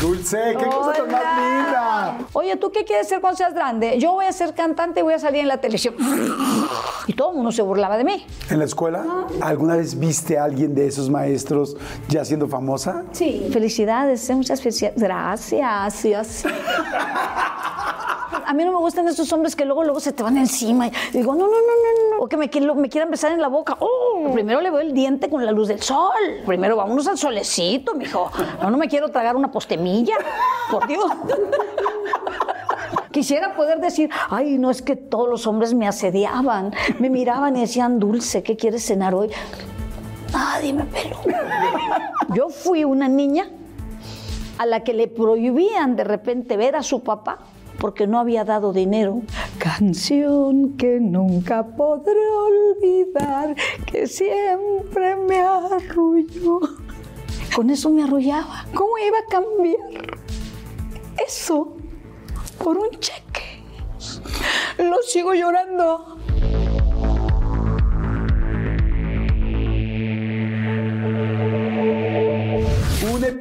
Dulce, qué cosa tan más linda. Oye, ¿tú qué quieres ser cuando seas grande? Yo voy a ser cantante y voy a salir en la televisión. Y todo el mundo se burlaba de mí. ¿En la escuela? ¿Alguna vez viste a alguien de esos maestros ya siendo famosa? Sí. Felicidades, eh, muchas felicidades. Gracias. y así. A mí no me gustan esos hombres que luego, luego se te van encima. Y digo, no, no, no, no, no. O que me, me quieran besar en la boca. Oh, primero le veo el diente con la luz del sol. Primero vámonos al solecito, mijo. No, no me quiero tragar una postemilla. Por Dios. Quisiera poder decir, ay, no es que todos los hombres me asediaban, me miraban y decían, Dulce, ¿qué quieres cenar hoy? Nadie me peló. Yo fui una niña a la que le prohibían de repente ver a su papá porque no había dado dinero. Canción que nunca podré olvidar, que siempre me arrulló. Con eso me arrullaba. ¿Cómo iba a cambiar eso por un cheque? Lo sigo llorando.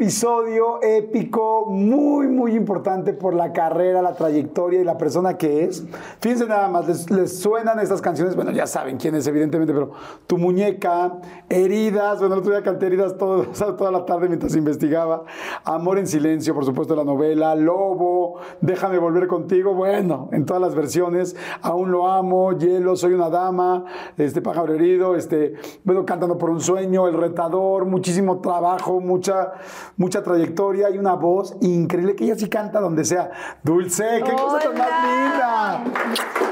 Episodio épico, muy, muy importante por la carrera, la trayectoria y la persona que es. Fíjense nada más, les, suenan estas canciones, bueno, ya saben quién es, evidentemente, pero Tu Muñeca, Heridas, bueno, el otro día canté Heridas todo- toda la tarde mientras investigaba, Amor en Silencio, por supuesto, la novela, Lobo, Déjame Volver Contigo, bueno, en todas las versiones, Aún lo amo, Hielo, Soy una Dama, este Pájaro Herido, este, bueno, Cantando por un Sueño, El Retador, muchísimo trabajo, mucha, mucha trayectoria y una voz increíble que ella sí canta donde sea. Dulce, qué cosa tan más linda.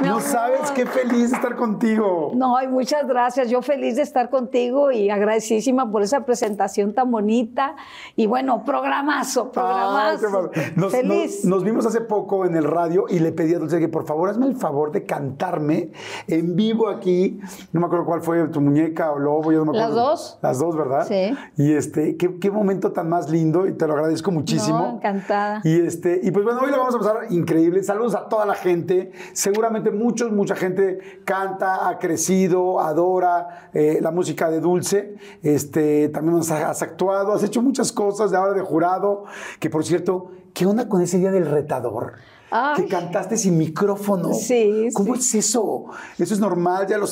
Mi No amor. sabes qué feliz estar contigo. No, y muchas gracias. Yo feliz de estar contigo y agradecidísima por esa presentación tan bonita. Y bueno, programazo, programazo. Nos, feliz. nos- nos vimos hace poco en el radio y le pedí a Dulce que por favor hazme el favor de cantarme en vivo aquí. No me acuerdo cuál fue tu muñeca o lobo. Yo no me Las acuerdo. dos. Las dos, ¿verdad? Sí. Y este, qué, qué momento tan más lindo y te lo agradezco muchísimo. No, encantada. Y este, y pues bueno, hoy lo vamos a pasar increíble. Saludos a toda la gente. Seguramente muchos, mucha gente canta, ha crecido, adora eh, la música de Dulce. Este, también nos has actuado, has hecho muchas cosas de ahora de jurado. Que por cierto, ¿qué onda con ese día del retador? Ay. Que cantaste sin micrófono. Sí, ¿Cómo sí. es eso? ¿Eso es normal? ¿Ya lo,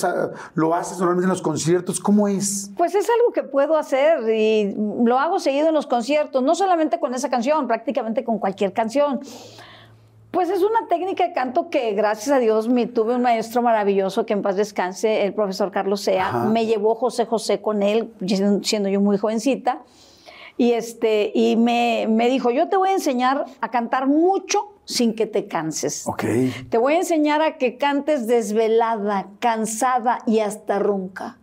lo haces normalmente en los conciertos? ¿Cómo es? Pues es algo que puedo hacer y lo hago seguido en los conciertos, no solamente con esa canción, prácticamente con cualquier canción. Pues es una técnica de canto que gracias a Dios me tuve un maestro maravilloso que en paz descanse, el profesor Carlos Sea. Ajá. Me llevó José José con él, siendo siendo yo muy jovencita. Y, este, y me, me dijo, yo te voy a enseñar a cantar mucho sin que te canses. Ok. Te voy a enseñar a que cantes desvelada, cansada y hasta ronca.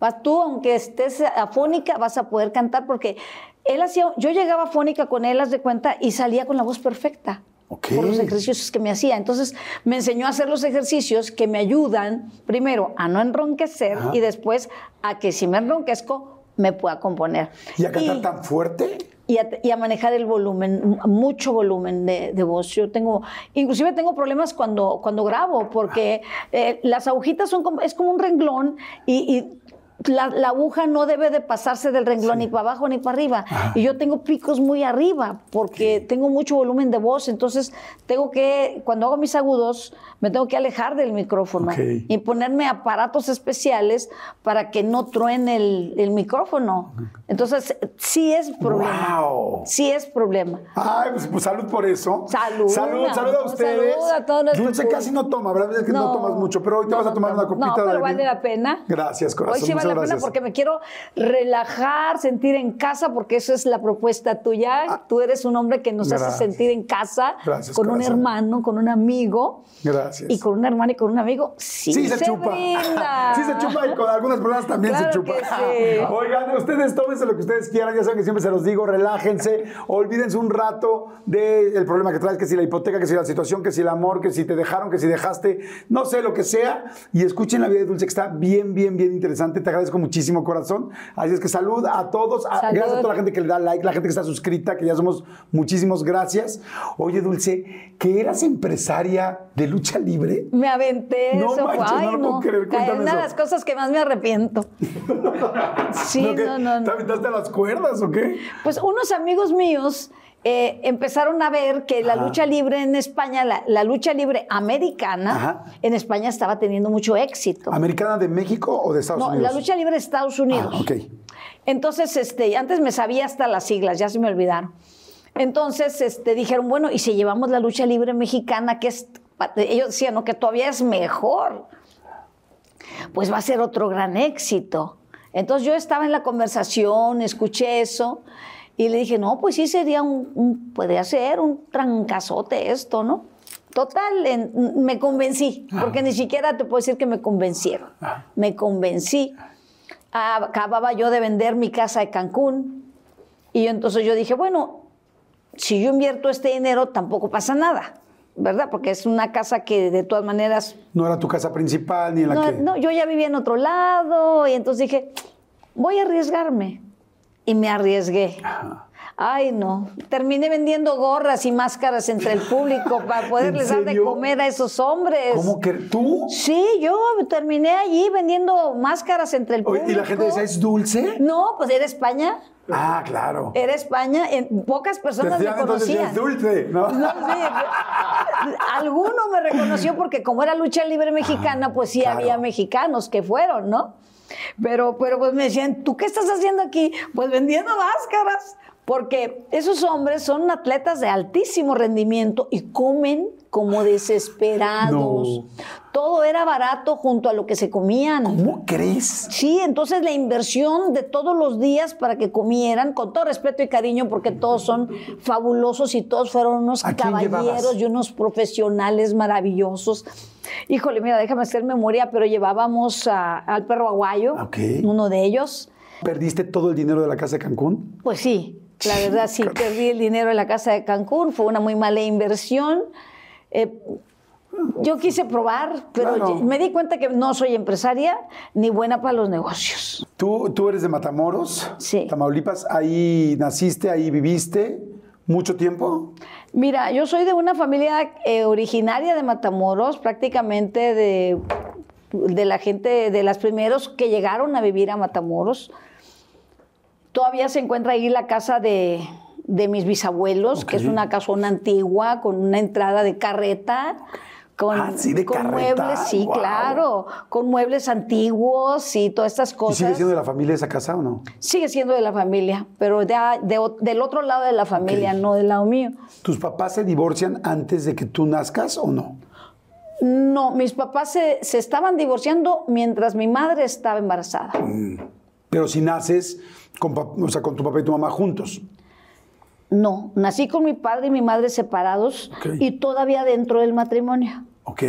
Vas tú, aunque estés afónica, vas a poder cantar porque él hacía, yo llegaba afónica con él, haz de cuenta, y salía con la voz perfecta. Ok. Por los ejercicios que me hacía. Entonces me enseñó a hacer los ejercicios que me ayudan, primero, a no enronquecer Ajá. y después a que si me enronquezco, me pueda componer. ¿Y a cantar tan fuerte? Y a, y a manejar el volumen, mucho volumen de, de voz. Yo tengo, inclusive tengo problemas cuando, cuando grabo, porque eh, las agujitas son como, es como un renglón y, y la, la aguja no debe de pasarse del renglón ni para abajo ni para arriba. Y yo tengo picos muy arriba porque tengo mucho volumen de voz, entonces tengo que, cuando hago mis agudos, me tengo que alejar del micrófono y ponerme aparatos especiales para que no truene el, el micrófono. Entonces, sí es problema. Wow. Sí es problema. Ay, pues, pues salud por eso. Salud, Salud, salud a ustedes. salud a todo nuestro Dulce casi no toma, ¿verdad? Es que no, No, tomas mucho, pero hoy te no, vas a no tomar una copita No, pero vale la pena. Gracias, corazón. Hoy sí vale la pena gracias. porque me quiero relajar, sentir en casa, porque eso es la propuesta tuya. Tú eres un hombre que nos Ah. Gracias. hace sentir en casa Gracias, con un hermano, con un amigo. Gracias. Y con una hermana y con un amigo. Sí, Sí se, chupa. brinda. Sí se chupa y con algunas personas también Claro se chupa. que sí. Oigan, ustedes tómense lo que ustedes quieran, ya saben que siempre se los digo, relájense, olvídense un rato del problema que traes, que si la hipoteca, que si la situación, que si el amor, que si te dejaron, que si dejaste, no sé, lo que sea, y escuchen la vida de Dulce, que está bien, bien, bien interesante. Te agradezco muchísimo, corazón. Así es que salud a todos, a- Salud. gracias a toda la gente que le da like, la gente que está suscrita, que ya somos muchísimos gracias. Oye, Dulce, que eras empresaria de lucha libre. Me aventé No eso. manches, Ay, no puedo creer, cuéntame Una de las cosas que más me arrepiento. Sí, ¿No, no, no. ¿Te no. aventaste a las cuerdas o qué? Pues unos amigos míos eh, empezaron a ver que la Ajá. lucha libre en España, la, la lucha libre americana, Ajá. en España estaba teniendo mucho éxito. ¿Americana de México o de Estados No, Unidos? la lucha libre de Estados Unidos. Ah, ok. Entonces, este, antes me sabía hasta las siglas, ya se me olvidaron. Entonces, este, dijeron, bueno, y si llevamos la lucha libre mexicana, que es, ellos decían, no, que todavía es mejor, pues va a ser otro gran éxito. Entonces yo estaba en la conversación, escuché eso, y le dije, no, pues sí sería un, un- podría ser un trancazote esto, ¿no? Total, en- me convencí, porque ni siquiera te puedo decir que me convencieron. Me convencí. Acababa yo de vender mi casa de Cancún, y entonces yo dije, bueno, si yo invierto este dinero, tampoco pasa nada, ¿verdad? Porque es una casa que de todas maneras No era tu casa principal ni la no, que... no, yo ya vivía en otro lado y entonces dije, voy a arriesgarme. Y me arriesgué. Ay, no. Terminé vendiendo gorras y máscaras entre el público para poderles dar de comer a esos hombres. ¿Cómo que tú? Sí, yo terminé allí vendiendo máscaras entre el público. y la gente decía, ¿es dulce? No, pues era España. Ah, claro. Era España. En pocas personas me Decían entonces, conocían. es dulce, ¿no? No, sí. Alguno me reconoció porque como era lucha libre mexicana, pues sí claro. había mexicanos que fueron, ¿no? Pero, pero pues me decían, ¿tú qué estás haciendo aquí? Pues vendiendo máscaras. Porque esos hombres son atletas de altísimo rendimiento y comen como desesperados. No. Todo era barato junto a lo que se comían. ¿Cómo crees? Sí, entonces la inversión de todos los días para que comieran, con todo respeto y cariño, porque todos son fabulosos y todos fueron unos ¿A quién caballeros y unos profesionales maravillosos. Híjole, mira, déjame hacer memoria, pero llevábamos a- al perro aguayo, Ok. uno de ellos. ¿Perdiste todo el dinero de la casa de Cancún? Pues sí, la verdad sí, perdí el dinero en la casa de Cancún, fue una muy mala inversión. Eh, yo quise probar, pero Claro. me di cuenta que no soy empresaria ni buena para los negocios. ¿Tú, tú eres de Matamoros, Sí. Tamaulipas, ahí naciste, ahí viviste mucho tiempo. Mira, yo soy de una familia eh, originaria de Matamoros, prácticamente de, de la gente, de las primeros que llegaron a vivir a Matamoros. Todavía se encuentra ahí la casa de, de mis bisabuelos, que es una casona antigua con una entrada de carreta. Con, Ah, sí, de con carreta, muebles, sí, claro, con muebles antiguos y todas estas ¿Y cosas. sigue siendo de la familia esa casa o no? Sigue siendo de la familia, pero de- del otro lado de la familia, no del lado mío. ¿Tus papás se divorcian antes de que tú nazcas o no? No, mis papás se, se estaban divorciando mientras mi madre estaba embarazada. Pero si naces con, o sea, con tu papá y tu mamá juntos. No, nací con mi padre y mi madre separados y todavía dentro del matrimonio. Ok.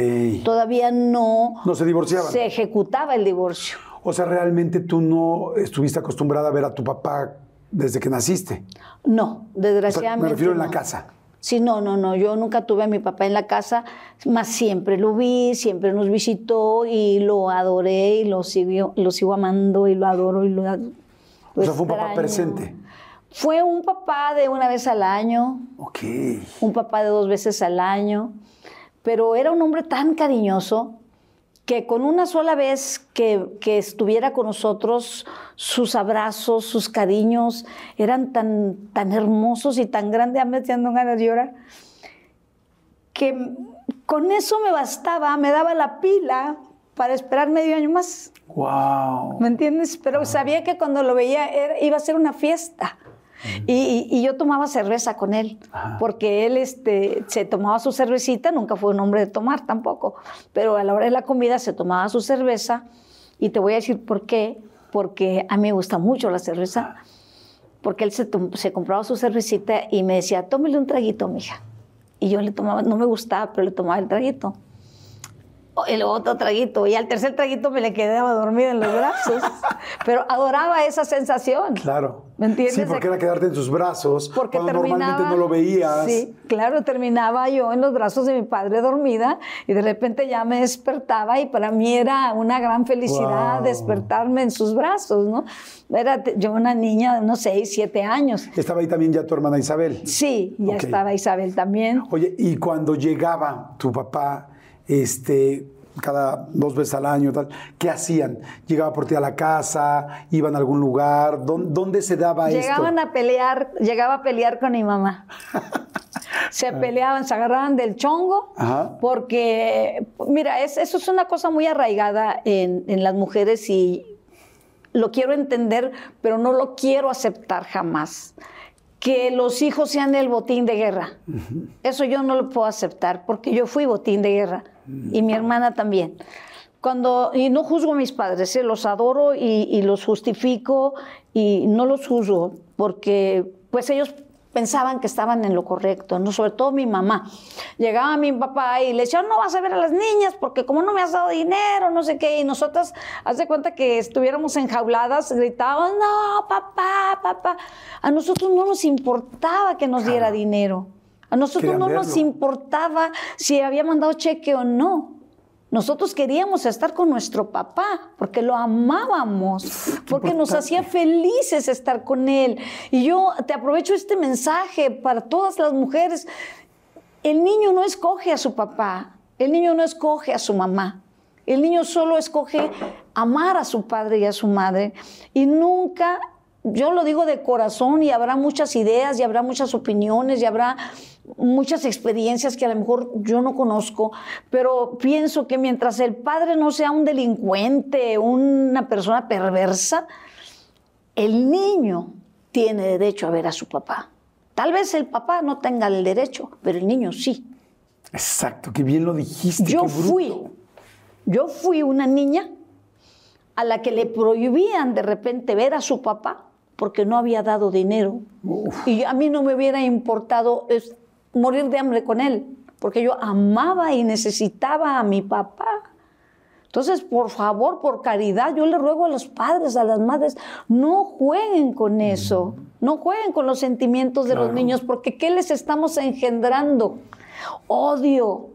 Todavía no, No se divorciaban. se ejecutaba el divorcio. O sea, realmente tú no estuviste acostumbrada a ver a tu papá desde que naciste. No, O sea, desgraciadamente. me refiero en la casa. Sí, no, no, no. Yo nunca tuve a mi papá en la casa, más siempre lo vi, siempre nos visitó y lo adoré y lo sigo, lo sigo amando y lo adoro y lo, lo O sea, fue un papá presente. Fue un papá de una vez al año, Ok. un papá de dos veces al año, pero era un hombre tan cariñoso que con una sola vez que, que estuviera con nosotros, sus abrazos, sus cariños eran tan, tan hermosos y tan grandes, me echando ganas de llorar, que con eso me bastaba, me daba la pila para esperar medio año más. Wow. ¿Me entiendes? Pero sabía que cuando lo veía era- iba a ser una fiesta. Y, y- y yo tomaba cerveza con él, porque él este, se tomaba su cervecita, nunca fue un hombre de tomar tampoco, pero a la hora de la comida se tomaba su cerveza y te voy a decir por qué, porque a mí me gusta mucho la cerveza, porque él se, se compraba su cervecita y me decía, tómele un traguito, mija. Y yo le tomaba, no me gustaba, pero le tomaba el traguito el otro traguito y al tercer traguito me le quedaba dormida en los brazos. Pero adoraba esa sensación. Claro. ¿Me entiendes? Sí, porque era quedarte en sus brazos Porque cuando normalmente no lo veías. Sí, claro, terminaba yo en los brazos de mi padre dormida y de repente ya me despertaba y para mí era una gran felicidad Wow. despertarme en sus brazos, ¿no? Era yo una niña de unos 6, 7 años. Estaba ahí también ya tu hermana Isabel. Sí, ya estaba Isabel también. Oye, y cuando llegaba tu papá, este, cada dos veces al año, tal, ¿qué hacían? ¿Llegaba por ti a la casa? ¿Iban a algún lugar? ¿Dónde, dónde se daba Llegaban esto? a pelear, llegaba a pelear con mi mamá. Se peleaban, se agarraban del chongo, Ajá. porque, mira, es- eso es una cosa muy arraigada en, en las mujeres y lo quiero entender, pero no lo quiero aceptar jamás. Que los hijos sean el botín de guerra. Eso yo no lo puedo aceptar, porque yo fui botín de guerra y mi hermana también. Cuando, y no juzgo a mis padres, ¿eh? los adoro y, y los justifico y no los juzgo, porque pues ellos pensaban que estaban en lo correcto, ¿no? sobre todo mi mamá. Llegaba mi papá y le decía, no vas a ver a las niñas porque como no me has dado dinero, no sé qué, y nosotras, haz de cuenta que estuviéramos enjauladas, gritábamos, no, papá, papá. A nosotros no nos importaba que nos diera dinero. A nosotros no nos importaba si había mandado cheque o no. Nosotros queríamos estar con nuestro papá porque lo amábamos, porque nos hacía felices estar con él. Y yo te aprovecho este mensaje para todas las mujeres. El niño no escoge a su papá, el niño no escoge a su mamá. El niño solo escoge amar a su padre y a su madre. Y nunca, yo lo digo de corazón, y habrá muchas ideas, y habrá muchas opiniones, y habrá muchas experiencias que a lo mejor yo no conozco, pero pienso que mientras el padre no sea un delincuente, una persona perversa, el niño tiene derecho a ver a su papá. Tal vez el papá no tenga el derecho, pero el niño sí. Exacto, qué bien lo dijiste. Yo qué bruto. fui, yo fui una niña a la que le prohibían de repente ver a su papá porque no había dado dinero. Y a mí no me hubiera importado es, morir de hambre con él, porque yo amaba y necesitaba a mi papá. Entonces, por favor, por caridad, yo le ruego a los padres, a las madres, no jueguen con eso, no jueguen con los sentimientos de los niños, porque ¿qué les estamos engendrando? Odio,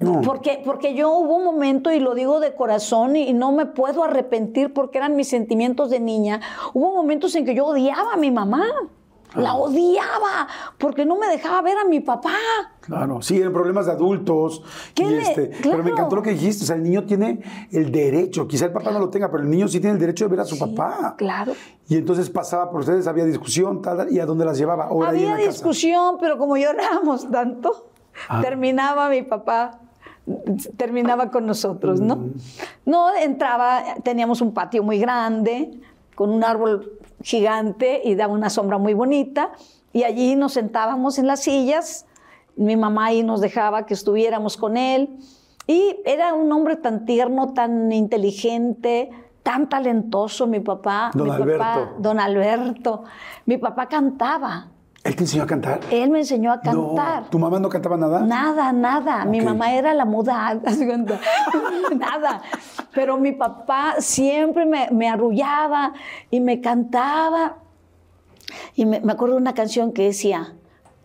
No. porque, porque yo hubo un momento, y lo digo de corazón, y, y no me puedo arrepentir porque eran mis sentimientos de niña. Hubo momentos en que yo odiaba a mi mamá. La odiaba porque no me dejaba ver a mi papá. Claro, sí, eran problemas de adultos. ¿Qué y este, Pero claro. me encantó lo que dijiste. O sea, el niño tiene el derecho, quizá el papá no lo tenga, pero el niño sí tiene el derecho de ver a su papá. Claro. Y entonces pasaba por ustedes, había discusión, tal, y a dónde las llevaba. Ahora Había la casa. discusión, pero como llorábamos tanto, Ah. terminaba mi papá, terminaba con nosotros, ¿no? No, entraba, teníamos un patio muy grande, con un árbol gigante y daba una sombra muy bonita, y allí nos sentábamos en las sillas, mi mamá ahí nos dejaba que estuviéramos con él, y era un hombre tan tierno, tan inteligente, tan talentoso mi papá. Don mi papá, Alberto. don Alberto. Mi papá cantaba. ¿Él te enseñó a cantar? Él me enseñó a No, cantar. ¿Tu mamá no cantaba nada? Nada, nada. Mi mamá era la muda, nada. Pero mi papá siempre me, me arrullaba y me cantaba. Y me, me acuerdo de una canción que decía,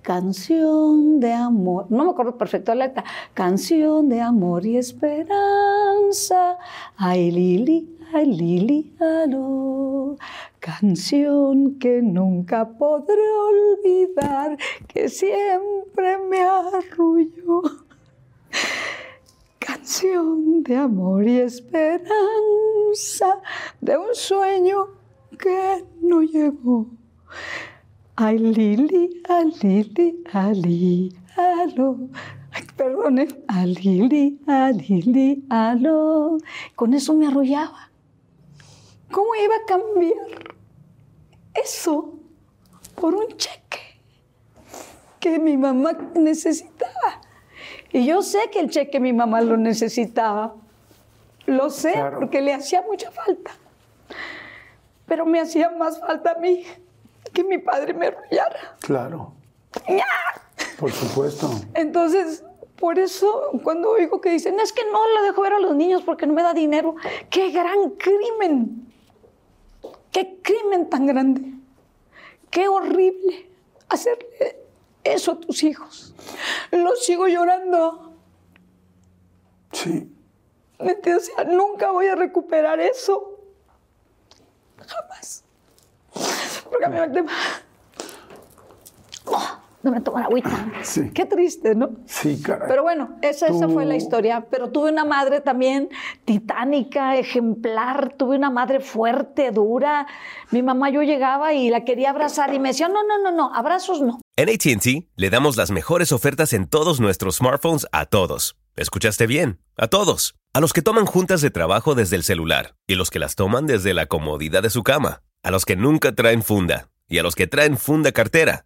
canción de amor, no me acuerdo perfecto la letra, canción de amor y esperanza, ay Lili, ay Lili, aló, canción que nunca podré olvidar, que siempre me arrulló. canción de amor y esperanza de un sueño que no llegó. Ay, Lili, a Lili, a Lili, aló. Ay, perdone. A Lili, a Lili, aló. Con eso me arrollaba. ¿Cómo iba a cambiar eso por un cheque que mi mamá necesitaba? Y yo sé que el cheque mi mamá lo necesitaba. Lo sé, Claro. porque le hacía mucha falta. Pero me hacía más falta a mí que mi padre me arrollara. Claro. Por supuesto. Entonces, por eso, cuando oigo que dicen, es que no la dejo ver a los niños porque no me da dinero, ¡qué gran crimen! ¡Qué crimen tan grande! ¡Qué horrible hacerle eso a tus hijos! Los sigo llorando. Sí. ¿Me? O sea, nunca voy a recuperar eso. Jamás. Porque a mí me... Oh, no me toman agüita. Sí. Qué triste, ¿no? Sí, caray. Pero bueno, esa, esa fue la historia. Pero tuve una madre también titánica, ejemplar. Tuve una madre fuerte, dura. Mi mamá yo llegaba y la quería abrazar y me decía, no, no, no, no, abrazos no. En ATT le damos las mejores ofertas en todos nuestros smartphones a todos. ¿Escuchaste bien? A todos. A los que toman juntas de trabajo desde el celular y los que las toman desde la comodidad de su cama. A los que nunca traen funda y a los que traen funda cartera.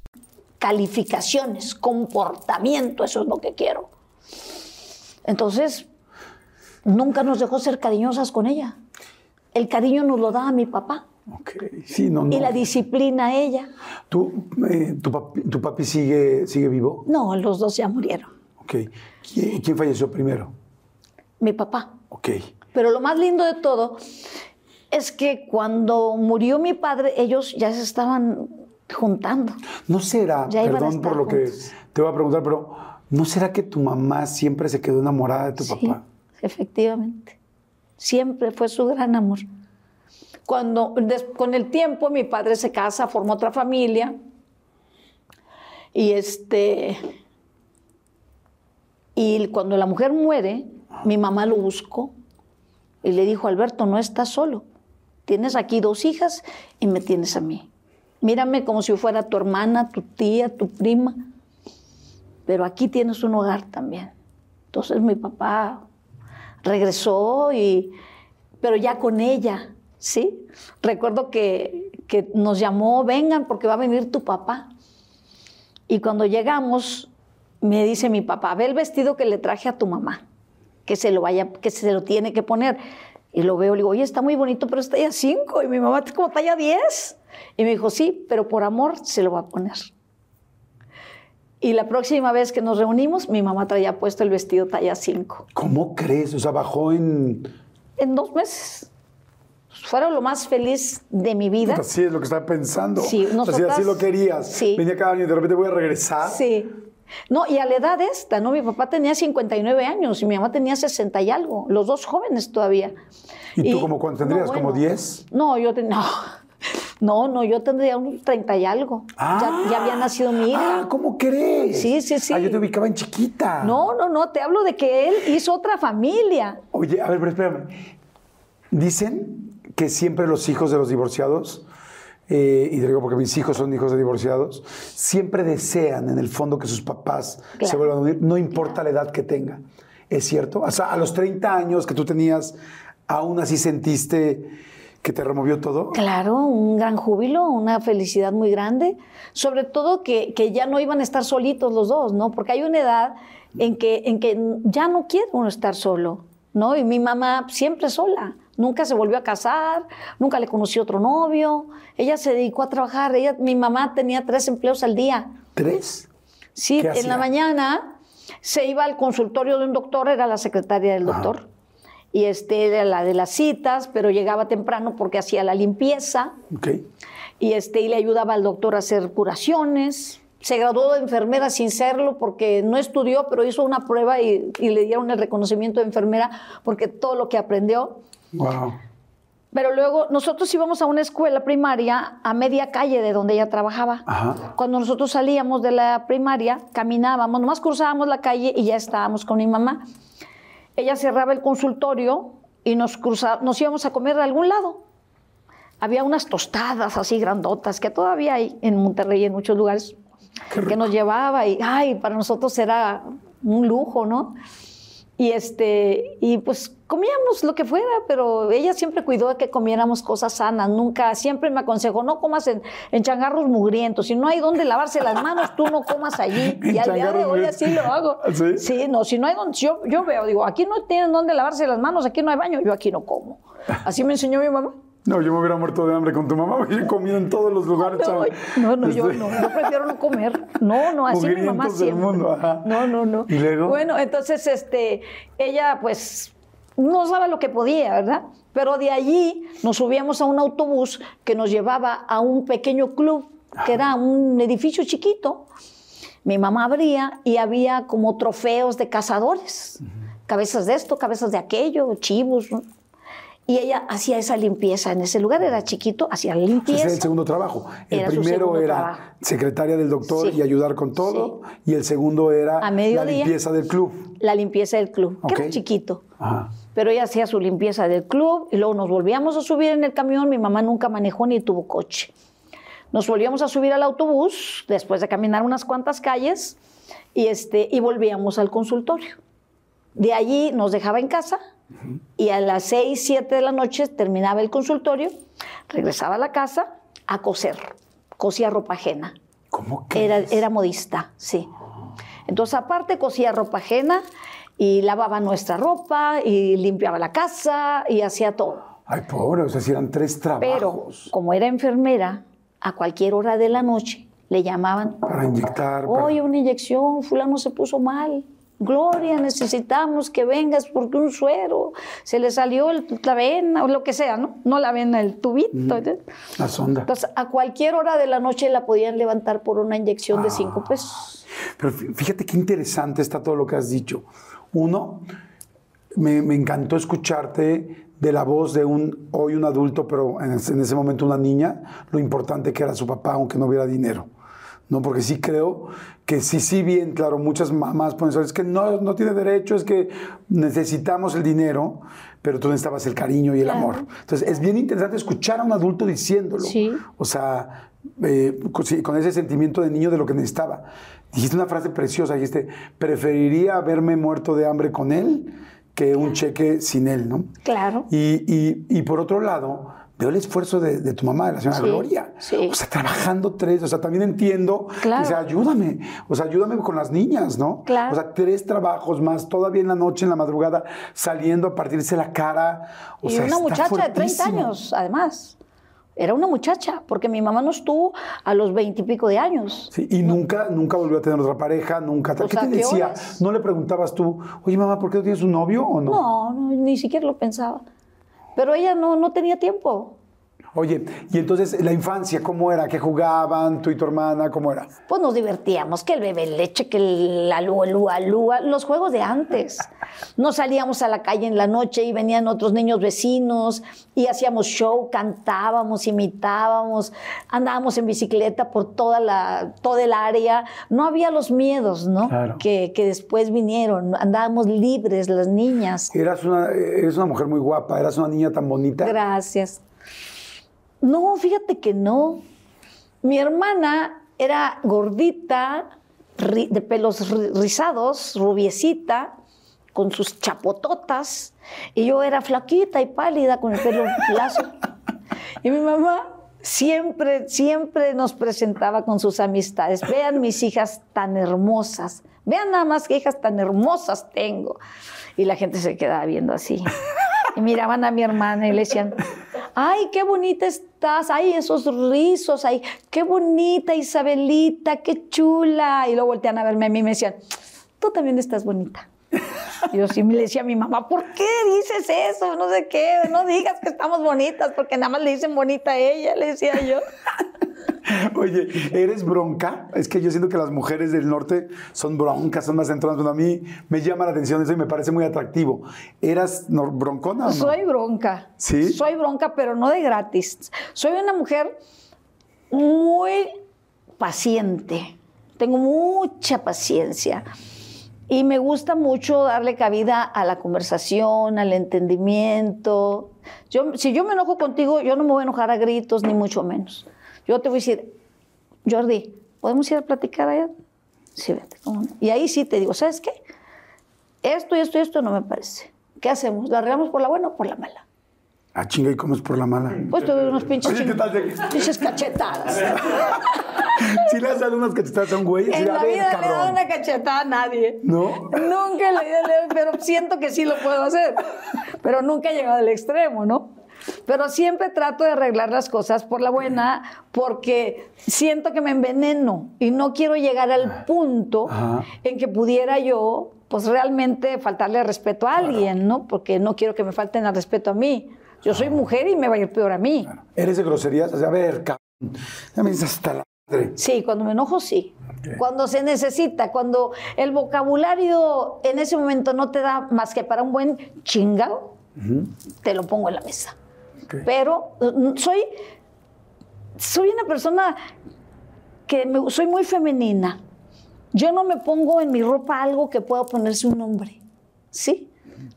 Calificaciones, comportamiento, eso es lo que quiero. Entonces, nunca nos dejó ser cariñosas con ella. El cariño nos lo daba mi papá Ok, sí, no, no. y la disciplina a ella. ¿Tú, eh, tu, papi, tu papi sigue, sigue vivo? No, los dos ya murieron. Ok. ¿Quién, quién falleció primero? Mi papá. Ok. Pero lo más lindo de todo es que cuando murió mi padre, ellos ya se estaban juntando. ¿No será, Ya perdón por lo que te voy a preguntar, pero ¿no será que tu mamá siempre se quedó enamorada de tu Sí, papá? efectivamente. Siempre fue su gran amor. Cuando, con el tiempo, mi padre se casa, forma otra familia. Y este. Y cuando la mujer muere, mi mamá lo buscó y le dijo: Alberto, no estás solo. Tienes aquí dos hijas y me tienes a mí. Mírame como si fuera tu hermana, tu tía, tu prima. Pero aquí tienes un hogar también. Entonces mi papá regresó y pero ya con ella, ¿sí? Recuerdo que, que nos llamó, vengan porque va a venir tu papá. Y cuando llegamos, me dice mi papá, ve el vestido que le traje a tu mamá, que se lo vaya, que se lo tiene que poner. Y lo veo, le digo, oye, está muy bonito, pero es talla 5. Y mi mamá es como talla 10. Y me dijo, sí, pero por amor se lo va a poner. Y la próxima vez que nos reunimos, mi mamá traía puesto el vestido talla 5. ¿Cómo crees? O sea, bajó en... En dos meses. Fueron lo más feliz de mi vida. Así es lo que estaba pensando. Sí, O sea, si nosotras- así lo querías. Sí. Venía cada año y de repente voy a regresar. Sí. No, y a la edad esta, ¿no? Mi papá tenía 59 años y mi mamá tenía 60 y algo, los dos jóvenes todavía. ¿Y tú como cuánto tendrías? ¿Como 10? No, yo tenía, no, No, no, yo tendría unos 30 y algo. ya, ya había nacido mi hija. Ah, ¿cómo crees? Sí, sí, sí. Ah, yo te ubicaba en chiquita. No, no, no, te hablo de que él hizo otra familia. Oye, a ver, pero espérame. Dicen que siempre los hijos de los divorciados, eh, y te digo porque mis hijos son hijos de divorciados, siempre desean en el fondo que sus papás se vuelvan a unir, no importa la edad que tengan. ¿Es cierto? O sea, a los 30 años que tú tenías, aún así sentiste que te removió todo. Claro, un gran júbilo, una felicidad muy grande. Sobre todo que, que ya no iban a estar solitos los dos, ¿no? Porque hay una edad en que, en que ya no quiere uno estar solo, ¿no? Y mi mamá siempre sola. Nunca se volvió a casar, nunca le conoció otro novio. Ella se dedicó a trabajar. Ella, mi mamá tenía tres empleos al día. ¿Tres? Sí, ¿Qué en hacía? la mañana se iba al consultorio de un doctor, era la secretaria del doctor. Y este era la de las citas, pero llegaba temprano porque hacía la limpieza Ok. y, este, y le ayudaba al doctor a hacer curaciones. Se graduó de enfermera sin serlo porque no estudió, pero hizo una prueba y, y le dieron el reconocimiento de enfermera porque todo lo que aprendió. Wow. Pero luego nosotros íbamos a una escuela primaria a media calle de donde ella trabajaba. Ajá. Cuando nosotros salíamos de la primaria, caminábamos, nomás cruzábamos la calle y ya estábamos con mi mamá. Ella cerraba el consultorio y nos, cruza- nos íbamos a comer de algún lado. Había unas tostadas así grandotas que todavía hay en Monterrey en muchos lugares que nos llevaba y ay, para nosotros era un lujo, ¿no? Y este y pues comíamos lo que fuera, pero ella siempre cuidó de que comiéramos cosas sanas, nunca siempre me aconsejó, no comas en, en changarros mugrientos, si no hay donde lavarse las manos, tú no comas allí. Y al día de hoy así lo hago. ¿Sí? Sí, no, si no hay donde yo, yo veo, digo, aquí no tienen donde lavarse las manos, aquí no hay baño, yo aquí no como. Así me enseñó mi mamá. No, yo me hubiera muerto de hambre con tu mamá, porque yo he comido en todos los lugares. No, no, no, yo Este, no, yo prefiero no comer. No, no, así mi mamá Mugrientos del siempre. mundo, ajá. No, no, no. ¿Y luego? Bueno, entonces, este, ella, pues, no sabe lo que podía, ¿verdad? Pero de allí nos subíamos a un autobús que nos llevaba a un pequeño club, que era un edificio chiquito. Mi mamá abría y había como trofeos de cazadores. Cabezas de esto, cabezas de aquello, chivos, ¿no? Y ella hacía esa limpieza en ese lugar, era chiquito, hacía la Ese limpieza. era el segundo trabajo. El Era primero era trabajo. secretaria del doctor Sí. y ayudar con todo. Y el segundo era A la limpieza del club. la limpieza del club, que Ok. era chiquito. Ajá. Pero ella hacía su limpieza del club y luego nos volvíamos a subir en el camión. Mi mamá nunca manejó ni tuvo coche. Nos volvíamos a subir al autobús después de caminar unas cuantas calles y, este, y volvíamos al consultorio. De allí nos dejaba en casa y a las 6, 7 de la noche terminaba el consultorio, regresaba a la casa a coser. Cosía ropa ajena. ¿Cómo que? Era, era modista, sí. Entonces, aparte, cosía ropa ajena y lavaba nuestra ropa y limpiaba la casa y hacía todo. Ay, pobre, o sea, si eran tres Pero, trabajos. como era enfermera, a cualquier hora de la noche le llamaban, Para inyectar. para- oye, una inyección, fulano se puso mal. Gloria, necesitamos que vengas porque un suero, se le salió el- la vena o lo que sea, ¿no? No la vena, el tubito. La sonda. Entonces, a cualquier hora de la noche la podían levantar por una inyección de Ah. cinco pesos. Pero fí- fíjate qué interesante está todo lo que has dicho. Uno, me, me encantó escucharte de la voz de un hoy un adulto, pero en ese, en ese momento una niña, lo importante que era su papá, aunque no hubiera dinero. ¿no? Porque sí creo que sí, sí, bien, claro, muchas mamás pueden decir, es que no, no tiene derecho, es que necesitamos el dinero, pero tú necesitabas el cariño y el Claro. amor. Entonces, es bien interesante escuchar a un adulto diciéndolo. Sí. O sea, eh, con ese sentimiento de niño de lo que necesitaba. Dijiste una frase preciosa, dijiste, preferiría haberme muerto de hambre con él que un cheque sin él, ¿no? Claro. Y, y- y por otro lado, veo el esfuerzo de, de tu mamá, de la señora Sí, Gloria. sí. O sea, trabajando tres, o sea, también entiendo Claro. que sea, ayúdame, o sea, ayúdame con las niñas, ¿no? Claro. O sea, tres trabajos más, todavía en la noche, en la madrugada, saliendo a partirse la cara. O y sea, una está muchacha de 30 fuertísimo. años, además. Era una muchacha, porque mi mamá no estuvo a los 20 y pico de años. Sí, y nunca, nunca volvió a tener otra pareja, nunca. ¿Qué ¿a te decía? ¿No le preguntabas tú, oye mamá, ¿por qué no tienes un novio o no? No, no, ni siquiera lo pensaba. Pero ella no, no tenía tiempo. Oye, y entonces la infancia, ¿cómo era? ¿Qué jugaban tú y tu hermana? ¿Cómo era? Pues nos divertíamos, que el bebé leche, que el alúa, lúa, lúa, los juegos de antes. Nos salíamos a la calle en la noche y venían otros niños vecinos y hacíamos show, cantábamos, imitábamos, andábamos en bicicleta por toda la, toda el área. No había los miedos, ¿no? Claro. Que, que después vinieron. Andábamos libres las niñas. Eras una, eres una mujer muy guapa, eras una niña tan bonita. Gracias. No, fíjate que no. Mi hermana era gordita, de pelos ri- rizados, rubiecita, con sus chapototas, y yo era flaquita y pálida con el pelo lazo. Y mi mamá siempre, siempre nos presentaba con sus amistades. Vean mis hijas tan hermosas. Vean nada más qué hijas tan hermosas tengo. Y la gente se quedaba viendo así. Y miraban a mi hermana y le decían, ay, qué bonita estás, ay, esos rizos, ay, qué bonita Isabelita, qué chula. Y luego voltean a verme a mí y me decían, tú también estás bonita. Yo sí me le decía a mi mamá, ¿por qué dices eso? No sé qué, no digas que estamos bonitas, porque nada más le dicen bonita a ella, le decía yo. Oye, ¿eres bronca? Es que yo siento que las mujeres del norte son broncas, son más centronas. Bueno, a mí me llama la atención eso y me parece muy atractivo. ¿Eras broncona o no? Soy bronca. ¿Sí? Soy bronca, pero no de gratis. Soy una mujer muy paciente. Tengo mucha paciencia. Y me gusta mucho darle cabida a la conversación, al entendimiento. Yo, si yo me enojo contigo, yo no me voy a enojar a gritos, ni mucho menos. Yo te voy a decir, Jordi, ¿podemos ir a platicar allá? Sí, vete. ¿cómo no? Y ahí sí te digo, ¿sabes qué? Esto y esto y esto no me parece. ¿Qué hacemos? ¿La arreglamos por la buena o por la mala? Ah, chinga, ¿y cómo es por la mala? Pues te doy unos pinches, Oye, ¿qué tal de- pinches cachetadas. Si le has dado unas cachetadas a un güey, En la ver, vida le he dado una cachetada a nadie. ¿No? Nunca le he pero siento que sí lo puedo hacer. Pero nunca he llegado al extremo, ¿no? Pero siempre trato de arreglar las cosas por la buena porque siento que me enveneno y no quiero llegar al punto Ajá. en que pudiera yo, pues realmente faltarle respeto a alguien, ¿no? Porque no quiero que me falten al respeto a mí. Yo soy mujer y me va a ir peor a mí. ¿Eres de groserías? O sea, a ver, cabrón. Ya me dices hasta la madre. Sí, cuando me enojo, sí. Cuando se necesita, cuando el vocabulario en ese momento no te da más que para un buen chingado, te lo pongo en la mesa. Pero mm, soy, soy una persona que me- soy muy femenina. Yo no me pongo en mi ropa algo que pueda ponerse un hombre. ¿Sí?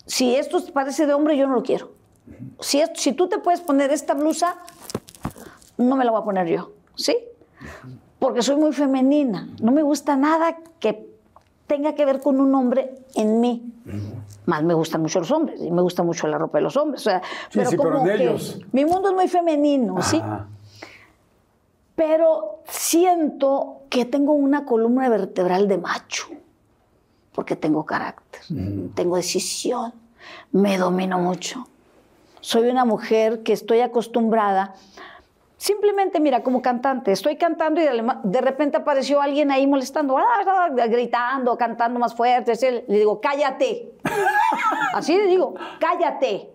Si esto parece de hombre, yo no lo quiero. Si, si tú te puedes poner esta blusa, no me la voy a poner yo. ¿Sí? Porque soy muy femenina. No me gusta nada que tenga que ver con un hombre en mí. Más me gustan mucho los hombres y me gusta mucho la ropa de los hombres. O sea, Sí, sí, pero en que ellos. mi mundo es muy femenino, ¿sí? Pero siento que tengo una columna vertebral de macho, porque tengo carácter, tengo decisión, me domino mucho. Soy una mujer que estoy acostumbrada. Simplemente, mira, como cantante, estoy cantando y de, repente apareció alguien ahí molestando, ah, ah, gritando, cantando más fuerte. Le digo, cállate. Así le digo, cállate.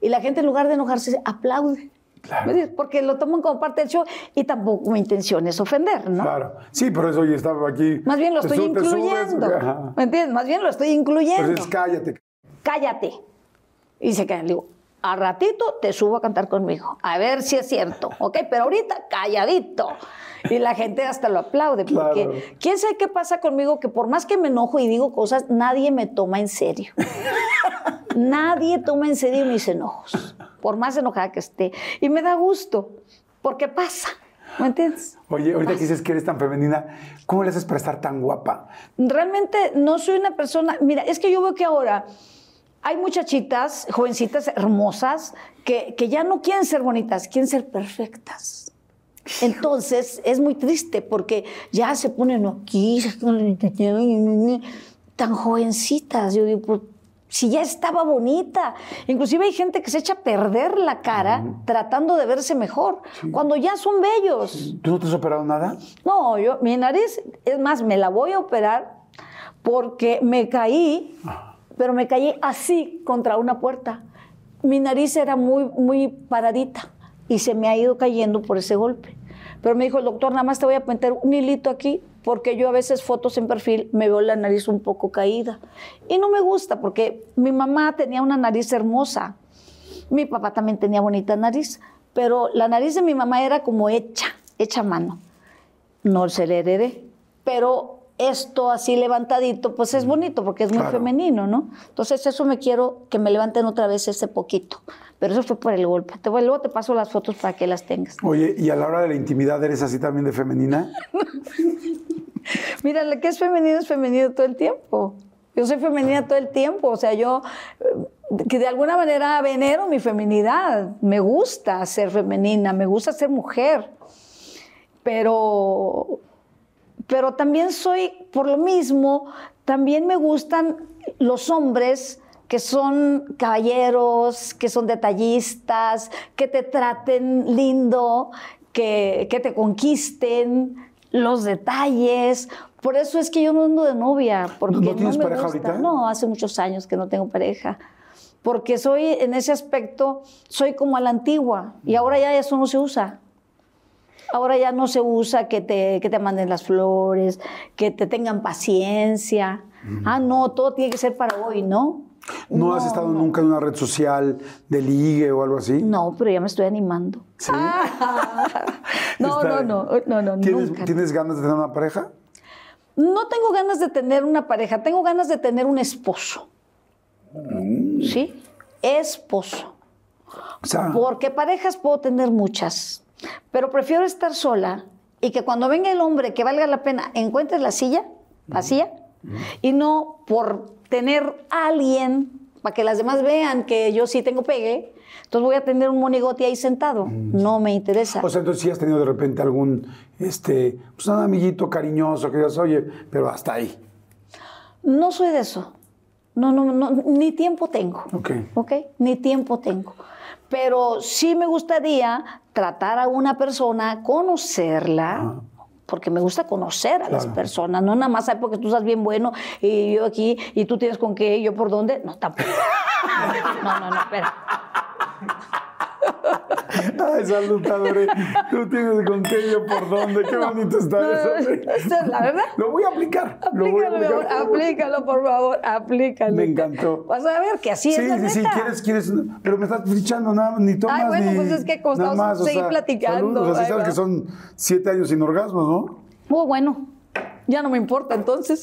Y la gente en lugar de enojarse, aplaude. Claro. ¿Me entiendes? Porque lo toman como parte del show y tampoco mi intención es ofender, ¿no? Claro. Sí, por eso hoy estaba aquí. Más bien lo Te estoy su- te subes, incluyendo. ¿Me entiendes? Más bien lo estoy incluyendo. Entonces, cállate. Cállate. Y se quedan. Le digo, a ratito te subo a cantar conmigo. A ver si es cierto. ¿Ok? Pero ahorita calladito. Y la gente hasta lo aplaude. Porque Claro. quién sabe qué pasa conmigo, que por más que me enojo y digo cosas, nadie me toma en serio. nadie toma en serio mis enojos. Por más enojada que esté. Y me da gusto. Porque pasa. ¿Me entiendes? Oye, ahorita que dices que eres tan femenina, ¿cómo le haces para estar tan guapa? realmente no soy una persona. Mira, es que yo veo que ahora hay muchachitas, jovencitas hermosas, que, que ya no quieren ser bonitas, quieren ser perfectas. Entonces es muy triste porque ya se ponen aquí tan jovencitas. Yo digo, pues, si ya estaba bonita. Inclusive hay gente que se echa a perder la cara tratando de verse mejor, cuando ya son bellos. ¿Tú no te has operado nada? No, yo, mi nariz, es más, me la voy a operar porque me caí, pero me caí así contra una puerta. Mi nariz era muy, muy paradita y se me ha ido cayendo por ese golpe. Pero me dijo el doctor, nada más te voy a meter un hilito aquí, porque yo a veces fotos en perfil me veo la nariz un poco caída. Y no me gusta, porque mi mamá tenía una nariz hermosa. Mi papá también tenía bonita nariz, pero la nariz de mi mamá era como hecha, hecha a mano. No se le heredé. Pero esto así levantadito, pues es bonito porque es muy Claro. femenino, ¿no? Entonces eso me quiero que me levanten otra vez ese poquito. Pero eso fue por el golpe. Te voy- luego te paso las fotos para que las tengas. Oye, ¿y a la hora de la intimidad eres así también de femenina? Mira, lo que es femenino es femenino todo el tiempo. Yo soy femenina todo el tiempo, o sea, yo eh, que de alguna manera venero mi feminidad. Me gusta ser femenina, me gusta ser mujer. Pero pero también soy, por lo mismo, también me gustan los hombres que son caballeros, que son detallistas, que te traten lindo, que, que te conquisten, los detalles. Por eso es que yo no ando de novia. Porque ¿No tienes me pareja gusta. ahorita? No, hace muchos años que no tengo pareja. Porque soy, en ese aspecto, soy como a la antigua. Y ahora ya eso no se usa. Ahora ya no se usa que te, que te manden las flores, que te tengan paciencia. Ah, no, todo tiene que ser para hoy, ¿no? ¿No, has estado nunca en una red social de ligue o algo así? No, pero ya me estoy animando. Sí. No, Está- no, no, no, no, ¿Tienes, nunca. ¿Tienes ganas de tener una pareja? No tengo ganas de tener una pareja, tengo ganas de tener un esposo. Mm. ¿Sí? Esposo. O sea, Porque parejas puedo tener muchas, pero prefiero estar sola y que cuando venga el hombre que valga la pena encuentres la silla vacía y no por tener a alguien para que las demás vean que yo sí tengo pegue, entonces voy a tener un monigote ahí sentado. No me interesa. o sea, entonces sí has tenido de repente algún, este, pues un amiguito cariñoso que digas, oye, pero hasta ahí. No soy de eso. No, no, no, ni tiempo tengo. Ok. ¿Ok? Ni tiempo tengo. Pero sí me gustaría tratar a una persona, conocerla, porque me gusta conocer a las personas, no nada más porque tú estás bien bueno y yo aquí y tú tienes con qué y yo por dónde. No, tampoco. No, no, no, espera. Ay, saludadores. Tú tienes con qué yo por dónde. Qué bonito está No, eso. esa es la verdad. Lo voy a aplicar. Lo voy a Aplícalo, aplicar. aplícalo, por favor, aplícalo. Me encantó. Vas a ver que así Sí, es sí, sí, neta. quieres, quieres, pero me estás fichando nada, ni tomas Ay, bueno, ni pues es que estamos- más, o sea, platicando, salud, o sea, sí ahí sabes que son siete años sin orgasmos, ¿no? Oh, bueno, ya no me importa entonces.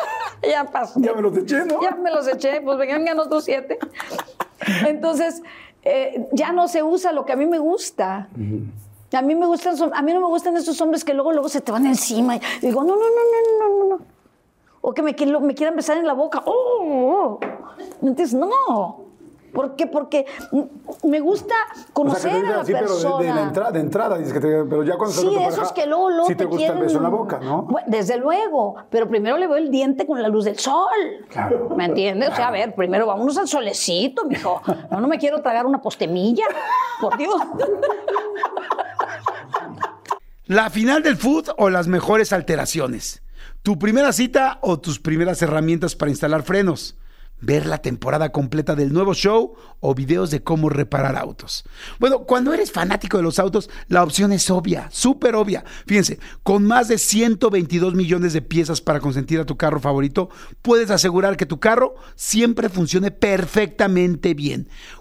ya pasó. Ya me los eché, ¿no? Ya me los eché, pues vengan otros siete. Entonces, eh, ya no se usa lo que a mí me gusta. A mí me gustan, a mí no me gustan esos hombres que luego, luego se te van encima. Y digo, no, no, no, no, no, no, no. O que me, quiero- me quieran besar en la boca. Oh, oh. Entonces, no. ¿Por qué? Porque me gusta O sea, conocer que te a la así, pero persona. de, de la entrada, de entrada, dices que te, pero ya cuando Sí, tu esos que luego, luego sí te, gusta el beso en la boca, ¿no? Bueno, desde luego, pero primero le veo el diente con la luz del sol. Claro. ¿Me entiendes? O sea, a ver, primero vámonos al solecito, mijo. No, no me quiero tragar una postemilla. Por Dios. La final del food o las mejores alteraciones. Tu primera cita o tus primeras herramientas para instalar frenos. Ver la temporada completa del nuevo show o videos de cómo reparar autos. Bueno, cuando eres fanático de los autos, la opción es obvia, súper obvia. Fíjense, con más de 122 millones de piezas para consentir a tu carro favorito, puedes asegurar que tu carro siempre funcione perfectamente bien.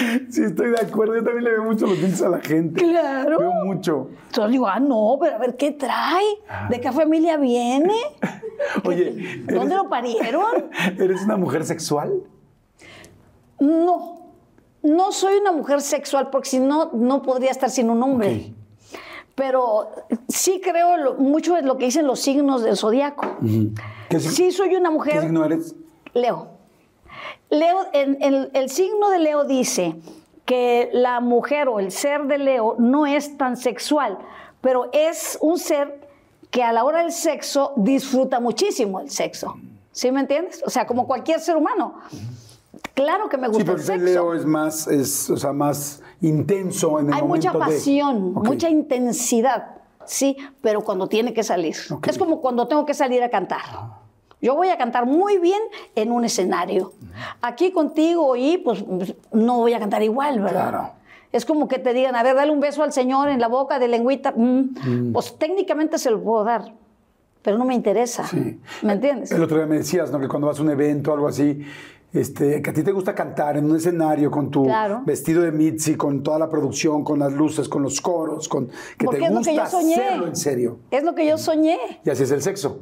Sí, estoy de acuerdo. Yo también le veo mucho los dientes a la gente. Claro. Veo mucho. Entonces digo, ah, no, pero a ver, ¿qué trae? ¿De qué familia viene? Oye, ¿Dónde ¿eres- lo parieron? ¿Eres una mujer sexual? No, no soy una mujer sexual porque si no, no podría estar sin un hombre. Pero sí creo lo- mucho en lo que dicen los signos del zodiaco. ¿Qué, Sí soy una ¿Qué mujer... signo eres? Leo. Leo, en- en- el signo de Leo dice que la mujer o el ser de Leo no es tan sexual, pero es un ser que a la hora del sexo disfruta muchísimo el sexo. ¿Sí me entiendes? O sea, como cualquier ser humano. Claro que me Sí, gusta pero el sexo. Leo es más, es, o sea, más intenso en el Hay momento mucha de- pasión, mucha intensidad, sí, pero cuando tiene que salir. Es como cuando tengo que salir a cantar. Yo voy a cantar muy bien en un escenario. Aquí contigo y pues no voy a cantar igual, ¿verdad? Claro. Es como que te digan, a ver, dale un beso al Señor en la boca de lengüita. Mm, Pues técnicamente se lo puedo dar, pero no me interesa. Sí. ¿Me entiendes? El otro día me decías, ¿no? Que cuando vas a un evento o algo así, este, que a ti te gusta cantar en un escenario con tu Claro. vestido de Mitzi, con toda la producción, con las luces, con los coros, con que Porque te es lo que gusta yo soñé. hacerlo en serio. Es lo que yo soñé. Y así es el sexo.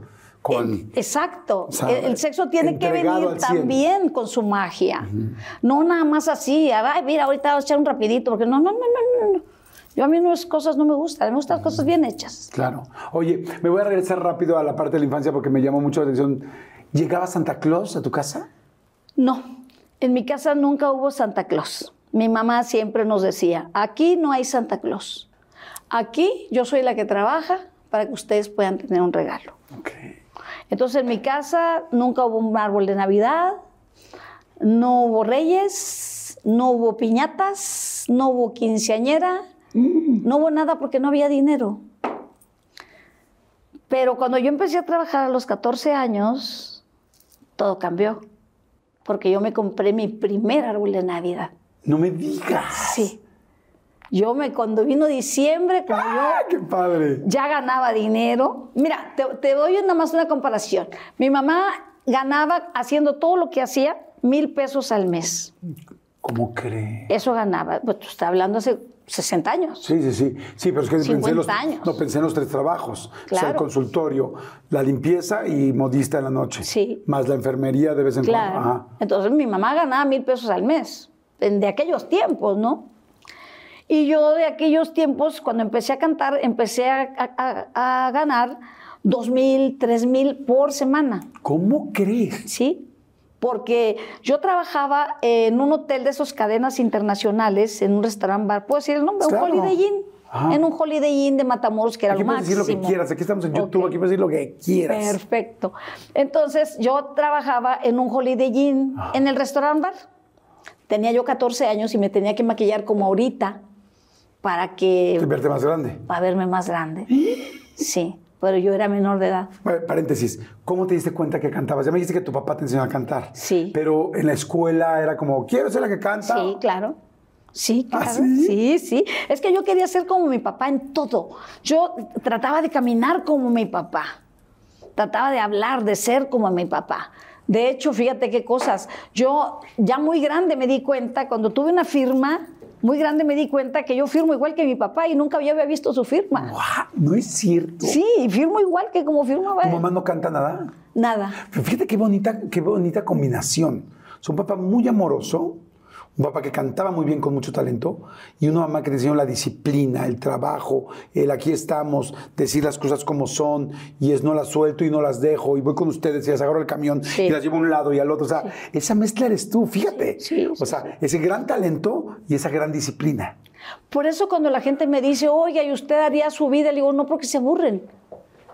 Con, Exacto. El, el sexo tiene que venir también con su magia. No nada más así, ay, mira, ahorita vamos a echar un rapidito, porque no, no, no, no, no, no. Yo a mí unas cosas no me gustan, me gustan las cosas bien hechas. Claro. Oye, me voy a regresar rápido a la parte de la infancia porque me llamó mucho la atención. ¿Llegaba Santa Claus a tu casa? No, en mi casa nunca hubo Santa Claus. Mi mamá siempre nos decía, aquí no hay Santa Claus. Aquí yo soy la que trabaja para que ustedes puedan tener un regalo. Ok. Entonces en mi casa nunca hubo un árbol de Navidad, no hubo reyes, no hubo piñatas, no hubo quinceañera, no hubo nada porque no había dinero. Pero cuando yo empecé a trabajar a los 14 años, todo cambió, porque yo me compré mi primer árbol de Navidad. No me digas. Sí. Yo me, cuando vino diciembre, como yo ¡Ah, qué padre! ya ganaba dinero. Mira, te, te doy nada más una comparación. Mi mamá ganaba, haciendo todo lo que hacía, mil pesos al mes. ¿Cómo crees? Eso ganaba. Pues tú estás hablando hace 60 años. Sí, sí, sí. Sí, pero es que pensé en, los, 50 años. no, pensé en los tres trabajos. O sea, el consultorio, la limpieza y modista en la noche. Sí. Más la enfermería de vez en Claro. cuando. Ajá. Entonces mi mamá ganaba mil pesos al mes, en- de aquellos tiempos, ¿no? Y yo de aquellos tiempos, cuando empecé a cantar, empecé a, a- a- a ganar dos mil, tres mil por semana. ¿Cómo crees? ¿sí? Porque yo trabajaba en un hotel de esas cadenas internacionales, en un restaurant bar, ¿puedo decir el nombre? Claro. Un Holiday Inn. Ajá. En un Holiday Inn de Matamoros, que era Aquí lo puedes máximo. decir lo que quieras. Aquí estamos en YouTube. Ok. Aquí puedes decir lo que quieras. Perfecto. Entonces, yo trabajaba en un Holiday Inn, Ah. en el restaurant bar. Tenía yo 14 años y me tenía que maquillar como ahorita para que... Verte más grande. para verme más grande. Sí, pero yo era menor de edad. Bueno, paréntesis. ¿Cómo te diste cuenta que cantabas? Ya me dijiste que tu papá te enseñó a cantar. Sí. Pero en la escuela era como, quiero ser la que canta. Sí, claro. Sí, ¿Ah, claro. sí? sí, sí. Es que yo quería ser como mi papá en todo. Yo trataba de caminar como mi papá. Trataba de hablar, de ser como mi papá. De hecho, fíjate qué cosas. Yo ya muy grande me di cuenta, cuando tuve una firma, muy grande me di cuenta que yo firmo igual que mi papá y nunca había visto su firma. ¡Guau! No es cierto. Sí, firmo igual que como firmaba Tu mamá no canta nada. Nada. Pero fíjate qué bonita, qué bonita combinación. Es un papá muy amoroso, un papá que cantaba muy bien con mucho talento y una mamá que enseñó la disciplina, el trabajo, el aquí estamos, decir las cosas como son y es no las suelto y no las dejo y voy con ustedes y las agarro el camión Sí. y las llevo a un lado y al otro. O sea, esa mezcla eres tú, fíjate. Sí, o sea, ese gran talento y esa gran disciplina. Por eso cuando la gente me dice, oiga, ¿y usted haría su vida? Le digo, no, porque se aburren.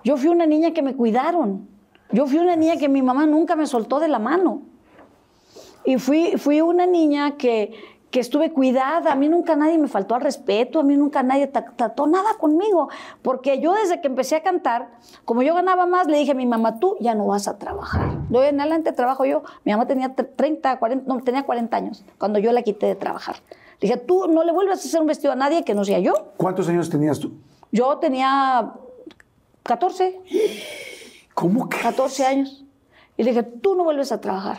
Yo fui una niña que me cuidaron. Yo fui una niña que mi mamá nunca me soltó de la mano. Y fui, fui una niña que, que estuve cuidada. A mí nunca nadie me faltó al respeto, a mí nunca nadie tra- trató nada conmigo. Porque yo desde que empecé a cantar, como yo ganaba más, le dije a mi mamá, tú ya no vas a trabajar. Hoy en adelante trabajo yo. Mi mamá tenía tre- 30, 40, no, tenía 40 años cuando yo la quité de trabajar. Le dije, tú no le vuelvas a hacer un vestido a nadie que no sea yo. ¿Cuántos años tenías tú? Yo tenía 14, ¿Cómo que? 14 años. Y le dije, tú no vuelves a trabajar.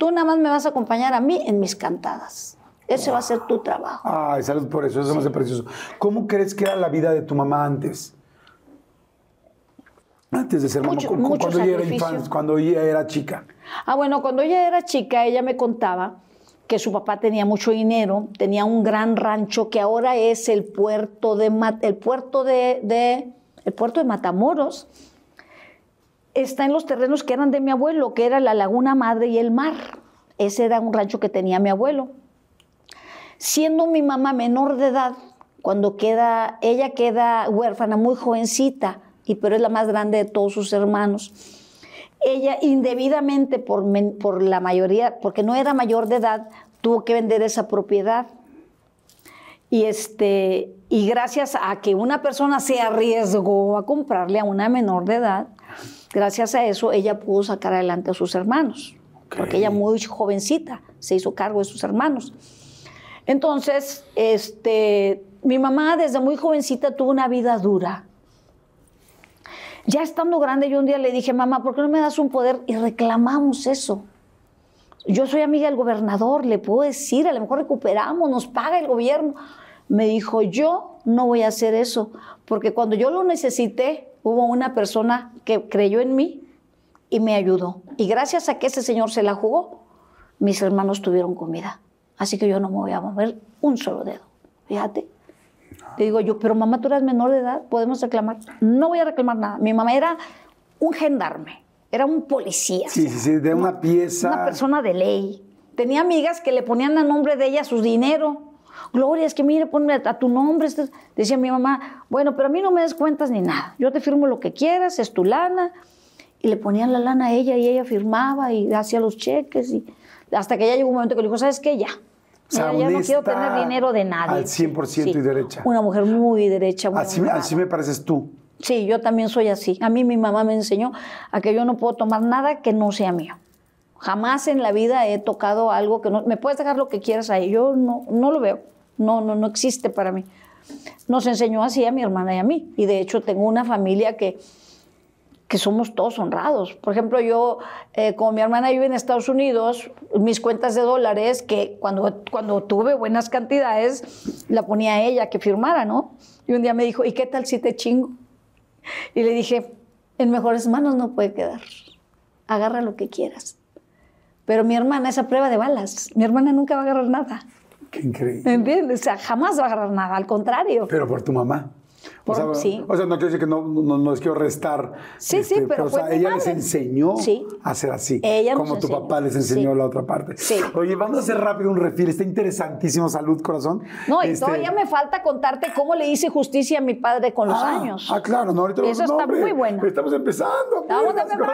Tú nada más me vas a acompañar a mí en mis cantadas. Ese va a ser tu trabajo. Ay, salud por eso, eso me hace precioso. ¿Cómo crees que era la vida de tu mamá antes? Antes de ser mamá, Mucho- cu- cu- mucho cuando ella era cuando ella era chica. Ah, bueno, cuando ella era chica, ella me contaba que su papá tenía mucho dinero, tenía un gran rancho que ahora es el puerto de, el puerto de, de- el puerto de Matamoros. Está en los terrenos que eran de mi abuelo, que era la Laguna Madre y el mar. Ese era un rancho que tenía mi abuelo. Siendo mi mamá menor de edad, cuando queda, ella queda huérfana, muy jovencita, y pero es la más grande de todos sus hermanos ella indebidamente por, por la mayoría, porque no era mayor de edad, tuvo que vender esa propiedad. Y, este, y gracias a que una persona se arriesgó a comprarle a una menor de edad, gracias a eso ella pudo sacar adelante a sus hermanos, porque ella muy jovencita se hizo cargo de sus hermanos. Entonces, este, mi mamá desde muy jovencita tuvo una vida dura. Ya estando grande, yo un día le dije, mamá, ¿por qué no me das un poder? Y reclamamos eso. Yo soy amiga del gobernador, le puedo decir, a lo mejor recuperamos, nos paga el gobierno. Me dijo, yo no voy a hacer eso, porque cuando yo lo necesité, hubo una persona que creyó en mí y me ayudó. Y gracias a que ese señor se la jugó, mis hermanos tuvieron comida. Así que yo no me voy a mover un solo dedo. Fíjate. Le digo yo, pero mamá, tú eres menor de edad, podemos reclamar. No voy a reclamar nada. Mi mamá era un gendarme, era un policía. Sí, sí, sí, de una pieza. Una persona de ley. Tenía amigas que le ponían a nombre de ella su dinero. Gloria, es que mire, ponme a tu nombre. Esto- Decía mi mamá, bueno, pero a mí no me des cuentas ni nada. Yo te firmo lo que quieras, es tu lana. Y le ponían la lana a ella y ella firmaba y hacía los cheques. Y hasta que ya llegó un momento que le dijo, ¿sabes qué? Ya. Ya, no quiero tener dinero de nadie. al 100% y derecha. Una mujer muy derecha. muy Así, así me pareces tú. Sí, yo también soy así. A mí mi mamá me enseñó a que yo no puedo tomar nada que no sea mío. Jamás en la vida he tocado algo que no... Me puedes dejar lo que quieras ahí. Yo no, no lo veo. No, no, no existe para mí. Nos enseñó así a mi hermana y a mí. Y de hecho tengo una familia que, que somos todos honrados. Por ejemplo, yo, eh, como mi hermana vive en Estados Unidos, mis cuentas de dólares, que cuando, cuando tuve buenas cantidades, la ponía a ella que firmara, ¿no? Y un día me dijo, ¿y qué tal si te chingo? Y le dije, en mejores manos no puede quedar. Agarra lo que quieras. Pero mi hermana es a prueba de balas. Mi hermana nunca va a agarrar nada. Qué increíble. ¿Me entiendes? O sea, jamás va a agarrar nada. Al contrario. Pero por tu mamá. O sea, sí. o sea, no quiero decir que no, no, no les quiero restar. este, Sí, sí, pero o fue sea, ella les enseñó Sí. a ser así. Ella como tu enseñó. papá les enseñó Sí. la otra parte. Sí. Oye, vamos a hacer rápido un refil. Está interesantísimo. Salud, corazón. No, y Este, todavía me falta contarte cómo le hice justicia a mi padre con los ah, años. Ah, claro, no, ahorita Eso no, está hombre, muy bueno. Estamos empezando. Estamos empezando.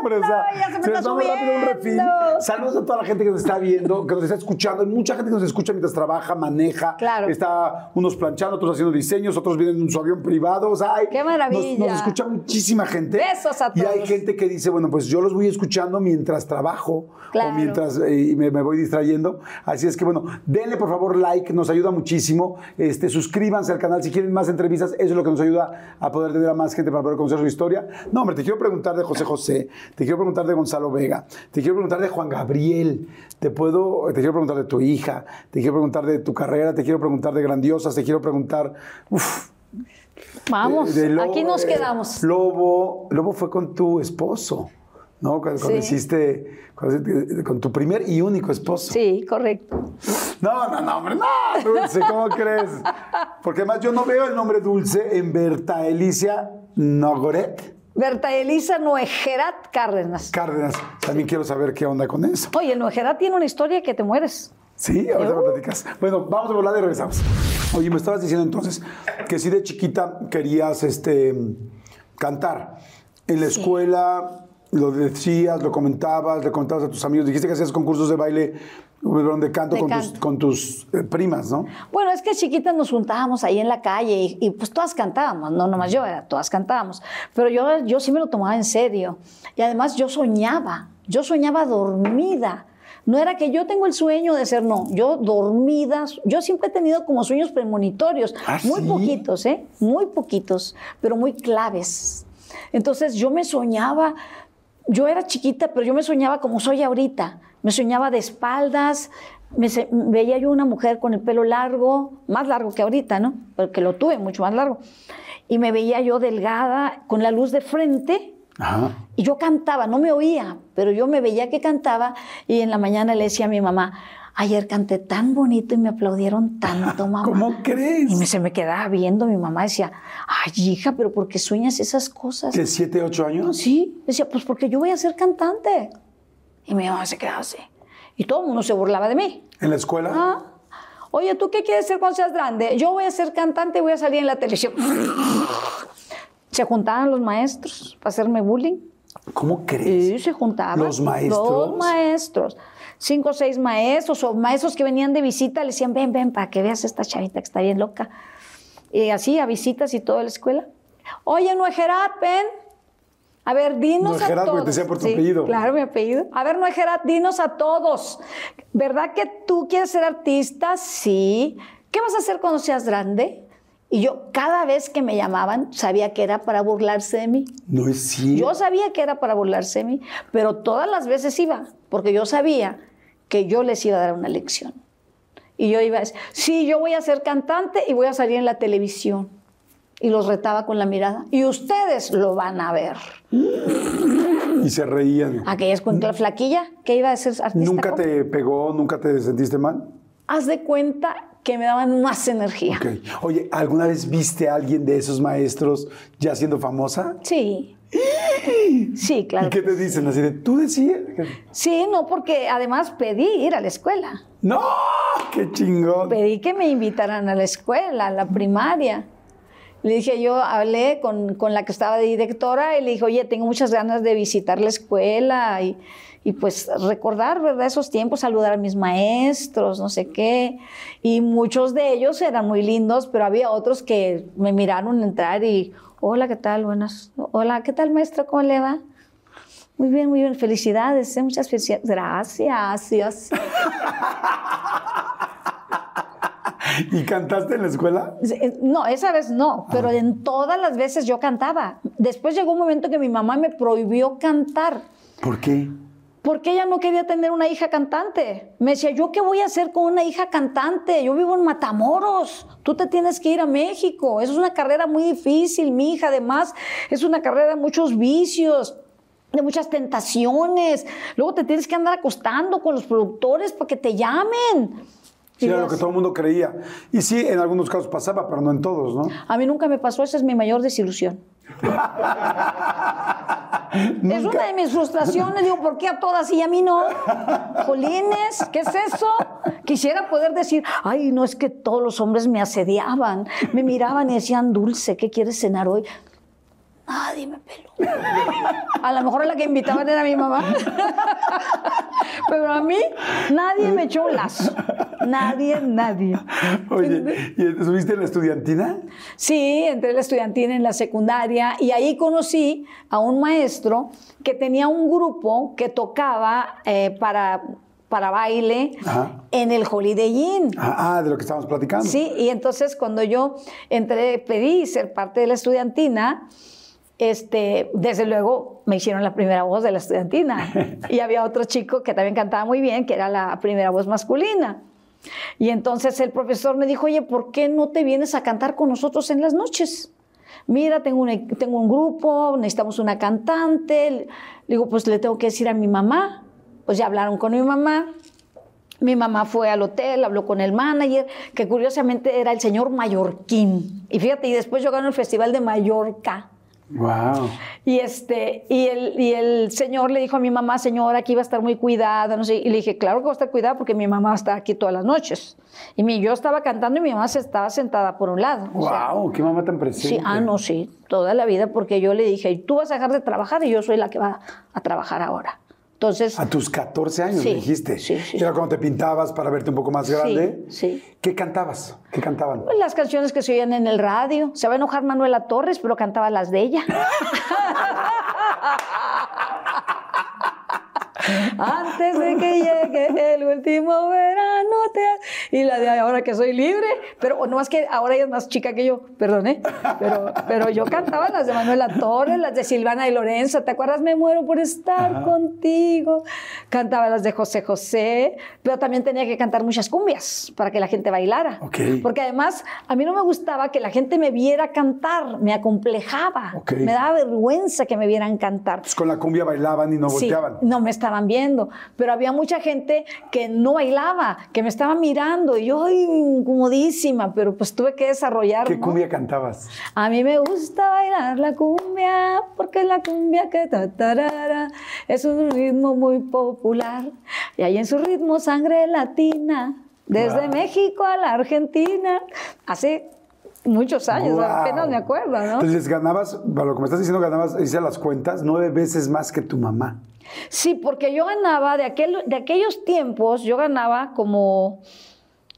Hombre, o sea, Ya se me sí, está vamos rápido un refil. subiendo. Saludos a toda la gente que nos está viendo, que nos está escuchando. Hay mucha gente que nos escucha mientras trabaja, maneja. Claro. Está unos planchando, otros haciendo diseños, otros vienen en su avión privado. O sea, hay- ¡Qué maravilla! Nos, nos escucha muchísima gente. Besos a Y hay todos. gente que dice, bueno, pues yo los voy escuchando mientras trabajo Claro. o mientras eh, me, me voy distrayendo. Así es que, bueno, denle por favor like, nos ayuda muchísimo. Este, suscríbanse al canal si quieren más entrevistas. Eso es lo que nos ayuda a poder tener a más gente para poder conocer su historia. No, hombre, te quiero preguntar de José José, te quiero preguntar de Gonzalo Vega, te quiero preguntar de Juan Gabriel, te puedo, te quiero preguntar de tu hija, te quiero preguntar de tu carrera, te quiero preguntar de grandiosas, te quiero preguntar, uf, Vamos, de- de Lobo, aquí nos eh, quedamos. Lobo, Lobo fue con tu esposo, ¿no? Cuando, cuando Sí. hiciste, cuando- con tu primer y único esposo. Sí, correcto. No, no, no, hombre, no, Dulce, ¿cómo crees? Porque además yo no veo el nombre Dulce en Berta Elicia Nogoret Berta Elisa Noejerat Cárdenas. Cárdenas. También quiero saber qué onda con eso. Oye, Noejerat tiene una historia que te mueres. Sí, ahorita me platicas. Bueno, vamos a volar y regresamos. Oye, me estabas diciendo entonces que si de chiquita querías este, cantar. En la escuela lo decías, lo comentabas, le contabas a tus amigos. Dijiste que hacías concursos de baile, de canto, De con, Tus, canto. con tus eh, primas, ¿no? Bueno, es que chiquitas nos juntábamos ahí en la calle y, y, pues todas cantábamos, no nomás yo, era, todas cantábamos. Pero yo, yo sí me lo tomaba en serio. Y además yo soñaba, yo soñaba dormida. No era que yo tengo el sueño de ser, no, yo dormida, yo siempre he tenido como sueños premonitorios, ¿Ah, muy sí? poquitos, ¿eh? Muy poquitos, pero muy claves. Entonces yo me soñaba, yo era chiquita, pero yo me soñaba como soy ahorita, Me soñaba de espaldas, me se- veía yo una mujer con el pelo largo, más largo que ahorita, ¿no? Porque lo tuve mucho más largo. Y me veía yo delgada, con la luz de frente, Ajá. y yo cantaba, no me oía, pero yo me veía que cantaba y en la mañana le decía a mi mamá, ayer canté tan bonito y me aplaudieron tanto, mamá. ¿Cómo crees? Y me- se me quedaba viendo, mi mamá decía, ay hija, pero ¿por qué sueñas esas cosas? ¿De 7, 8 años? Sí, decía, pues porque yo voy a ser cantante. Y mi mamá se quedaba así. Y todo el mundo se burlaba de mí. ¿En la escuela? Ah, Oye, ¿tú qué quieres ser cuando seas grande? Yo voy a ser cantante y voy a salir en la televisión. Se juntaban los maestros para hacerme bullying. ¿Cómo crees? Sí, se juntaban. ¿Los maestros? Los maestros. Cinco o seis maestros o maestros que venían de visita le decían, ven, ven, para que veas a esta chavita que está bien loca. Y así, a visitas y toda la escuela. Oye, Nuejerat, ven. A ver, dinos Nuejerat, a porque todos. te decía por tu Sí, apellido. Claro, mi apellido. A ver, Nuejerat, dinos a todos. ¿Verdad que tú quieres ser artista? Sí. ¿Qué vas a hacer cuando seas grande? Y yo, cada vez que me llamaban, sabía que era para burlarse de mí. No es cierto. Yo sabía que era para burlarse de mí, pero todas las veces iba, porque yo sabía que yo les iba a dar una lección. Y yo iba a decir, sí, yo voy a ser cantante y voy a salir en la televisión. Y los retaba con la mirada. Y ustedes lo van a ver. Y se reían. Aquella escuincla flaquilla que iba a ser artista. ¿Nunca te pegó? ¿Nunca te sentiste mal? Haz de cuenta que me daban más energía. Oye, ¿alguna vez viste a alguien de esos maestros ya siendo famosa? Sí. Sí, claro. ¿Y qué te dicen? Así de, ¿tú decías? Sí, no, porque además pedí ir a la escuela. ¡No! ¡Qué chingón! pedí que me invitaran a la escuela, a la primaria. Le dije, yo hablé con, con la que estaba de directora y le dije, oye, tengo muchas ganas de visitar la escuela y, y pues recordar, ¿verdad? Esos tiempos, saludar a mis maestros, no sé qué. Y muchos de ellos eran muy lindos, pero había otros que me miraron entrar y, hola, ¿qué tal? Buenas. Hola, ¿qué tal, maestra? ¿Cómo le va? Muy bien, muy bien. Felicidades, ¿eh? muchas felicidades. Gracias. ¿Y cantaste en la escuela? Eh, No, esa vez no, pero en todas las veces yo cantaba. Después llegó un momento que mi mamá me prohibió cantar ¿Por qué? Porque ella no quería tener una hija cantante. Me decía, ¿yo qué voy a hacer con una hija cantante? Yo vivo en Matamoros, tú te tienes que ir a México. Eso es una carrera muy difícil, mi hija. Además, es una carrera de muchos vicios de muchas tentaciones. Luego te tienes que andar acostando con los productores para que te llamen. Sí, era lo que todo el mundo creía. Y sí, en algunos casos pasaba, pero no en todos, ¿no? A mí nunca me pasó, esa es mi mayor desilusión. Es una de mis frustraciones, digo, ¿por qué a todas y a mí no? Jolines, ¿qué es eso? Quisiera poder decir, ay, no es que todos los hombres me asediaban, me miraban y decían, Dulce, ¿qué quieres cenar hoy? Nadie me peló. A lo mejor la que invitaban era mi mamá. Pero a mí nadie me echó un lazo. Nadie, nadie. Oye, ¿y estuviste en la estudiantina? Sí, entré a la estudiantina en la secundaria y ahí conocí a un maestro que tenía un grupo que tocaba eh, para, para baile Ajá. en el Holiday Inn. Ah, ah, de lo que estábamos platicando. Sí, y entonces cuando yo entré, pedí ser parte de la estudiantina, este, desde luego me hicieron la primera voz de la estudiantina. Y había otro chico que también cantaba muy bien, que era la primera voz masculina. Y entonces el profesor me dijo, oye, ¿por qué no te vienes a cantar con nosotros en las noches? Mira, tengo un, tengo un grupo, necesitamos una cantante. Le digo, pues le tengo que decir a mi mamá. Pues ya hablaron con mi mamá. Mi mamá fue al hotel, habló con el manager, que curiosamente era el señor Mallorquín. Y fíjate, y después yo gané el Festival de Mallorca. Wow. Y, este, y, el, y el señor le dijo a mi mamá, señora, aquí va a estar muy cuidada, no sé. Y le dije, claro que va a estar cuidada porque mi mamá está aquí todas las noches. Y mi, yo estaba cantando y mi mamá se estaba sentada por un lado. O sea, Wow, qué mamá tan presente. Sí, ah, no, sí, toda la vida, porque yo le dije, tú vas a dejar de trabajar y yo soy la que va a trabajar ahora. Entonces, A tus 14 años, Sí, me dijiste. sí, sí. Era cuando te pintabas para verte un poco más grande. sí. ¿Qué cantabas? ¿Qué cantaban? pues, las canciones que se oían en el radio. Se va a enojar Manuela Torres, pero cantaba las de ella. Antes de que llegue el último verano te y la de ahora que soy libre, pero no más que ahora ella es más chica que yo, perdón, ¿eh? Pero, pero yo cantaba las de Manuela Torres, las de Silvana y Lorenzo, ¿te acuerdas? Me muero por estar contigo. Cantaba las de José José, pero también tenía que cantar muchas cumbias para que la gente bailara. Ok. Porque además a mí no me gustaba que la gente me viera cantar, me acomplejaba, Ok. me daba vergüenza que me vieran cantar. Pues con la cumbia bailaban y no Sí, volteaban. no me estaban viendo, pero había mucha gente que no bailaba, que me estaba mirando y yo incomodísima, pero pues tuve que desarrollar. ¿Qué ¿no? cumbia cantabas? A mí me gusta bailar la cumbia porque la cumbia que ta, tarara, es un ritmo muy popular y hay en su ritmo sangre latina, desde Wow. México a la Argentina, hace muchos años, Wow. apenas me acuerdo, ¿no? Entonces ganabas, para lo que me estás diciendo, ganabas, hice las cuentas, nueve veces más que tu mamá. Sí, porque yo ganaba, de, aquel, de aquellos tiempos, yo ganaba como,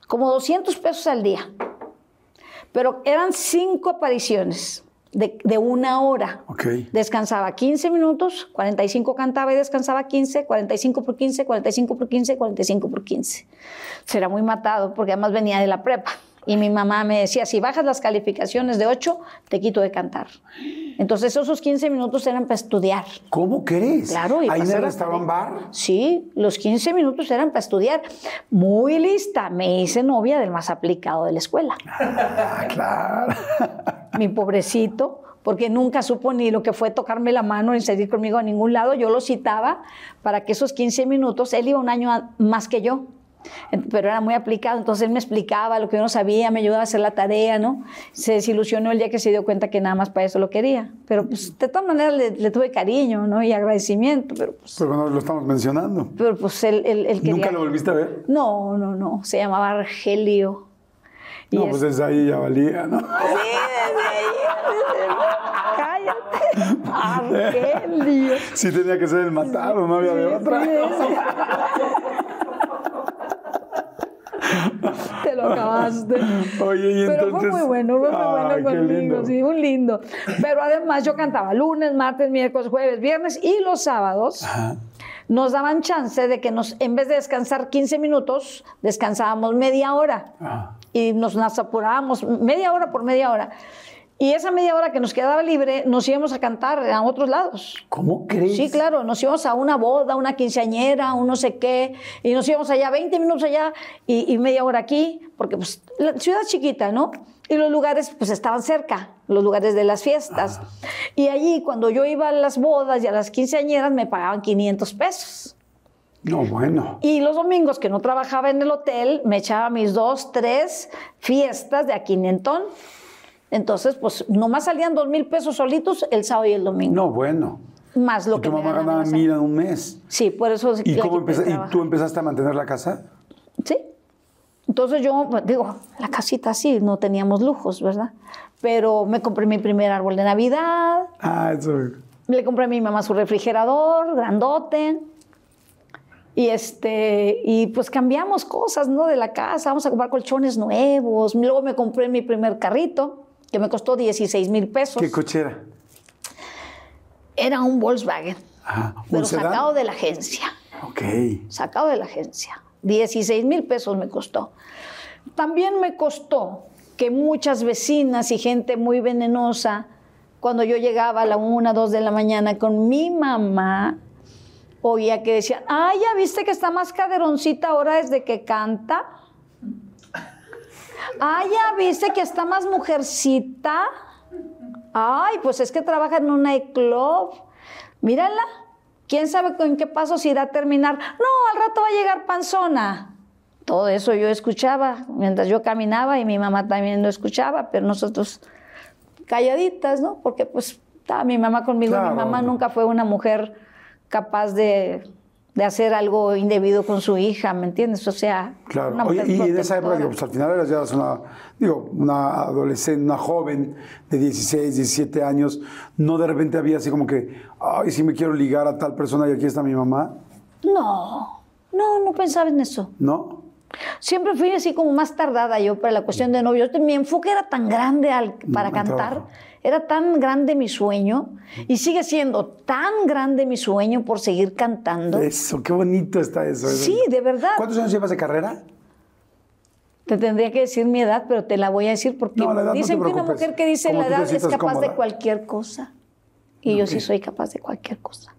como 200 pesos al día. Pero eran cinco apariciones de, de una hora. Ok. Descansaba 15 minutos, 45 cantaba y descansaba 15, 45 por 15, 45 por 15, 45 por 15. Será muy matado porque además venía de la prepa. Y mi mamá me decía, si bajas las calificaciones de 8, te quito de cantar. Entonces esos 15 minutos eran para estudiar. ¿Cómo crees? Claro, y Ahí en el bar. Sí, los 15 minutos eran para estudiar. Muy lista, me hice novia del más aplicado de la escuela. Ah, claro. Mi pobrecito, porque nunca supo ni lo que fue tocarme la mano ni salir conmigo a ningún lado. Yo lo citaba para que esos 15 minutos, él iba un año más que yo, pero era muy aplicado. Entonces él me explicaba lo que yo no sabía, me ayudaba a hacer la tarea, ¿no? Se desilusionó el día que se dio cuenta que nada más para eso lo quería. Pero pues de todas maneras le, le tuve cariño, ¿no? Y agradecimiento, pero pues, Pero no lo estamos mencionando. pero, pues él, él- él quería... ¿Nunca lo volviste a ver? No, no, no. Se llamaba Argelio. Y No, es- pues desde ahí ya valía, ¿no? Sí, desde ahí. Cállate. Argelio. Sí tenía que ser el matado, no había de otra. Te lo acabaste. Oye, y Pero entonces... fue muy bueno, fue muy bueno conmigo, lindo. sí, un lindo. Pero además yo cantaba lunes, martes, miércoles, jueves, viernes y los sábados. Ajá. Nos daban chance de que nos, en vez de descansar 15 minutos, descansábamos media hora. Ah. y nos, nos apurábamos media hora por media hora. Y esa media hora que nos quedaba libre, nos íbamos a cantar a otros lados. ¿Cómo crees? Sí, claro, nos íbamos a una boda, una quinceañera, un no sé qué, y nos íbamos allá 20 minutos allá y, y media hora aquí, porque pues la ciudad es chiquita, ¿no? Y los lugares pues estaban cerca, los lugares de las fiestas. Y allí cuando yo iba a las bodas y a las quinceañeras me pagaban 500 pesos. No, bueno. Y los domingos que no trabajaba en el hotel, me echaba mis dos, tres fiestas de a quinientón. Entonces, pues nomás salían dos mil pesos solitos el sábado y el domingo. No, bueno. Más lo Y que tu mamá ganaba mil en un mes. Sí, por eso ¿Y, cómo quité de empeza- ¿Y tú empezaste a mantener la casa? Sí. Entonces yo, pues, digo, la casita sí, no teníamos lujos, ¿verdad? Pero me compré mi primer árbol de Navidad, Ah, eso. le compré a mi mamá su refrigerador grandote. Y este, y pues cambiamos cosas, ¿no? De la casa, vamos a comprar colchones nuevos. Luego me compré mi primer carrito, que me costó 16 mil pesos. ¿Qué cochera? Era un Volkswagen, Ah, ¿un pero sedán? sacado de la agencia. Ok. sacado de la agencia. 16 mil pesos me costó. También me costó que muchas vecinas y gente muy venenosa, cuando yo llegaba a la una, dos de la mañana con mi mamá, oía que decían, ay, ya viste que está más caderoncita ahora desde que canta. Ay, ya viste que está más mujercita. Ay, pues es que trabaja en un nightclub. Mírala. ¿Quién sabe con qué pasos irá a terminar? No, al rato va a llegar panzona. Todo eso yo escuchaba mientras yo caminaba y mi mamá también lo escuchaba, pero nosotros calladitas, ¿no? Porque pues estaba mi mamá conmigo. Claro. Mi mamá nunca fue una mujer capaz de, de hacer algo indebido con su hija, ¿me entiendes? O sea, Claro. una Oye, y en esa época, digo, pues al final eras ya una, digo, una adolescente, una joven de 16, 17 años. No de repente había así como que, ay, sí me quiero ligar a tal persona y aquí está mi mamá. No, no, no pensaba en eso. ¿No? Siempre fui así como más tardada yo para la cuestión de novios. Mi enfoque era tan grande al- para al cantar, trabajo. Era tan grande mi sueño y sigue siendo tan grande mi sueño por seguir cantando. Eso, qué bonito está eso. eso. Sí, de verdad. ¿Cuántos años llevas de carrera? Te tendría que decir mi edad, pero te la voy a decir porque No, no dicen que una mujer que dice Como la edad es capaz de cualquier cosa. Y yo sí soy capaz de cualquier cosa.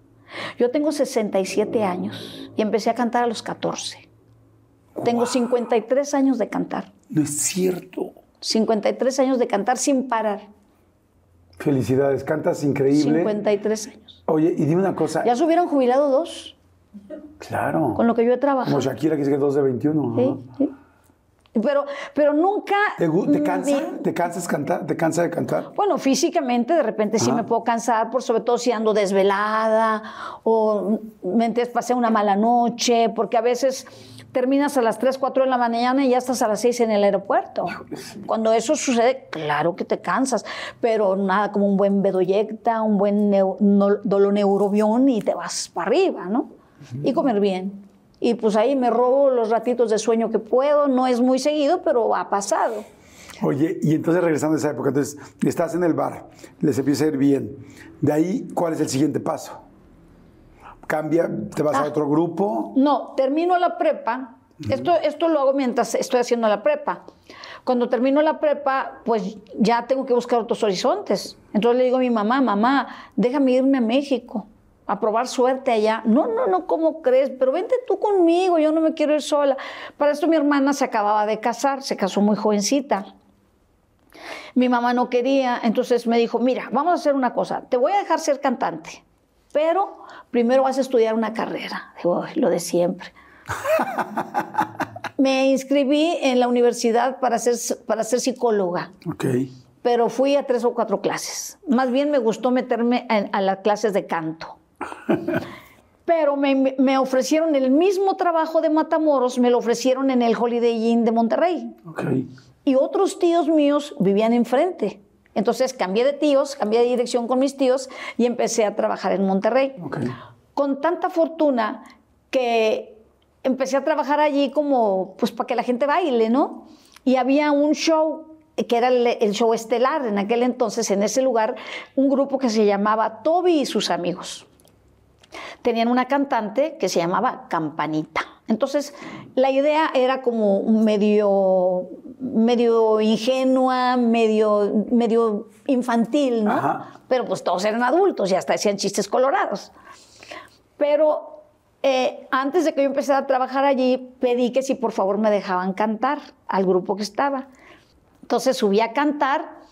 Yo tengo 67 años y empecé a cantar a los 14. Tengo 53 años de cantar. No es cierto. 53 años de cantar sin parar. Felicidades, cantas increíble. 53 años. Oye, y dime una cosa. Ya se hubieran jubilado dos Claro. con lo que yo he trabajado. Como Shakira, que dice que 2 de 21. Sí. Pero, pero nunca. ¿Te, te cansa? ¿Te cansas cantar? ¿Te cansa de cantar? Bueno, físicamente de repente sí me puedo cansar, por sobre todo si ando desvelada o me pasé una mala noche, porque a veces terminas a las 3, 4 de la mañana y ya estás a las 6 en el aeropuerto. Cuando eso sucede, claro que te cansas, pero nada como un buen bedoyecta, un buen no- doloneurobión y te vas para arriba, ¿no? Y comer bien. Y pues ahí me robo los ratitos de sueño que puedo, no es muy seguido, pero ha pasado. Oye, y entonces regresando a esa época, entonces estás en el bar, les empieza a ir bien. De ahí, ¿cuál es el siguiente paso? ¿Cambia? ¿Te vas a Ah. otro grupo? No, termino la prepa. Esto, esto lo hago mientras estoy haciendo la prepa. Cuando termino la prepa, pues ya tengo que buscar otros horizontes. Entonces le digo a mi mamá, mamá, déjame irme a México a probar suerte allá. No, no, no, ¿cómo crees? Pero vente tú conmigo, yo no me quiero ir sola. Para esto mi hermana se acababa de casar, se casó muy jovencita. Mi mamá no quería, entonces me dijo, mira, vamos a hacer una cosa, te voy a dejar ser cantante, pero primero vas a estudiar una carrera. Digo, "Ay, lo de siempre. me inscribí en la universidad para ser, para ser psicóloga, Ok. pero fui a tres o cuatro clases. Más bien me gustó meterme en- a las clases de canto. Pero me, me ofrecieron el mismo trabajo de Matamoros, me lo ofrecieron en el Holiday Inn de Monterrey Ok. y otros tíos míos vivían enfrente. Entonces cambié de tíos, cambié de dirección con mis tíos y empecé a trabajar en Monterrey. Con tanta fortuna que empecé a trabajar allí como, pues para que la gente baile, ¿no? Y había un show que era el, el show estelar en aquel entonces, en ese lugar, un grupo que se llamaba Toby y sus amigos tenían una cantante que se llamaba Campanita. Entonces, la idea era como medio, medio ingenua, medio, medio infantil, ¿no? Ajá. Pero pues todos eran adultos y hasta decían chistes colorados. Pero eh, antes de que yo empezara a trabajar allí, pedí que si por favor me dejaban cantar al grupo que estaba. Entonces subí a cantar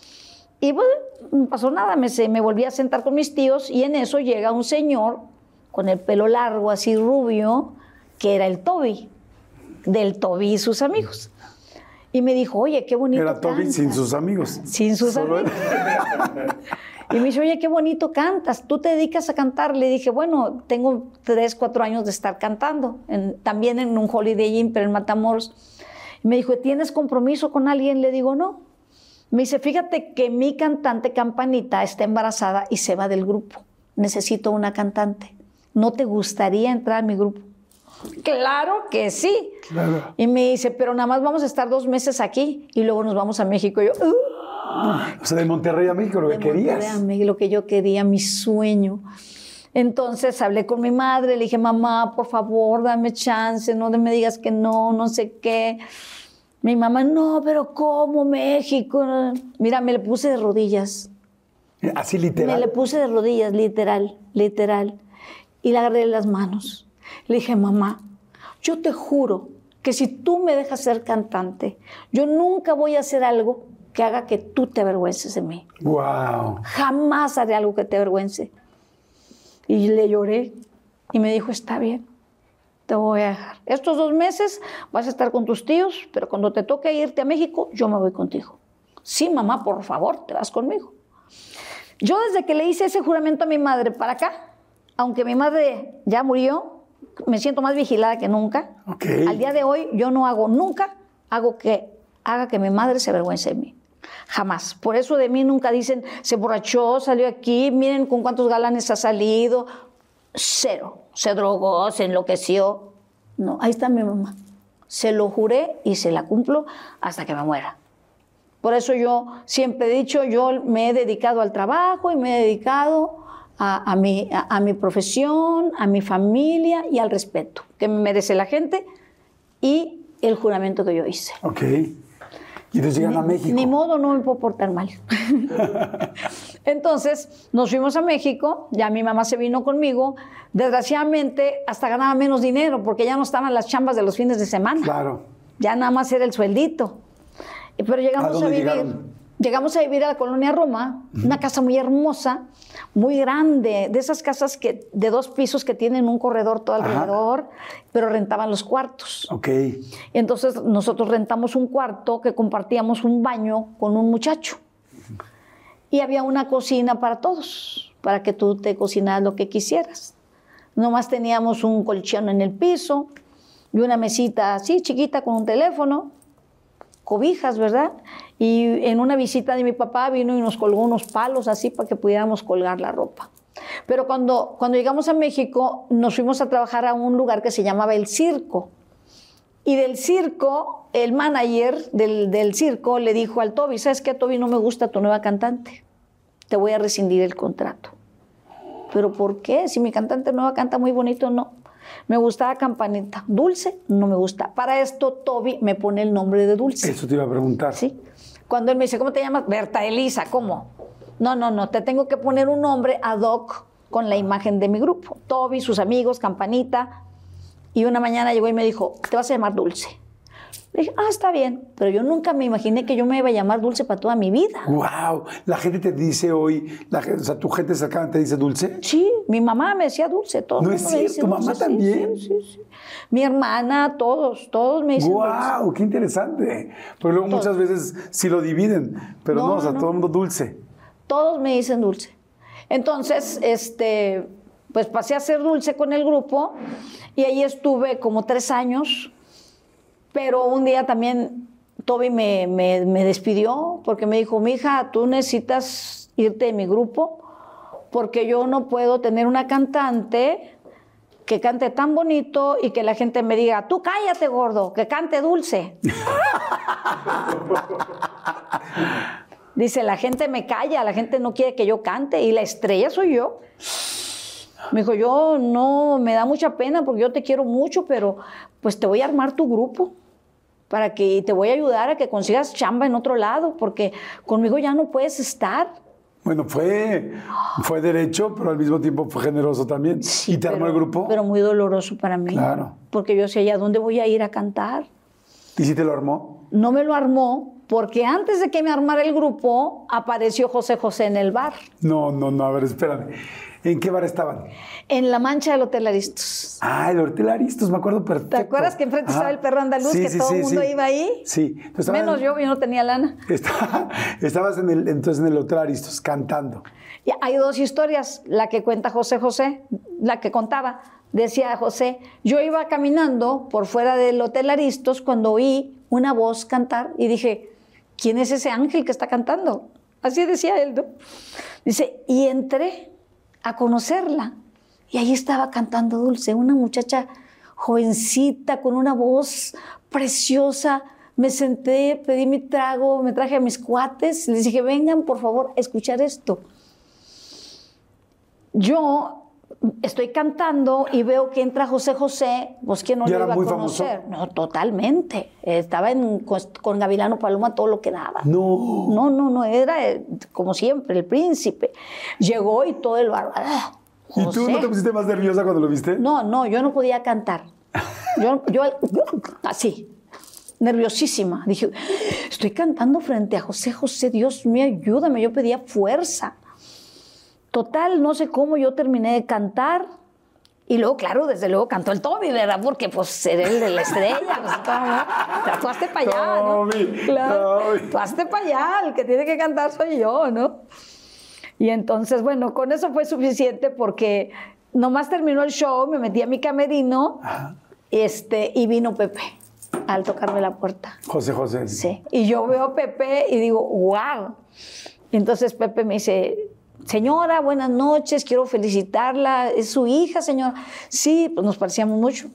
y bueno, no pasó nada, me, me volví a sentar con mis tíos y en eso llega un señor con el pelo largo, así rubio, que era el Toby, del Toby y sus amigos. Y me dijo, oye, qué bonito Era Toby sin cantas". sus amigos. Sin sus Solo amigos. Y me dice, oye, qué bonito cantas, tú te dedicas a cantar. Le dije, bueno, tengo tres, cuatro años de estar cantando, en- también en un Holiday Inn, pero en Matamoros. Y me dijo, ¿tienes compromiso con alguien? Le digo, no. Me dice, fíjate que mi cantante Campanita está embarazada y se va del grupo. Necesito una cantante. ¿No te gustaría entrar a mi grupo? Claro que sí. Claro. Y me dice, pero nada más vamos a estar dos meses aquí y luego nos vamos a México. Y yo, "Uh". O sea, de Monterrey a México, lo que Monterrey querías. a México, lo que yo quería, mi sueño. Entonces hablé con mi madre, le dije, mamá, por favor, dame chance, no me digas que no, no sé qué. Mi mamá, no, pero ¿cómo México? Mira, me le puse de rodillas. Así Me le literal. puse de rodillas, literal, literal. Y le agarré las manos. Le dije, mamá, yo te juro que si tú me dejas ser cantante, yo nunca voy a hacer algo que haga que tú te avergüences de mí. Wow. Jamás haré algo que te avergüence. Y le lloré y me dijo, está bien, te voy a dejar. Estos dos meses vas a estar con tus tíos, pero cuando te toque irte a México, yo me voy contigo. Sí, mamá, por favor, te vas conmigo. Yo desde que le hice ese juramento a mi madre para acá, aunque mi madre ya murió, me siento más vigilada que nunca. Ok. Al día de hoy yo no hago nunca, hago que haga que mi madre se avergüence de mí. Jamás. Por eso de mí nunca dicen, se borrachó, salió aquí, miren con cuántos galanes ha salido. Cero. Se drogó, se enloqueció. No, ahí está mi mamá. Se lo juré y se la cumplo hasta que me muera. Por eso yo siempre he dicho, yo me he dedicado al trabajo y me he dedicado a, a mi, a- a mi profesión, a mi familia y al respeto que me merece la gente y el juramento que yo hice. Ok. Y entonces llegan a México. Ni modo, no me puedo portar mal. Entonces nos fuimos a México, ya mi mamá se vino conmigo. Desgraciadamente, hasta ganaba menos dinero porque ya no estaban las chambas de los fines de semana. Claro. Ya nada más era el sueldito. Pero llegamos ¿A a, vivir. llegaron? Llegamos a vivir a la colonia Roma, una casa muy hermosa, muy grande, de esas casas que, de dos pisos que tienen un corredor todo Ajá. alrededor, pero rentaban los cuartos. Ok. Entonces nosotros rentamos un cuarto que compartíamos un baño con un muchacho. Y había una cocina para todos, para que tú te cocinaras lo que quisieras. Nomás teníamos un colchón en el piso y una mesita así chiquita con un teléfono, cobijas, ¿verdad? Y en una visita de mi papá vino y nos colgó unos palos así para que pudiéramos colgar la ropa. Pero cuando, cuando llegamos a México nos fuimos a trabajar a un lugar que se llamaba El Circo. Y del circo, el manager del, del circo le dijo al Toby, ¿sabes qué, Toby? No me gusta tu nueva cantante. Te voy a rescindir el contrato. ¿Pero por qué? Si mi cantante nueva canta muy bonito, no. Me gustaba Campanita. Dulce, no me gusta. Para esto, Toby me pone el nombre de Dulce. Eso te iba a preguntar. ¿Sí? Cuando él me dice, ¿cómo te llamas? Berta Elisa, ¿cómo? No, no, no, te tengo que poner un nombre ad hoc con la imagen de mi grupo. Toby, sus amigos, Campanita. Y una mañana llegó y me dijo, te vas a llamar Dulce. Le dije, ah, está bien, pero yo nunca me imaginé que yo me iba a llamar Dulce para toda mi vida. Wow. La gente te dice hoy, la o sea, tu gente cercana te dice dulce. Sí, mi mamá me decía Dulce, todo el No mundo es cierto, ¿tu mamá Dulce, también? Sí, sí, sí. Mi hermana, todos, todos me dicen Dulce. Wow, qué interesante. Porque luego muchas veces sí lo dividen, pero no, No, o sea, no. todo el mundo dulce. Todos me dicen dulce. Entonces, este, pues pasé a ser dulce con el grupo y ahí estuve como tres años. Pero un día también Toby me, me- me despidió porque me dijo, mija, tú necesitas irte de mi grupo porque yo no puedo tener una cantante que cante tan bonito y que la gente me diga, tú cállate, gordo, que cante dulce. Dice, la gente me calla, la gente no quiere que yo cante y la estrella soy yo. Me dijo, yo no, me da mucha pena porque yo te quiero mucho, pero pues te voy a armar tu grupo para que te voy a ayudar a que consigas chamba en otro lado porque conmigo ya no puedes estar. Bueno, fue, fue derecho, pero al mismo tiempo fue generoso también. ¿Y te armó el grupo? Pero muy doloroso para mí. Claro. Porque yo decía, ¿y a dónde voy a ir a cantar? ¿Y si te lo armó? No me lo armó porque antes de que me armara el grupo apareció José José en el bar, No, no, no, a ver, espérame. ¿En qué bar estaban? en la mancha del Hotel Aristos. Ah, el Hotel Aristos, me acuerdo perfecto. ¿Te acuerdas que enfrente Ajá. estaba el perro andaluz, Sí, que sí, todo sí, el mundo iba ahí? Sí. Menos en- yo, yo no tenía lana. Estaba- estabas en el, entonces en el Hotel Aristos cantando. Y hay dos historias, la que cuenta José José, la que contaba. Decía José, yo iba caminando por fuera del Hotel Aristos cuando oí una voz cantar y dije, ¿quién es ese ángel que está cantando? Así decía él, ¿no? Dice, y entré a conocerla. Y ahí estaba cantando Dulce, una muchacha jovencita con una voz preciosa. Me senté, pedí mi trago, me traje a mis cuates, les dije, vengan por favor a escuchar esto. Yo estoy cantando y veo que entra José José, pues que no ¿Y lo iba a muy famoso? conocer. No, totalmente. Estaba en, con, con Gavilano Paloma todo lo que daba. No. No, no, no, era eh, como siempre, el príncipe. Llegó y todo el bar. ¡ah! ¿Y tú no te pusiste más nerviosa cuando lo viste? No, no, yo no podía cantar. Yo, yo así, nerviosísima. Dije, estoy cantando frente a José José, Dios mío, ayúdame. Yo pedía fuerza. Total, no sé cómo yo terminé de cantar. Y luego, claro, desde luego cantó el Toby, ¿verdad? Porque pues era el de la estrella. Pues, tú hazte para allá, ¿no? Toby, Claro, Toby. tú hazte para allá, el que tiene que cantar soy yo, ¿no? Y entonces, bueno, con eso fue suficiente porque nomás terminó el show, me metí a mi camerino este, y vino Pepe al tocarme la puerta. José José. Sí. Y yo veo a Pepe y digo, wow. Y entonces Pepe me dice, señora, buenas noches, quiero felicitarla. ¿Es su hija, señora? Sí, pues nos parecíamos mucho.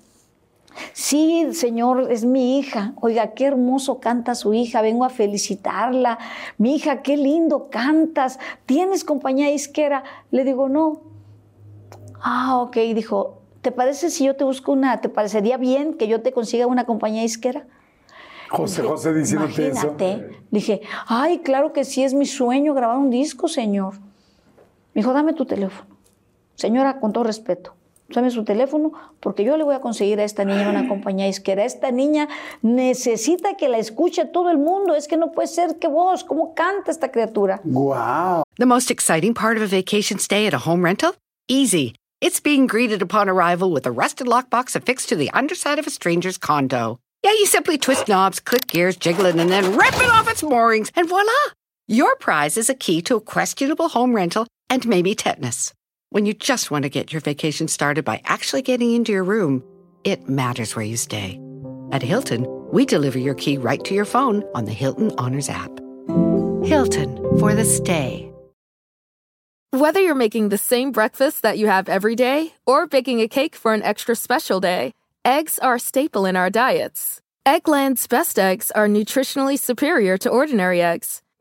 Sí, señor, es mi hija. Oiga, qué hermoso canta su hija. Vengo a felicitarla. Mi hija, qué lindo cantas. ¿Tienes compañía isquera? Le digo, no. Ah, ok. Dijo, ¿te parece si yo te busco una, te parecería bien que yo te consiga una compañía isquera? José, Dije, José diciéndote eso. Imagínate. Dije, ay, claro que sí, es mi sueño grabar un disco, señor. Me dijo, dame tu teléfono. Señora, con todo respeto, dame su teléfono porque yo le voy a conseguir a esta niña una compañía isquera. Esta niña necesita que la escuche todo el mundo. Es que no puede ser que vos, ¿cómo canta esta criatura? Wow. The most exciting part of a vacation stay at a home rental? Easy. It's being greeted upon arrival with a rusted lockbox affixed to the underside of a stranger's condo. Yeah, you simply twist knobs, click gears, jiggle it, and then rip it off its moorings, and voila! Your prize is a key to a questionable home rental and maybe tetanus. When you just want to get your vacation started by actually getting into your room, it matters where you stay. At Hilton, we deliver your key right to your phone on the Hilton Honors app. Hilton for the stay. Whether you're making the same breakfast that you have every day or baking a cake for an extra special day, eggs are a staple in our diets. Eggland's best eggs are nutritionally superior to ordinary eggs,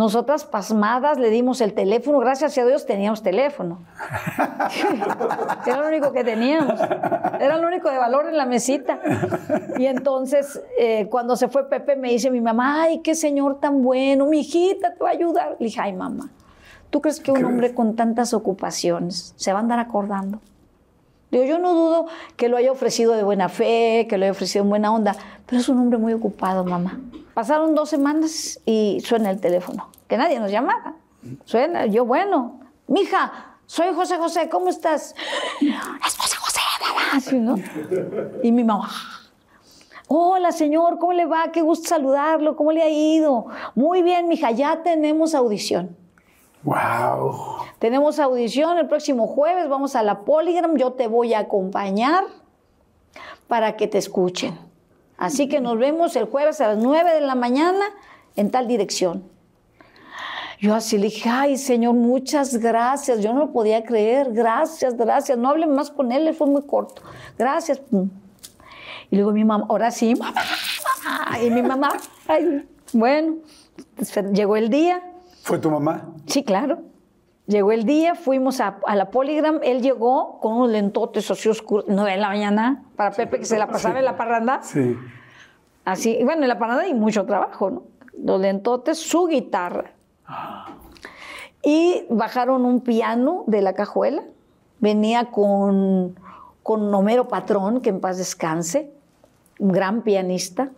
Nosotras pasmadas le dimos el teléfono, gracias a Dios teníamos teléfono. Era lo único que teníamos. Era lo único de valor en la mesita. Y entonces, eh, cuando se fue Pepe, me dice mi mamá, ay, qué señor tan bueno, mi hijita te va a ayudar. Le dije, ay, mamá, ¿tú crees que un hombre con tantas ocupaciones se va a andar acordando? Digo, yo no dudo que lo haya ofrecido de buena fe, que lo haya ofrecido en buena onda, pero es un hombre muy ocupado, mamá. Pasaron dos semanas y suena el teléfono, que nadie nos llamaba. Suena, yo, bueno, mija, soy José José, ¿cómo estás? Es José José, mamá, así, ¿no? Y mi mamá, hola señor, ¿cómo le va? Qué gusto saludarlo, ¿cómo le ha ido? Muy bien, mija, ya tenemos audición. Wow. Tenemos audición el próximo jueves, vamos a la Polygram, yo te voy a acompañar para que te escuchen. Así que nos vemos el jueves a las 9 de la mañana en tal dirección. Yo así le dije, ay Señor, muchas gracias. Yo no lo podía creer, gracias, gracias. No hable más con él, él fue muy corto. Gracias. pum. Y luego mi mamá, ahora sí, mamá, mamá. Y mi mamá, ay, bueno, llegó el día. ¿Fue tu mamá? Sí, claro. Llegó el día, fuimos a, a la Polygram, él llegó con unos lentotes así oscuros, nueve de la mañana, para Pepe que se la pasaba en la parranda. Sí. Así, y bueno, en la parranda hay mucho trabajo, ¿no? Los lentotes, su guitarra. Y bajaron un piano de la cajuela, venía con, con Homero Patrón, que en paz descanse, un gran pianista.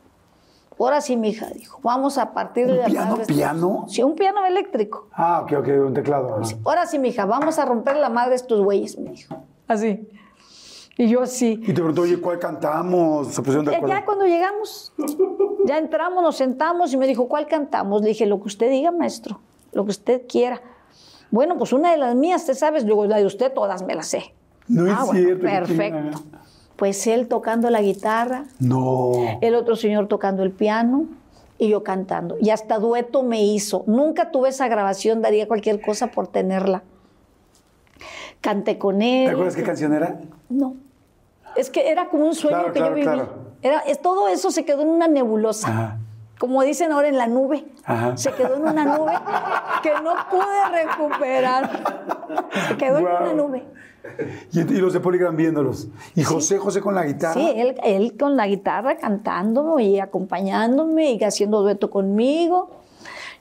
Ahora sí, mi hija dijo, vamos a partir de ¿Un la piano, madre piano? Sí, un piano eléctrico. Ah, ok, ok, un teclado. ajá. Ahora sí, mija, vamos a romper la madre de estos güeyes, me dijo. Así. Y yo así. Y te preguntó, oye, ¿cuál cantamos? Se pusieron de Ya, acuerdo. ya cuando llegamos, ya entramos, nos sentamos y me dijo, ¿cuál cantamos? Le dije, lo que usted diga, maestro, lo que usted quiera. Bueno, pues una de las mías, ¿te sabes? Luego, la de usted, todas me las sé. No es Ah, bueno, cierto. que perfecto. tiene- Pues él tocando la guitarra, No. el otro señor tocando el piano y yo cantando. Y hasta dueto me hizo. Nunca tuve esa grabación, daría cualquier cosa por tenerla. Canté con él. ¿Te acuerdas qué canción era? No. Es que era como un sueño Claro, que claro, yo viví. claro. Era, es, todo eso se quedó en una nebulosa. Ajá. Como dicen ahora en la nube. Ajá. Se quedó en una nube que no pude recuperar. Se quedó en una nube. Y, y los de Polygram viéndolos. Y José, José con la guitarra. Sí, él, él con la guitarra cantándome y acompañándome y haciendo dueto conmigo.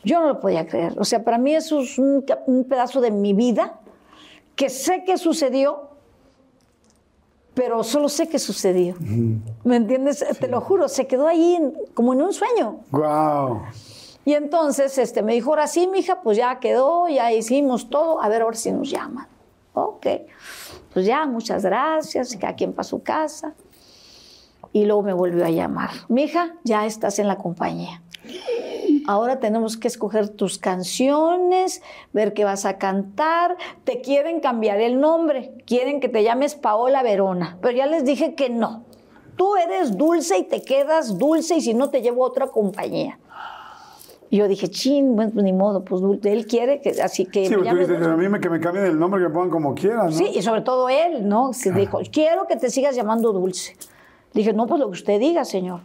Yo no lo podía creer. O sea, para mí eso es un, pedazo de mi vida que sé que sucedió, pero solo sé que sucedió. ¿Me entiendes? Te lo juro, se quedó ahí en- como en un sueño. Wow. Y entonces este, me dijo, ahora sí, mija, pues ya quedó, ya hicimos todo, a ver ahora si nos llaman. Ok, pues ya, muchas gracias, cada quien para su casa. Y luego me volvió a llamar, mija, ya estás en la compañía. Ahora tenemos que escoger tus canciones, ver qué vas a cantar. Te quieren cambiar el nombre, quieren que te llames Paola Verona, pero ya les dije que no. Tú eres dulce y te quedas dulce y si no te llevo a otra compañía. Y yo dije, chin, bueno, pues ni modo, pues él quiere que así que Sí, porque dices, a mí me, que me cambien el nombre, que me pongan como quieran, ¿no? Sí, y sobre todo él, ¿no? Se dijo, quiero que te sigas llamando Dulce. Dije, no, pues lo que usted diga, señor.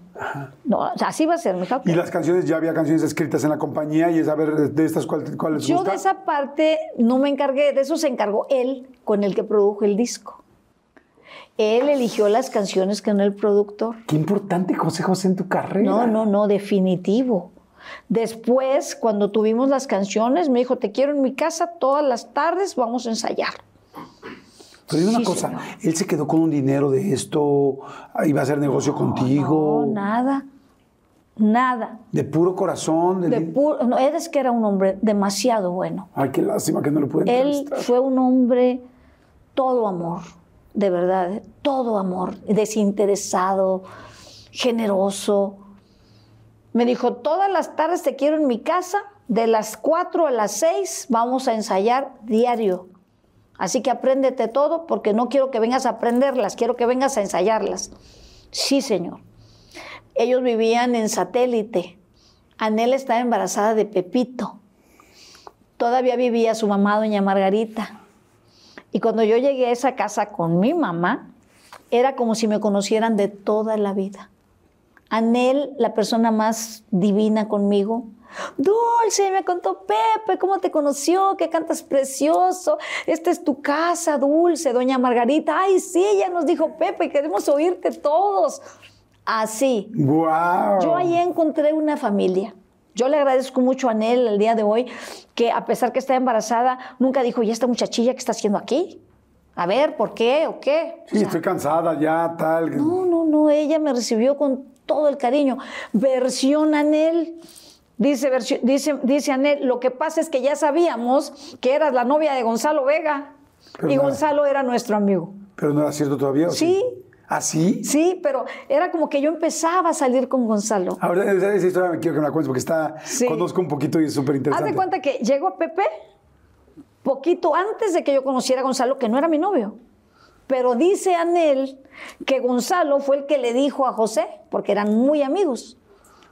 No, o sea, así va a ser, mija. Y las canciones, ya había canciones escritas en la compañía y es a ver de estas cuál, cuál Yo gusta. de esa parte no me encargué, de eso se encargó él con el que produjo el disco. Él eligió las canciones que no el productor. Qué importante José José en tu carrera. No, no, no, definitivo. Después, cuando tuvimos las canciones, me dijo, te quiero en mi casa todas las tardes, vamos a ensayar. Pero dime una Sí, cosa, señor. él se quedó con un dinero de esto, iba a hacer negocio contigo, No, nada, nada. de puro corazón. de De lin- pu- no, es que era un hombre demasiado bueno. Ay, qué lástima que no lo pude Él fue un hombre todo amor, de verdad, todo amor, desinteresado, generoso. Me dijo, todas las tardes te quiero en mi casa, de las 4 a las 6 vamos a ensayar diario. Así que apréndete todo porque no quiero que vengas a aprenderlas, quiero que vengas a ensayarlas. Sí, señor. Ellos vivían en satélite. Anel estaba embarazada de Pepito. Todavía vivía su mamá, doña Margarita. Y cuando yo llegué a esa casa con mi mamá, era como si me conocieran de toda la vida. Anel, la persona más divina conmigo. Dulce, me contó Pepe, cómo te conoció, que cantas precioso. Esta es tu casa, Dulce, doña Margarita. Ay, sí, ya nos dijo Pepe, queremos oírte todos. Así. ¡Guau! Yo ahí encontré una familia. Yo le agradezco mucho a Anel el día de hoy, que a pesar que está embarazada, nunca dijo, ¿y esta muchachilla qué está haciendo aquí? A ver, ¿por qué o qué? O Sí, sea, estoy cansada ya, tal. no, no, no, ella me recibió con todo el cariño. Versión Anel. Dice, dice, dice Anel, lo que pasa es que ya sabíamos que eras la novia de Gonzalo Vega. Pero y nada. Gonzalo era nuestro amigo. Pero no era cierto todavía. ¿o Sí. ¿Ah, sí? Sí, pero era como que yo empezaba a salir con Gonzalo. Ahora, esa, historia me quiero que me la cuentes porque está, Sí. conozco un poquito y es súper Haz interesante. de cuenta que llegó Pepe poquito antes de que yo conociera a Gonzalo, que no era mi novio. Pero dice Anel que Gonzalo fue el que le dijo a José, porque eran muy amigos.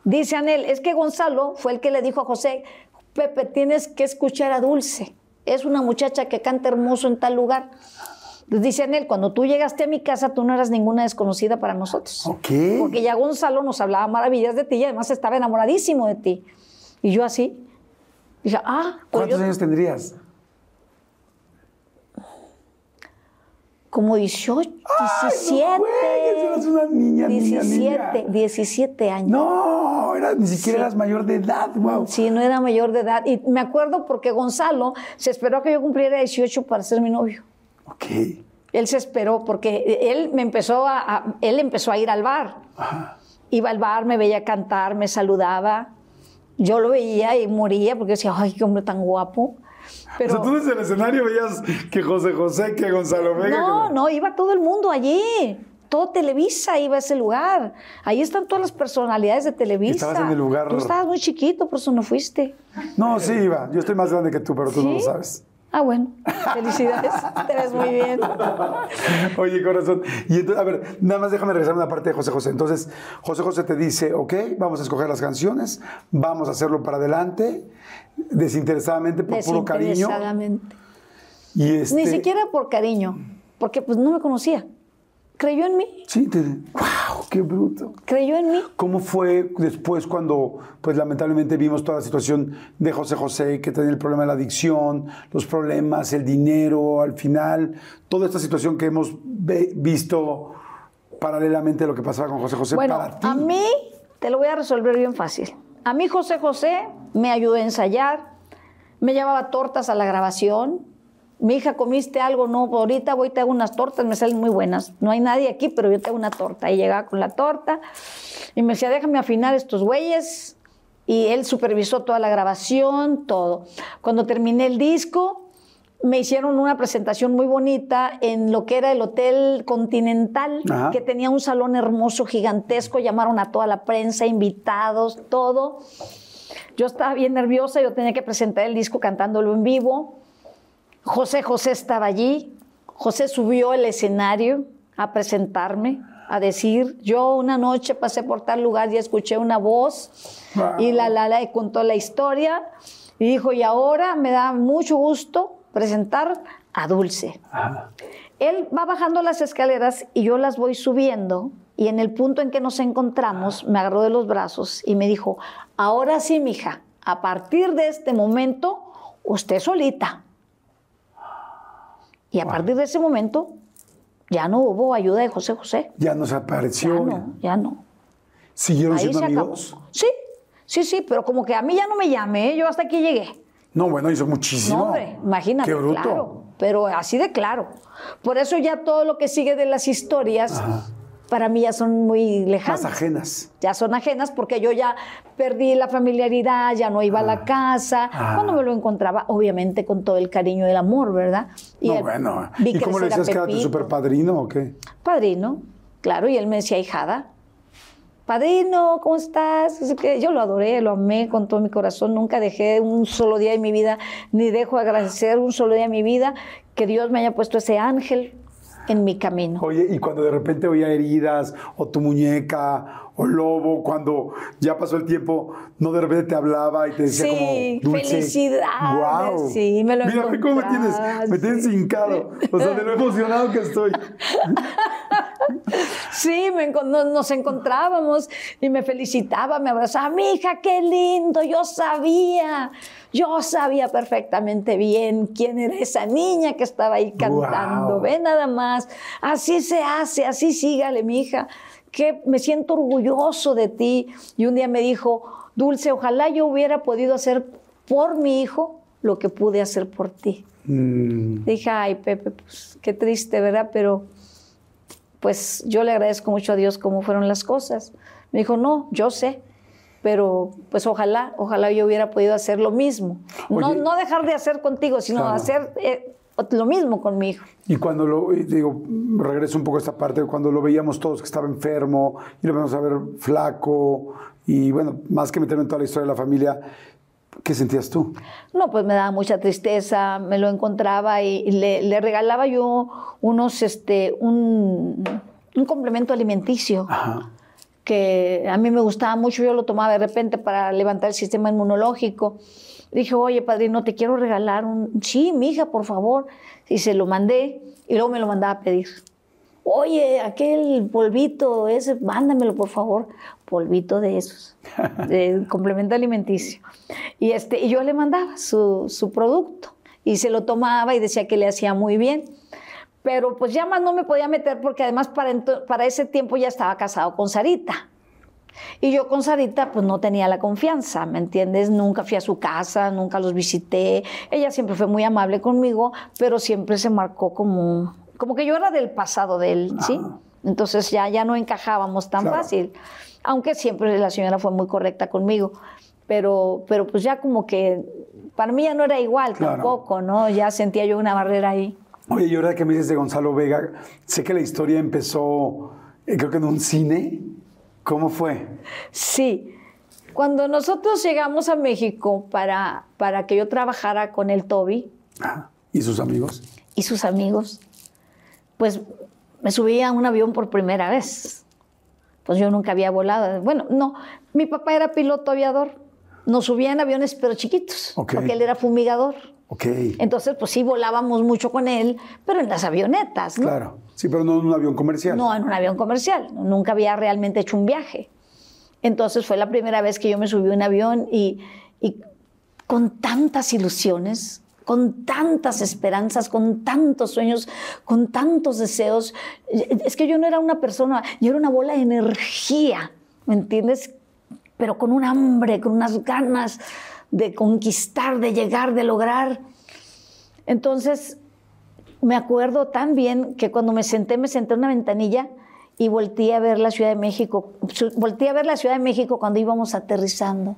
Dice Anel, es que Gonzalo fue el que le dijo a José, Pepe, tienes que escuchar a Dulce. Es una muchacha que canta hermoso en tal lugar. Dice Anel, cuando tú llegaste a mi casa, tú no eras ninguna desconocida para nosotros. Ok. Porque ya Gonzalo nos hablaba maravillas de ti y además estaba enamoradísimo de ti. Y yo así, dije, ah, pues ¿Cuántos yo- años tendrías? Como 18, Ay, 17. no juegues, eras una niña, niña, 17, niña. 17 años. No, era, ni siquiera Sí. eras mayor de edad, wow. Sí, no era mayor de edad. Y me acuerdo porque Gonzalo se esperó a que yo cumpliera 18 para ser mi novio. Ok. Él se esperó porque él me empezó a, a- él empezó a ir al bar. Iba al bar, me veía cantar, me saludaba. Yo lo veía y moría porque decía, ay, qué hombre tan guapo. Pero o sea, tú desde el escenario veías que José José, que Gonzalo Vega. no, que- no, iba todo el mundo allí. Todo Televisa iba a ese lugar. Ahí están todas las personalidades de Televisa. Estabas en el lugar- Tú estabas muy chiquito, por eso no fuiste. No, sí, iba. Yo estoy más grande que tú, pero tú no lo sabes. Ah, bueno. Felicidades. Te ves muy bien. Oye, corazón. Y entonces, a ver, nada más déjame regresar a una parte de José José. Entonces, José José te dice, ok, vamos a escoger las canciones, vamos a hacerlo para adelante, desinteresadamente, por puro cariño. Desinteresadamente. Y este, Ni siquiera por cariño, porque pues no me conocía. Creyó en mí, Sí, te... ¡Qué bruto! creyó en mí. ¿Cómo fue después cuando, pues lamentablemente vimos toda la situación de José José, que tenía el problema de la adicción, los problemas, el dinero, al final, toda esta situación que hemos visto paralelamente a lo que pasaba con José José Bueno, para ti? a mí te lo voy a resolver bien fácil. A mí José José me ayudó a ensayar, me llevaba tortas a la grabación. Mi hija, ¿comiste algo? No, ahorita voy, te hago unas tortas, me salen muy buenas. No hay nadie aquí, pero yo te hago una torta. Y llegaba con la torta y me decía, déjame afinar estos güeyes. Y él supervisó toda la grabación, todo. Cuando terminé el disco, me hicieron una presentación muy bonita en lo que era el Hotel Continental, Ajá. que tenía un salón hermoso, gigantesco, llamaron a toda la prensa, invitados, todo. Yo estaba bien nerviosa, yo tenía que presentar el disco cantándolo en vivo. José José estaba allí. José subió al escenario a presentarme, a decir, yo una noche pasé por tal lugar y escuché una voz Wow. y la la la contó la historia y dijo, y ahora me da mucho gusto presentar a Dulce. Él va bajando las escaleras y yo las voy subiendo y en el punto en que nos encontramos me agarró de los brazos y me dijo, ahora sí, mija, a partir de este momento, usted solita. Y a partir de ese momento ya no hubo ayuda de José José. Ya no se Ya apareció. no, ya no. ¿Siguieron Ahí siendo se acabó. amigos? Sí, sí, sí, pero como que a mí ya no me llamé, yo hasta aquí llegué. No, bueno, hizo muchísimo. No, hombre, imagínate, Qué bruto. claro, pero así de claro. Por eso ya todo lo que sigue de las historias, para mí ya son muy lejanas. Más ajenas. Ya son ajenas porque yo ya perdí la familiaridad, ya no iba a la casa. Ah. Cuando me lo encontraba, obviamente con todo el cariño y el amor, ¿verdad? no, él- bueno. ¿Y cómo le decías que era tu super padrino o qué? Padrino, claro, y él me decía, hijada, padrino, ¿cómo estás? Así que Yo lo adoré, lo amé con todo mi corazón, nunca dejé un solo día en mi vida, ni dejo de agradecer un solo día en mi vida que Dios me haya puesto ese ángel en mi camino. Oye, y cuando de repente oía heridas, o tu muñeca, o lobo, cuando ya pasó el tiempo, no de repente te hablaba y te decía Sí, como dulce. felicidades, Wow. sí, me lo Mira, cómo me tienes, me tienes hincado. O sea, de lo emocionado que estoy. Sí, me nos encontrábamos y me felicitaba, me abrazaba. Mi hija, qué lindo, yo sabía, yo sabía perfectamente bien quién era esa niña que estaba ahí cantando. Ve nada más, así se hace, así sígale, mi hija, que me siento orgulloso de ti. Y un día me dijo, Dulce, ojalá yo hubiera podido hacer por mi hijo lo que pude hacer por ti. Mm, Dije, ay, Pepe, pues qué triste, ¿verdad? Pero pues yo le agradezco mucho a Dios cómo fueron las cosas. Me dijo, no, yo sé, pero pues ojalá, ojalá yo hubiera podido hacer lo mismo. No, Oye. no dejar de hacer contigo, sino Claro. hacer eh, lo mismo con mi hijo. Y cuando lo, digo, regreso un poco a esta parte, cuando lo veíamos todos que estaba enfermo y lo vemos a ver flaco y bueno, más que meterme en toda la historia de la familia, ¿qué sentías tú? No, pues me daba mucha tristeza, me lo encontraba y, y le, le regalaba yo unos, este, un, un complemento alimenticio. Ajá. Que a mí me gustaba mucho, yo lo tomaba de repente para levantar el sistema inmunológico. Dije, oye, padrino, te quiero regalar un... Sí, mi hija, por favor. Y se lo mandé y luego me lo mandaba a pedir. Oye, aquel polvito ese, mándamelo, por favor. Polvito de esos, de complemento alimenticio. Y, este, y yo le mandaba su, su producto y se lo tomaba y decía que le hacía muy bien. Pero pues ya más no me podía meter porque además para, para ese tiempo ya estaba casado con Sarita. Y yo con Sarita pues no tenía la confianza, ¿me entiendes? Nunca fui a su casa, nunca los visité. Ella siempre fue muy amable conmigo, pero siempre se marcó como, como que yo era del pasado de él, ¿sí? Entonces ya, ya no encajábamos tan Claro. fácil. Aunque siempre la señora fue muy correcta conmigo. Pero, pero pues ya como que para mí ya no era igual Claro. tampoco, ¿no? Ya sentía yo una barrera ahí. Oye, y ahora que me dices de Gonzalo Vega, sé que la historia empezó, eh, creo que en un cine. ¿Cómo fue? Sí. Cuando nosotros llegamos a México para, para que yo trabajara con el Toby Ajá. ¿Y sus amigos? y sus amigos, pues me subí a un avión por primera vez. Pues yo nunca había volado. Bueno, no, mi papá era piloto aviador. Nos subía en aviones, pero chiquitos, porque él era fumigador. Ok. Entonces, pues sí, volábamos mucho con él, pero en las avionetas, ¿no? Claro. Sí, pero no en un avión comercial. No, en un avión comercial. Nunca había realmente hecho un viaje. Entonces fue la primera vez que yo me subí a un avión y, y con tantas ilusiones, con tantas esperanzas, con tantos sueños, con tantos deseos. Es que yo no era una persona, yo era una bola de energía, ¿me entiendes? Pero con un hambre, con unas ganas de conquistar, de llegar, de lograr. Entonces, me acuerdo tan bien que cuando me senté, me senté en una ventanilla y volteé a ver la Ciudad de México. Volteé a ver la Ciudad de México cuando íbamos aterrizando.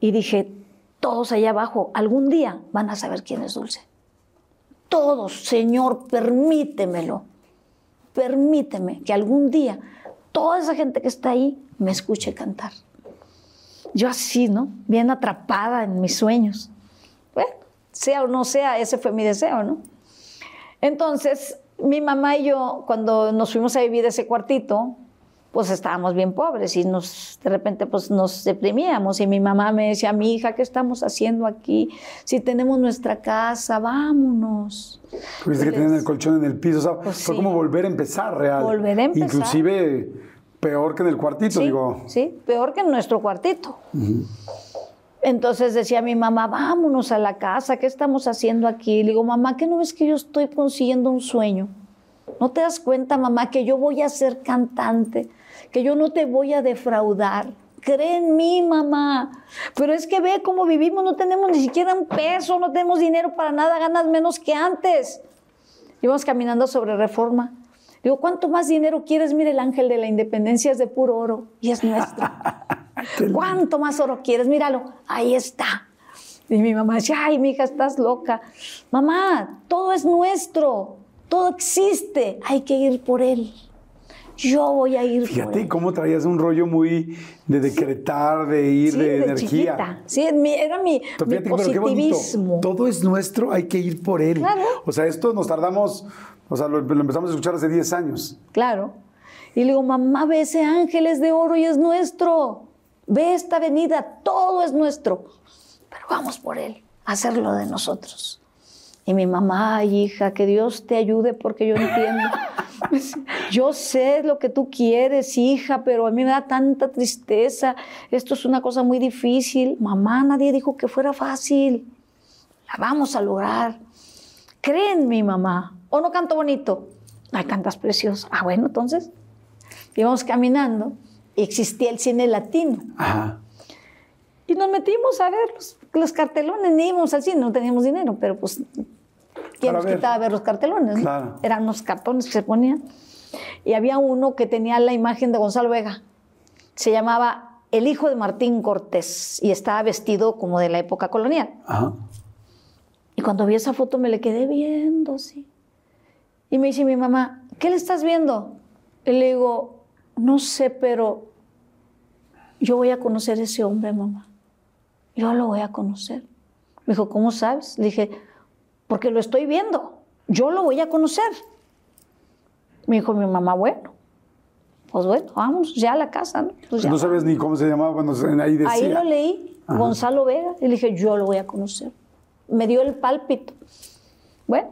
Y dije, todos allá abajo, algún día van a saber quién es Dulce. Todos, Señor, permítemelo. Permíteme que algún día toda esa gente que está ahí me escuche cantar. Yo así, ¿no? Bien atrapada en mis sueños. Bueno, sea o no sea, ese fue mi deseo, ¿no? Entonces, mi mamá y yo, cuando nos fuimos a vivir ese cuartito, pues estábamos bien pobres y nos, de repente pues nos deprimíamos y mi mamá me decía, mi hija, ¿qué estamos haciendo aquí? Si tenemos nuestra casa, vámonos. Tuviste que tener el colchón en el piso, o sea, Pues fue sí. como volver a empezar real. Volver a empezar. Inclusive peor que en el cuartito, Sí, digo. sí, peor que en nuestro cuartito. Entonces decía mi mamá, vámonos a la casa, ¿qué estamos haciendo aquí? Le digo, mamá, ¿qué no ves que yo estoy consiguiendo un sueño? ¿No te das cuenta, mamá, que yo voy a ser cantante? Que yo no te voy a defraudar. Cree en mí, mamá. Pero es que ve cómo vivimos, no tenemos ni siquiera un peso, no tenemos dinero para nada, ganas menos que antes. Íbamos caminando sobre reforma. Digo, ¿cuánto más dinero quieres? Mire, el ángel de la independencia es de puro oro y es nuestro. ¿Cuánto más oro quieres? Míralo, ahí está. Y mi mamá decía, ay, mi hija, estás loca. Mamá, todo es nuestro, todo existe, hay que ir por él. Yo voy a ir por Fíjate él. cómo traías un rollo muy de decretar, de ir, Sí, de, de energía. chiquita. Sí, era mi, fíjate, positivismo. Todo es nuestro, hay que ir por él. Claro. O sea, esto nos tardamos, o sea, lo, lo empezamos a escuchar hace 10 años. Claro. Y le digo, mamá, ve ese ángel es de oro y es nuestro. Ve esta avenida, todo es nuestro. Pero vamos por él, a hacerlo de nosotros. Y mi mamá, ay, hija, que Dios te ayude porque yo entiendo. yo sé lo que tú quieres, hija, pero a mí me da tanta tristeza. Esto es una cosa muy difícil. Mamá, nadie dijo que fuera fácil. La vamos a lograr. Cree en mi mamá. ¿O no canto bonito? Ay, cantas precioso. Ah, bueno, entonces íbamos caminando y existía el cine latino. Ajá. Y nos metimos a ver los, los cartelones, ni íbamos al cine, no teníamos dinero, pero pues, ¿quién nos ver. quitaba ver los cartelones? no? Claro. Eran unos cartones que se ponían. Y había uno que tenía la imagen de Gonzalo Vega. Se llamaba El hijo de Martín Cortés y estaba vestido como de la época colonial. Ajá. Y cuando vi esa foto me le quedé viendo así. Y me dice mi mamá, ¿qué le estás viendo? Y le digo, no sé, pero yo voy a conocer a ese hombre, mamá. Yo lo voy a conocer. Me dijo, ¿cómo sabes? Le dije, porque lo estoy viendo. Yo lo voy a conocer. Me dijo mi mamá, bueno, pues bueno, vamos ya a la casa. ¿no? Pues ya no sabes ni cómo se llamaba, bueno, ahí decía. Ahí lo leí, Ajá. Gonzalo Vega, y le dije, yo lo voy a conocer. Me dio el pálpito. Bueno,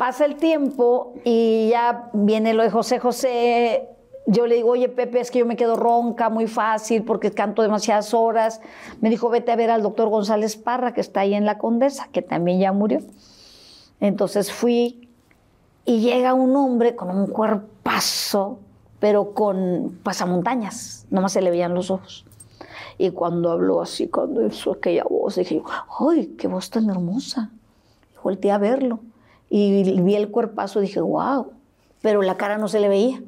pasa el tiempo y ya viene lo de José José. Yo le digo, oye, Pepe, es que yo me quedo ronca muy fácil porque canto demasiadas horas. Me dijo, vete a ver al doctor González Parra, que está ahí en la Condesa, que también ya murió. Entonces fui y llega un hombre con un cuerpazo, pero con pasamontañas, nomás se le veían los ojos. Y cuando habló así, cuando hizo aquella voz, dije ¡ay, qué voz tan hermosa! Y volteé a verlo y vi el cuerpazo, dije, wow, pero la cara no se le veía.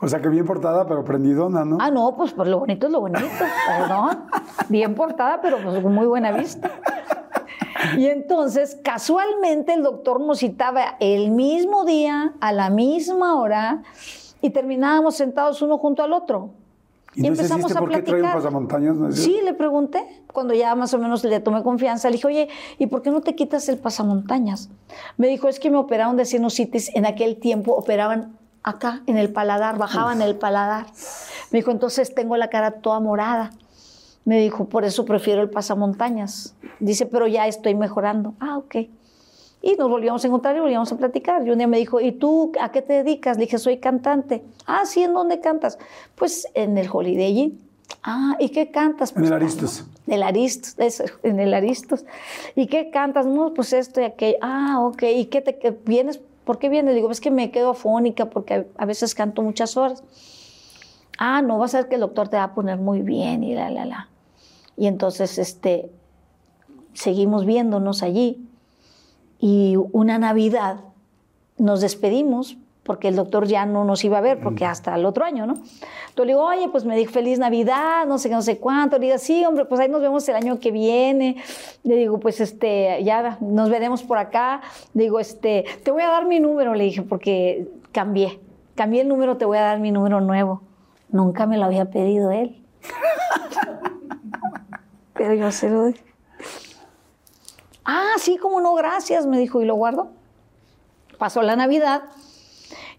O sea, que bien portada, pero prendidona, ¿no? Ah, no, pues, pues lo bonito es lo bonito, perdón. Bien portada, pero pues con muy buena vista. Y entonces, casualmente, el doctor nos citaba el mismo día, a la misma hora, y terminábamos sentados uno junto al otro. ¿Y no sé por qué trae un pasamontañas? ¿No Sí, le pregunté. Cuando ya más o menos le tomé confianza, le dije, oye, ¿y por qué no te quitas el pasamontañas? Me dijo, es que me operaron de sinusitis. En aquel tiempo operaban acá, en el paladar, bajaban el paladar. Me dijo, entonces tengo la cara toda morada. Me dijo, por eso prefiero el pasamontañas. Dice, pero ya estoy mejorando. Ah, ok. Y nos volvíamos a encontrar y volvíamos a platicar. Y un día me dijo, ¿y tú a qué te dedicas? Le dije, soy cantante. Ah, sí, ¿en dónde cantas? Pues en el Holiday Inn. Ah, ¿y qué cantas? En el Pues, Aristos. del Aristos, eso, en el Aristos. ¿Y qué cantas? No, pues esto y aquello. Ah, ok. ¿Y qué te qué vienes? ¿Por qué vienes? Digo, es que me quedo afónica porque a, a veces canto muchas horas. Ah, no, vas a ver que el doctor te va a poner muy bien y la, la, la. Y entonces, este, seguimos viéndonos allí. Y una Navidad nos despedimos porque el doctor ya no nos iba a ver, porque hasta el otro año, ¿no? Entonces le digo, oye, pues me dijo feliz Navidad, no sé qué, no sé cuánto. Le digo, sí, hombre, pues ahí nos vemos el año que viene. Le digo, pues este, ya nos veremos por acá. Le digo, este, te voy a dar mi número, le dije, porque cambié. Cambié el número, te voy a dar mi número nuevo. Nunca me lo había pedido él. Pero yo se lo doy. Ah, sí, como no, gracias, me dijo, y lo guardo. Pasó la Navidad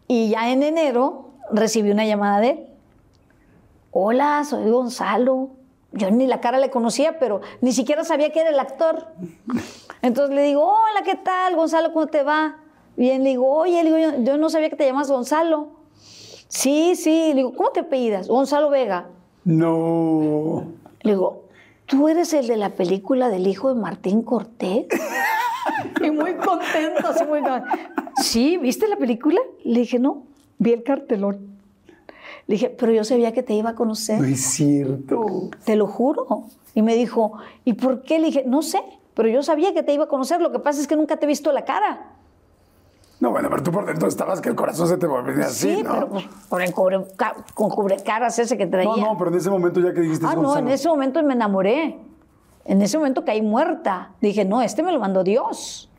y ya en enero recibí una llamada de él. Hola, soy Gonzalo. Yo ni la cara le conocía, pero ni siquiera sabía que era el actor. Entonces le digo, hola, ¿qué tal, Gonzalo? ¿Cómo te va? Bien, le digo, oye, le digo, yo, yo no sabía que te llamas Gonzalo. Sí, sí, le digo, ¿cómo te apellidas? Gonzalo Vega. No. Le digo, ¿tú eres el de la película del hijo de Martín Cortés? y muy contento, así muy contento. Sí, ¿viste la película? Le dije, no, vi el cartelón. Le dije, pero yo sabía que te iba a conocer. No es cierto. Te lo juro. Y me dijo, ¿y por qué? Le dije, no sé, pero yo sabía que te iba a conocer. Lo que pasa es que nunca te he visto la cara. No, bueno, pero tú por dentro estabas que el corazón se te volvía así, sí, ¿no? pero pues, con el cubre, con cubrecaras ese que traía. No, no, pero en ese momento ya que dijiste Ah, no, en ese momento me enamoré. En ese momento caí muerta. Dije, no, este me lo mandó Dios.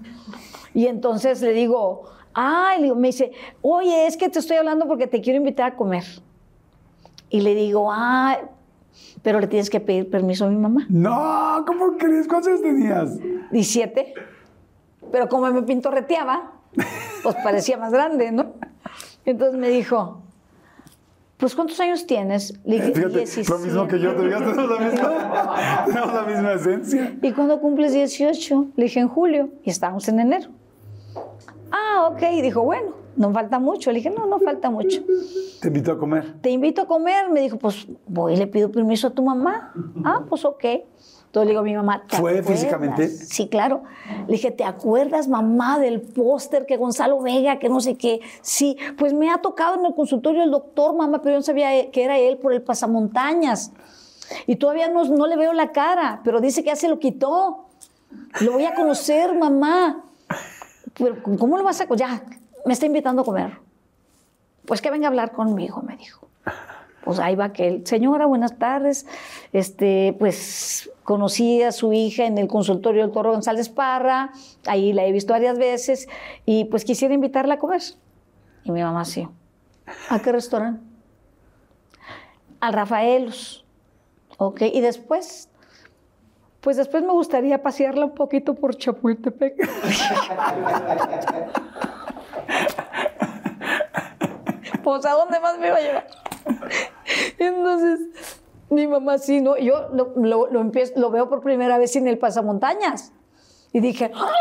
Y entonces le digo, ay, digo, me dice, oye, es que te estoy hablando porque te quiero invitar a comer. Y le digo, ay, pero le tienes que pedir permiso a mi mamá. No, ¿cómo crees? ¿Cuántos años tenías? 17. Pero como me pintorreteaba, pues parecía más grande, ¿no? Entonces me dijo, pues ¿cuántos años tienes? Le dije, Fíjate, 17. lo mismo que yo, te digas, tenemos la misma, tenemos la misma esencia. ¿Y cuándo cumples 18? Le dije en julio y estábamos en enero. Ah, ok. Y dijo, bueno, no falta mucho. Le dije, no, no falta mucho. Te invito a comer. Te invito a comer. Me dijo, pues voy y le pido permiso a tu mamá. Ah, pues ok. Entonces le digo a mi mamá, ¿te ¿Fue acuerdas? físicamente? Sí, claro. Le dije, ¿te acuerdas, mamá, del póster que Gonzalo Vega, que no sé qué? Sí, pues me ha tocado en el consultorio el doctor, mamá, pero yo no sabía que era él por el pasamontañas. Y todavía no, no le veo la cara, pero dice que ya se lo quitó. Lo voy a conocer, mamá. Pero, ¿cómo lo vas a...? Ya, me está invitando a comer. Pues que venga a hablar conmigo, me dijo. Pues ahí va aquel. Señora, buenas tardes. Este, pues conocí a su hija en el consultorio del Toro González Parra. Ahí la he visto varias veces. Y pues quisiera invitarla a comer. Y mi mamá sí. ¿A qué restaurante? Al Rafaelos. Ok. Y después, pues después me gustaría pasearla un poquito por Chapultepec. pues a dónde más me iba a llevar. Entonces, mi mamá sí, ¿no? Yo lo, lo- lo empiezo, lo veo por primera vez en el pasamontañas. Y dije, ¡Ah!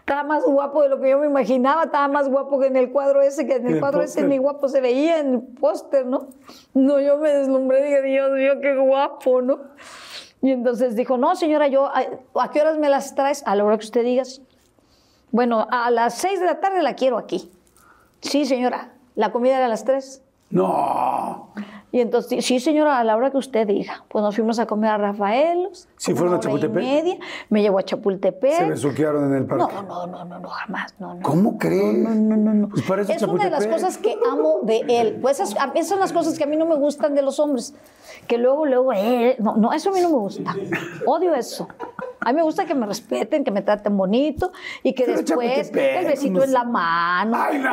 estaba más guapo de lo que yo me imaginaba, estaba más guapo que en el cuadro ese, que en el el cuadro ese ni guapo se veía en el póster, ¿no? No, yo me deslumbré, dije, Dios mío, qué guapo, ¿no? Y entonces dijo, no, señora, yo, ¿a, a qué horas me las traes? A la hora que usted diga. Bueno, a las seis de la tarde la quiero aquí. Sí, señora, la comida era a las tres. No. Y entonces, sí, señora, a la hora que usted diga. Pues nos fuimos a comer a Rafaelos. ¿Sí fueron a hora y Chapultepec? media. Me llevó a Chapultepec. Se besuquearon en el parque. No, no, no, no, no, jamás, no, no. ¿Cómo crees? No, no, no, no. Pues para eso es una de las Chapultepec. cosas que amo de él. Pues esas, esas son las cosas que a mí no me gustan de los hombres. Que luego, luego, eh, no, no, eso a mí no me gusta. Odio eso. A mí me gusta que me respeten, que me traten bonito y que Pero después Chapultepec, el besito no en la mano. Ay, no,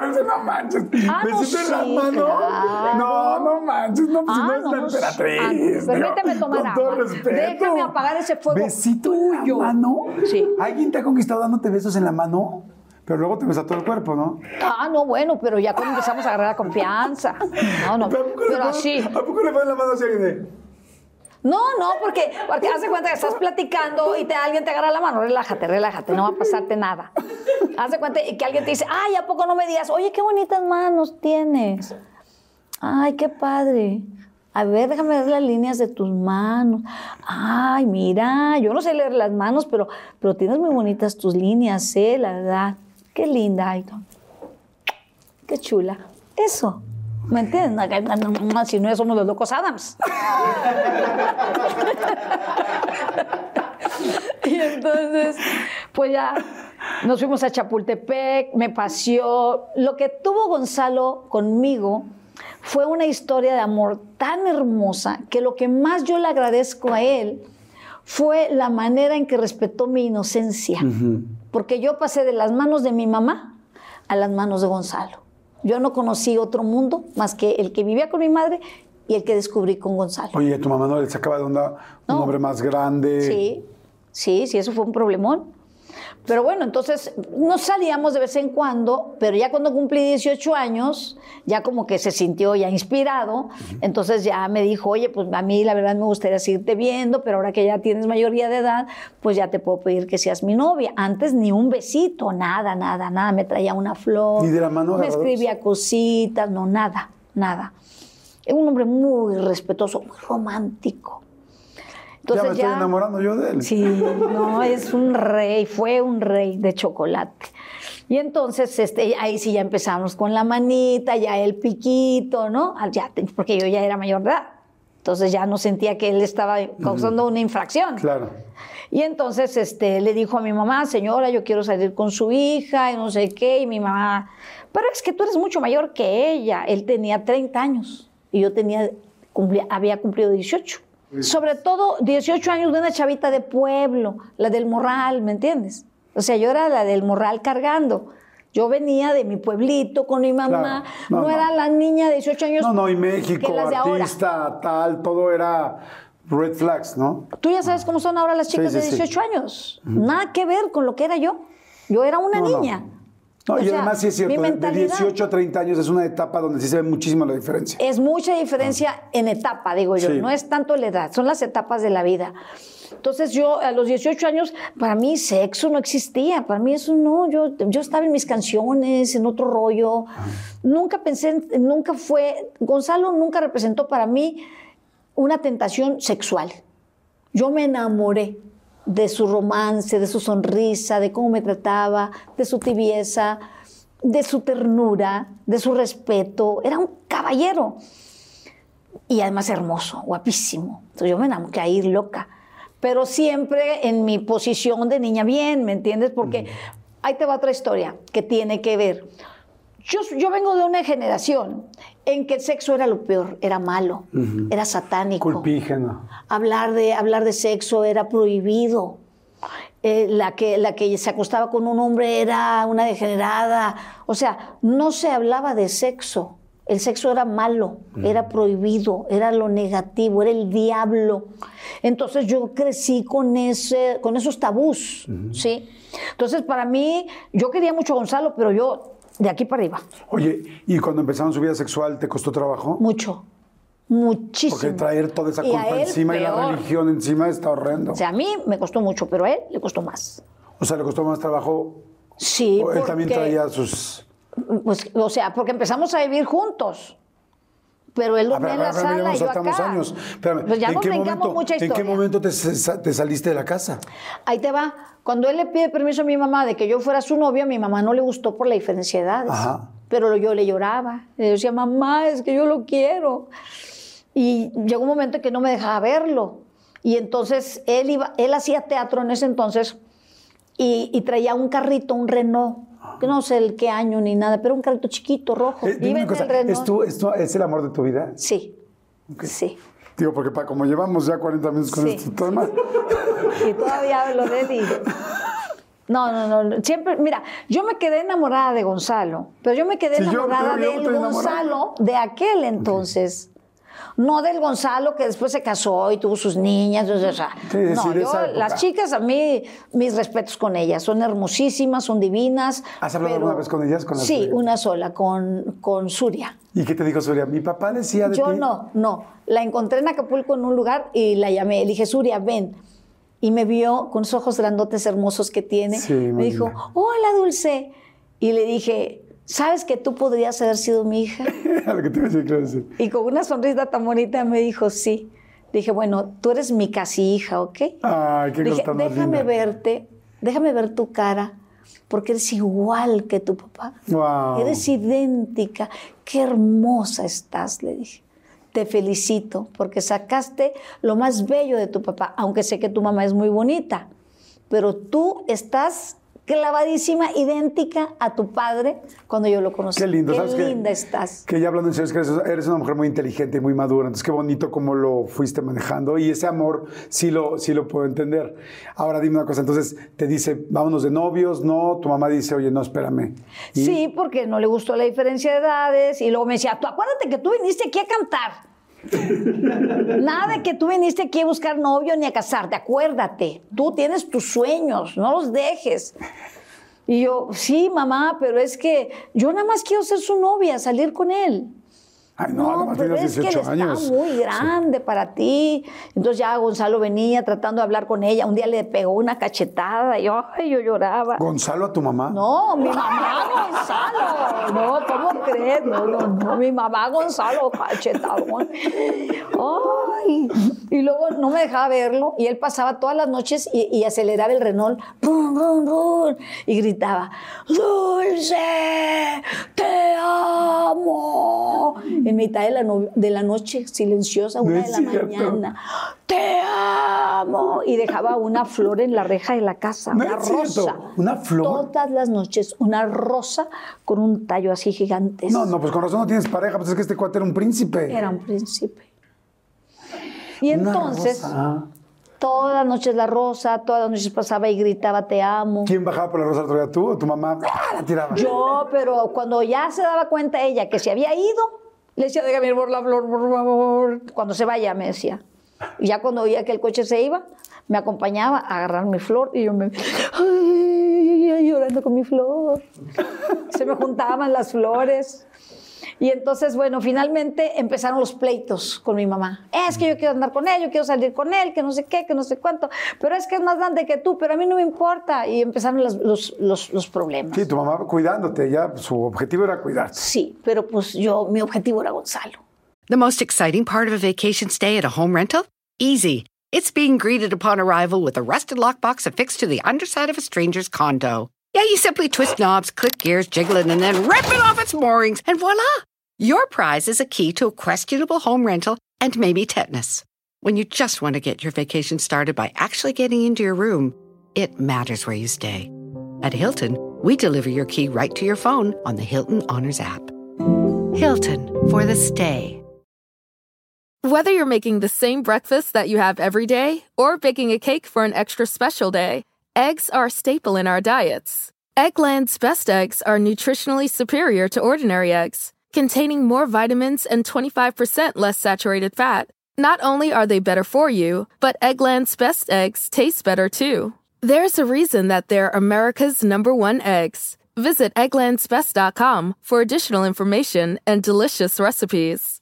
pero no manches. Ah, no, ¿Besito en la mano? claro. No, no manches. No, pues si Ah, no no, es ah, emperatriz. permíteme tomar Con todo respeto. Déjame apagar ese fuego ¿Besito en tuyo. la mano? Sí. ¿Alguien te ha conquistado dándote besos en la mano? Pero luego te besa todo el cuerpo, ¿no? Ah, no, bueno, pero ya cuando empezamos a agarrar la confianza. No, no, ¿A pero ponen- así. ¿A poco le ponen la mano así a alguien de- No, no, porque, porque haz de cuenta que estás platicando y te, alguien te agarra la mano. Relájate, relájate, no va a pasarte nada. Haz de cuenta que alguien te dice, ay, ¿a poco no me digas? Oye, qué bonitas manos tienes. Ay, qué padre. A ver, déjame ver las líneas de tus manos. Ay, mira, yo no sé leer las manos, pero, pero tienes muy bonitas tus líneas, ¿eh? La verdad. Qué linda. No. Qué chula. Eso. ¿Me entiendes? Si no somos los locos Adams. Y entonces, pues ya nos fuimos a Chapultepec, me paseó. Lo que tuvo Gonzalo conmigo fue una historia de amor tan hermosa que lo que más yo le agradezco a él fue la manera en que respetó mi inocencia. Porque yo pasé de las manos de mi mamá a las manos de Gonzalo. Yo no conocí otro mundo más que el que vivía con mi madre y el que descubrí con Gonzalo. Oye, tu mamá no le sacaba de onda un No. hombre más grande. Sí, sí, sí, eso fue un problemón. Pero bueno, entonces nos salíamos de vez en cuando, pero ya cuando cumplí 18 años, ya como que se sintió ya inspirado, entonces ya me dijo, oye, pues a mí la verdad me gustaría seguirte viendo, pero ahora que ya tienes mayoría de edad, pues ya te puedo pedir que seas mi novia. Antes ni un besito, nada, nada, nada, me traía una flor, Ni de la mano me escribía cositas, no, nada, nada. Es un hombre muy respetuoso, muy romántico. Ya me estoy enamorando yo de él. Sí, no, es un rey, fue un rey de chocolate. Y entonces, este, ahí sí ya empezamos con la manita, ya el piquito, ¿no? Ya, porque yo ya era mayor de edad. Entonces ya no sentía que él estaba causando una infracción. Claro. Y entonces este, le dijo a mi mamá, señora, yo quiero salir con su hija y no sé qué. Y mi mamá, pero es que tú eres mucho mayor que ella. Él tenía 30 años y yo tenía, cumplía- había cumplido 18. Sobre todo 18 años de una chavita de pueblo, la del morral, ¿me entiendes? O sea, yo era la del morral cargando. Yo venía de mi pueblito con mi mamá. Claro. No, No, no. era la niña de 18 años. No, no, y México, de ahora. artista, tal, todo era red flags, ¿no? Tú ya sabes cómo son ahora las chicas Sí, sí, de sí. 18 años. Nada que ver con lo que era yo. Yo era una no. niña. No, O y sea, además sí es cierto, de- de mentalidad 18 a 30 años es una etapa donde sí se ve muchísimo la diferencia. Es mucha diferencia en etapa, digo yo. Sí. No es tanto la edad, son las etapas de la vida. Entonces yo a los 18 años, para mí sexo no existía, para mí eso no, yo, yo estaba en mis canciones, en otro rollo. Nunca pensé, en- nunca fue, Gonzalo nunca representó para mí una tentación sexual. Yo me enamoré de su romance, de su sonrisa, de cómo me trataba, de su tibieza, de su ternura, de su respeto. Era un caballero. Y además hermoso, guapísimo. Entonces yo me enamoré, ahí loca. Pero siempre en mi posición de niña bien, ¿me entiendes? Porque ahí te va otra historia que tiene que ver. Yo, yo vengo de una generación en que el sexo era lo peor, era malo, era satánico Culpígeno. hablar de, hablar de sexo era prohibido. Eh, la, que, la que se acostaba con un hombre era una degenerada. O sea, no se hablaba de sexo. El sexo era malo, era prohibido, era lo negativo, era el diablo. Entonces yo crecí con, ese, con esos tabús, ¿sí? Entonces para mí, yo quería mucho a Gonzalo, pero yo de aquí para arriba, Oye, ¿y cuando empezaron su vida sexual te costó trabajo? mucho, muchísimo. Porque traer toda esa culpa encima y la religión encima está horrendo. O sea, a mí me costó mucho, pero a él le costó más. O sea, le costó más trabajo. Sí, o él también traía sus. Pues, o sea, porque empezamos a vivir juntos. Pero él dormía en la sala y yo acá. años. Espérame, Pues ya ¿en, nos qué momento, mucha ¿En qué momento te, sa- te saliste de la casa? Ahí te va. Cuando él le pide permiso a mi mamá de que yo fuera su novia, a mi mamá no le gustó por la diferencia de edades. Ajá. Pero yo le lloraba. Le decía, mamá, es que yo lo quiero. Y llegó un momento en que no me dejaba verlo. Y entonces él, iba, él hacía teatro en ese entonces y, y traía un carrito, un Renault. Que no sé el qué año ni nada, pero un carrito chiquito, rojo. Eh, dime una cosa, el Renault. ¿es, ¿es el amor de tu vida? Sí. Sí. Digo, porque para como llevamos ya 40 minutos con Sí. este tema. Y todavía hablo de él y... No, no, no. Siempre, mira, yo me quedé enamorada de Gonzalo, pero yo me quedé Sí, enamorada yo- yo del enamorado. Gonzalo de aquel entonces. No del Gonzalo que después se casó y tuvo sus niñas. o sea, Sí, sí, no, yo, las chicas, a mí, mis respetos con ellas. Son hermosísimas, son divinas. ¿Has hablado pero- alguna vez con ellas? Con sí, una sola, con, con Suria. ¿Y qué te dijo Surya? Mi papá decía de Yo ti. no, no. La encontré en Acapulco en un lugar y la llamé. Le dije, Suria, ven. Y me vio con esos ojos grandotes hermosos que tiene. Sí, me dijo, hola, Dulce. Y le dije, ¿sabes que tú podrías haber sido mi hija? Lo que te a decir, claro, sí. Y con una sonrisa tan bonita me dijo, sí. Dije, bueno, tú eres mi casi hija, ¿ok? Ay, qué Dije, déjame linda. verte, déjame ver tu cara, porque eres igual que tu papá. Wow. Eres idéntica. Qué hermosa estás, le dije. Te felicito porque sacaste lo más bello de tu papá, aunque sé que tu mamá es muy bonita, pero tú estás clavadísima, idéntica a tu padre cuando yo lo conocí. Qué lindo, Qué linda estás. Que ya hablando en serio, es que eres, eres una mujer muy inteligente y muy madura. Entonces, qué bonito cómo lo fuiste manejando. Y ese amor sí lo, sí lo puedo entender. Ahora, dime una cosa. Entonces, te dice, vámonos de novios. No, tu mamá dice, oye, no, espérame. Y- Sí, porque no le gustó la diferencia de edades y luego me decía, tú acuérdate que tú viniste aquí a cantar. Nada que tú viniste aquí a buscar novio ni a casarte, acuérdate. Tú tienes tus sueños, no los dejes. Y yo, sí, mamá, pero es que yo nada más quiero ser su novia, salir con él. Ay, no, además pero es que él 18 años. está muy grande para ti. Entonces ya Gonzalo venía tratando de hablar con ella. Un día le pegó una cachetada y yo, ay, yo lloraba. Gonzalo a tu mamá. No, mi mamá Gonzalo. No, ¿cómo crees? No, no, no, mi mamá Gonzalo, cachetadón. Ay. Y luego no me dejaba verlo y él pasaba todas las noches y, y aceleraba el Renault. Rum, rum, rum, y gritaba, Dulce, te amo. En mitad de la, no- de la noche, silenciosa, una de la cierto. mañana. Te amo. Y dejaba una flor en la reja de la casa, No una cierto. rosa. ¿Una flor? Todas las noches, una rosa con un tallo así gigante. No, no, pues con razón no tienes pareja, pues es que este cuate era un príncipe. Era un príncipe. Y Una entonces, rosa. Todas las noches la rosa, todas las noches pasaba y gritaba, te amo. ¿Quién bajaba por la rosa otro día? ¿Tú o tu mamá? ¡Ah, la tiraba. Yo, pero cuando ya se daba cuenta ella que se había ido, le decía, déjame ir por la flor, por favor. Cuando se vaya, me decía. Y ya cuando oía que el coche se iba, me acompañaba a agarrar mi flor y yo me... Ay, llorando con mi flor. Se me juntaban las flores. Y entonces, bueno, finalmente empezaron los pleitos con mi mamá. Es que yo quiero andar con él, yo quiero salir con él, que no sé qué, que no sé cuánto. Pero es que es más grande que tú, pero a mí no me importa. Y empezaron las- los, los, los problemas. Sí, tu mamá cuidándote, ya su objetivo era cuidarte. Sí, pero pues yo, mi objetivo era Gonzalo. The most exciting part of a vacation stay at a home rental? Easy. It's being greeted upon arrival with a rusted lockbox affixed to the underside of a stranger's condo. Yeah, you simply twist knobs, click gears, jiggle it, and then rip it off its moorings, and voila! Your prize is a key to a questionable home rental and maybe tetanus. When you just want to get your vacation started by actually getting into your room, it matters where you stay. At Hilton, we deliver your key right to your phone on the Hilton Honors app. Hilton for the stay. Whether you're making the same breakfast that you have every day or baking a cake for an extra special day, eggs are a staple in our diets. Eggland's best eggs are nutritionally superior to ordinary eggs, containing more vitamins and 25% less saturated fat. Not only are they better for you, but Eggland's best eggs taste better too. There's a reason that they're America's number one eggs. Visit egglandsbest.com for additional information and delicious recipes.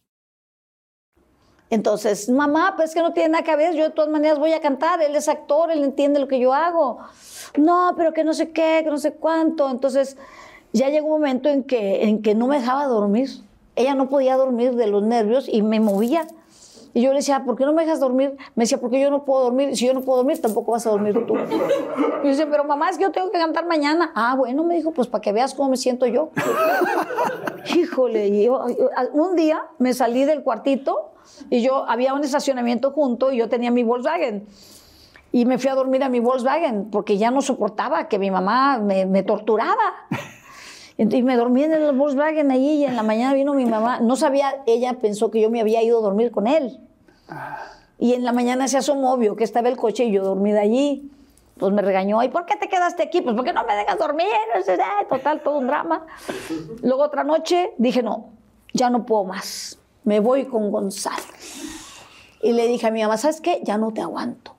Entonces, mamá, pues que no tiene nada que ver, yo de todas maneras voy a cantar, él es actor, él entiende lo que yo hago. No, pero que no sé qué, que no sé cuánto. Entonces, ya llegó un momento en que, en que no me dejaba dormir. Ella no podía dormir de los nervios y me movía. Y yo le decía, ¿por qué no me dejas dormir? Me decía, porque yo no puedo dormir. Si yo no puedo dormir, tampoco vas a dormir tú. Y yo decía, pero mamá, es que yo tengo que cantar mañana. Ah, bueno, me dijo, pues para que veas cómo me siento yo. Híjole, y yo- un día me salí del cuartito y yo había un estacionamiento junto y yo tenía mi Volkswagen. Y me fui a dormir a mi Volkswagen porque ya no soportaba que mi mamá me, me torturaba. Y me dormí en el Volkswagen allí y en la mañana vino mi mamá. No sabía, ella pensó que yo me había ido a dormir con él. Y en la mañana se asomó, vio que estaba el coche y yo dormida allí. Pues me regañó, ¿y por qué te quedaste aquí? Pues porque no me dejas dormir. Total, todo un drama. Luego otra noche dije, no, ya no puedo más. Me voy con Gonzalo. Y le dije a mi mamá, ¿sabes qué? Ya no te aguanto.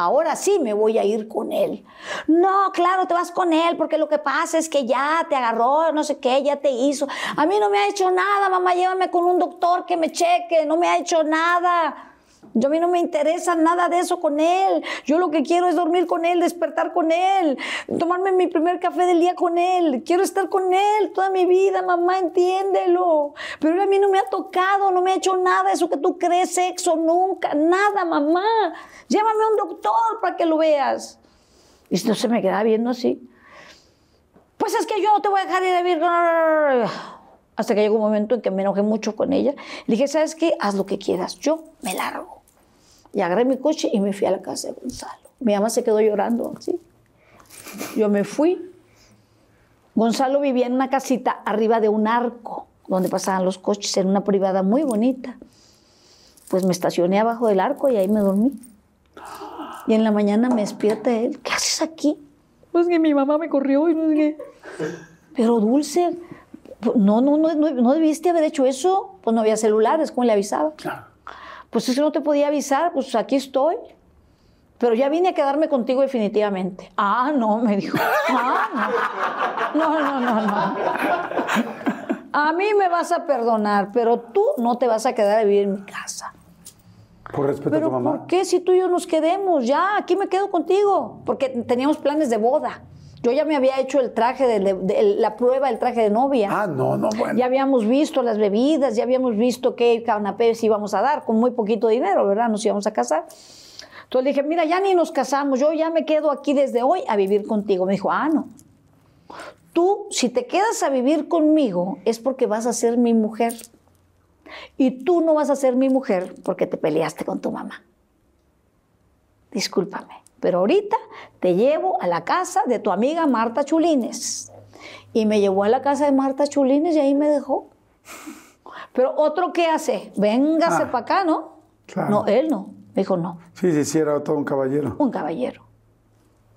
Ahora sí me voy a ir con él. No, claro, te vas con él, porque lo que pasa es que ya te agarró, no sé qué, ya te hizo. A mí no me ha hecho nada, mamá, llévame con un doctor que me cheque, no me ha hecho nada. Yo a mí no me interesa nada de eso con él. Yo lo que quiero es dormir con él, despertar con él, tomarme mi primer café del día con él. Quiero estar con él toda mi vida, mamá, entiéndelo. Pero él a mí no me ha tocado, no me ha hecho nada, eso que tú crees, sexo, nunca, nada, mamá. Llévame a un doctor para que lo veas. Y esto se me quedaba viendo así. Pues es que yo no te voy a dejar ir a vivir. Hasta que llegó un momento en que me enojé mucho con ella. Le dije, ¿sabes qué? Haz lo que quieras. Yo me largo. Y agarré mi coche y me fui a la casa de Gonzalo. Mi mamá se quedó llorando así. Yo me fui. Gonzalo vivía en una casita arriba de un arco donde pasaban los coches, en una privada muy bonita. Pues me estacioné abajo del arco y ahí me dormí. Y en la mañana me despierta él. ¿Qué haces aquí? Pues que mi mamá me corrió y no sé qué. Pero Dulce, pues, no, no, no, no, no debiste haber hecho eso. Pues no había celulares, ¿cómo le avisaba? Pues es que no te podía avisar, pues aquí estoy. Pero ya vine a quedarme contigo definitivamente. Ah, no, me dijo. Ah, no. No, no, no, no. A mí me vas a perdonar, pero tú no te vas a quedar a vivir en mi casa. Por respeto a tu mamá. ¿por qué si tú y yo nos quedemos? Ya, aquí me quedo contigo. Porque teníamos planes de boda. Yo ya me había hecho el traje, de, de- de- la prueba del traje de novia. Ah, no, no, bueno. Ya habíamos visto las bebidas, ya habíamos visto qué canapés íbamos a dar, con muy poquito dinero, ¿verdad? Nos íbamos a casar. Entonces le dije, mira, ya ni nos casamos, yo ya me quedo aquí desde hoy a vivir contigo. Me dijo, ah, no. Tú, si te quedas a vivir conmigo, es porque vas a ser mi mujer. Y tú no vas a ser mi mujer porque te peleaste con tu mamá. Discúlpame, pero ahorita te llevo a la casa de tu amiga Marta Chulines. Y me llevó a la casa de Marta Chulines y ahí me dejó. Pero otro que hace, véngase Ah, para acá, ¿no? claro. No, él no. Me dijo, no, Sí, sí, sí, era todo un caballero. un caballero.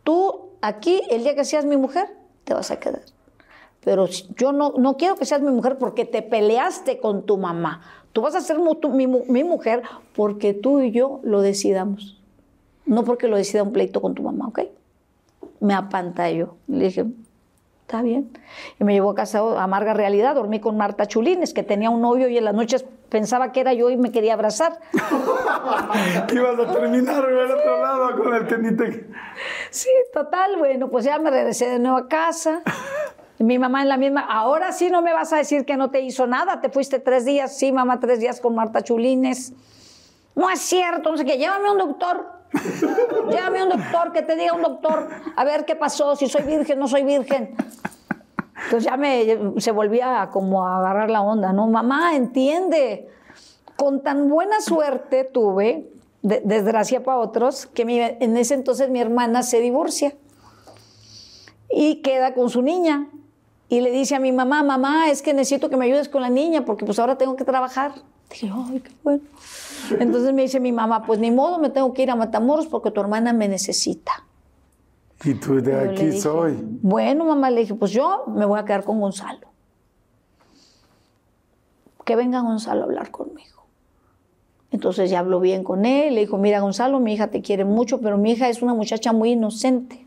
Tú aquí, el día que seas mi mujer, te vas a quedar. Pero yo no, no quiero que seas mi mujer porque te peleaste con tu mamá. Tú vas a ser mi mujer porque tú y yo lo decidamos. No porque lo decida un pleito con tu mamá, ¿ok? Me apantalló. Le dije, está bien. Y me llevó a casa a amarga realidad. Dormí con Marta Chulines, que tenía un novio y en las noches pensaba que era yo y me quería abrazar. Ibas a terminar al otro lado con el que ni te... Sí, total, bueno, pues ya me regresé de nuevo a casa. Mi mamá en la misma, ahora sí no me vas a decir que no te hizo nada, te fuiste tres días, sí, mamá, tres días con Marta Chulines. No es cierto, no sé qué, llévame a un doctor. Llévame a un doctor, que te diga un doctor, a ver qué pasó, si soy virgen, no soy virgen. Entonces ya me, se volvía como a agarrar la onda, ¿no? Mamá, entiende. Con tan buena suerte tuve, de- desgracia para otros, que en ese entonces mi hermana se divorcia y queda con su niña. Y le dice a mi mamá, mamá, es que necesito que me ayudes con la niña porque pues ahora tengo que trabajar. Dije, ay, qué bueno. Entonces me dice mi mamá, pues ni modo, me tengo que ir a Matamoros porque tu hermana me necesita. Y tú de aquí dije, soy. Bueno, mamá, le dije, pues yo me voy a quedar con Gonzalo. Que venga Gonzalo a hablar conmigo. Entonces ya habló bien con él, le dijo, mira Gonzalo, mi hija te quiere mucho, pero mi hija es una muchacha muy inocente.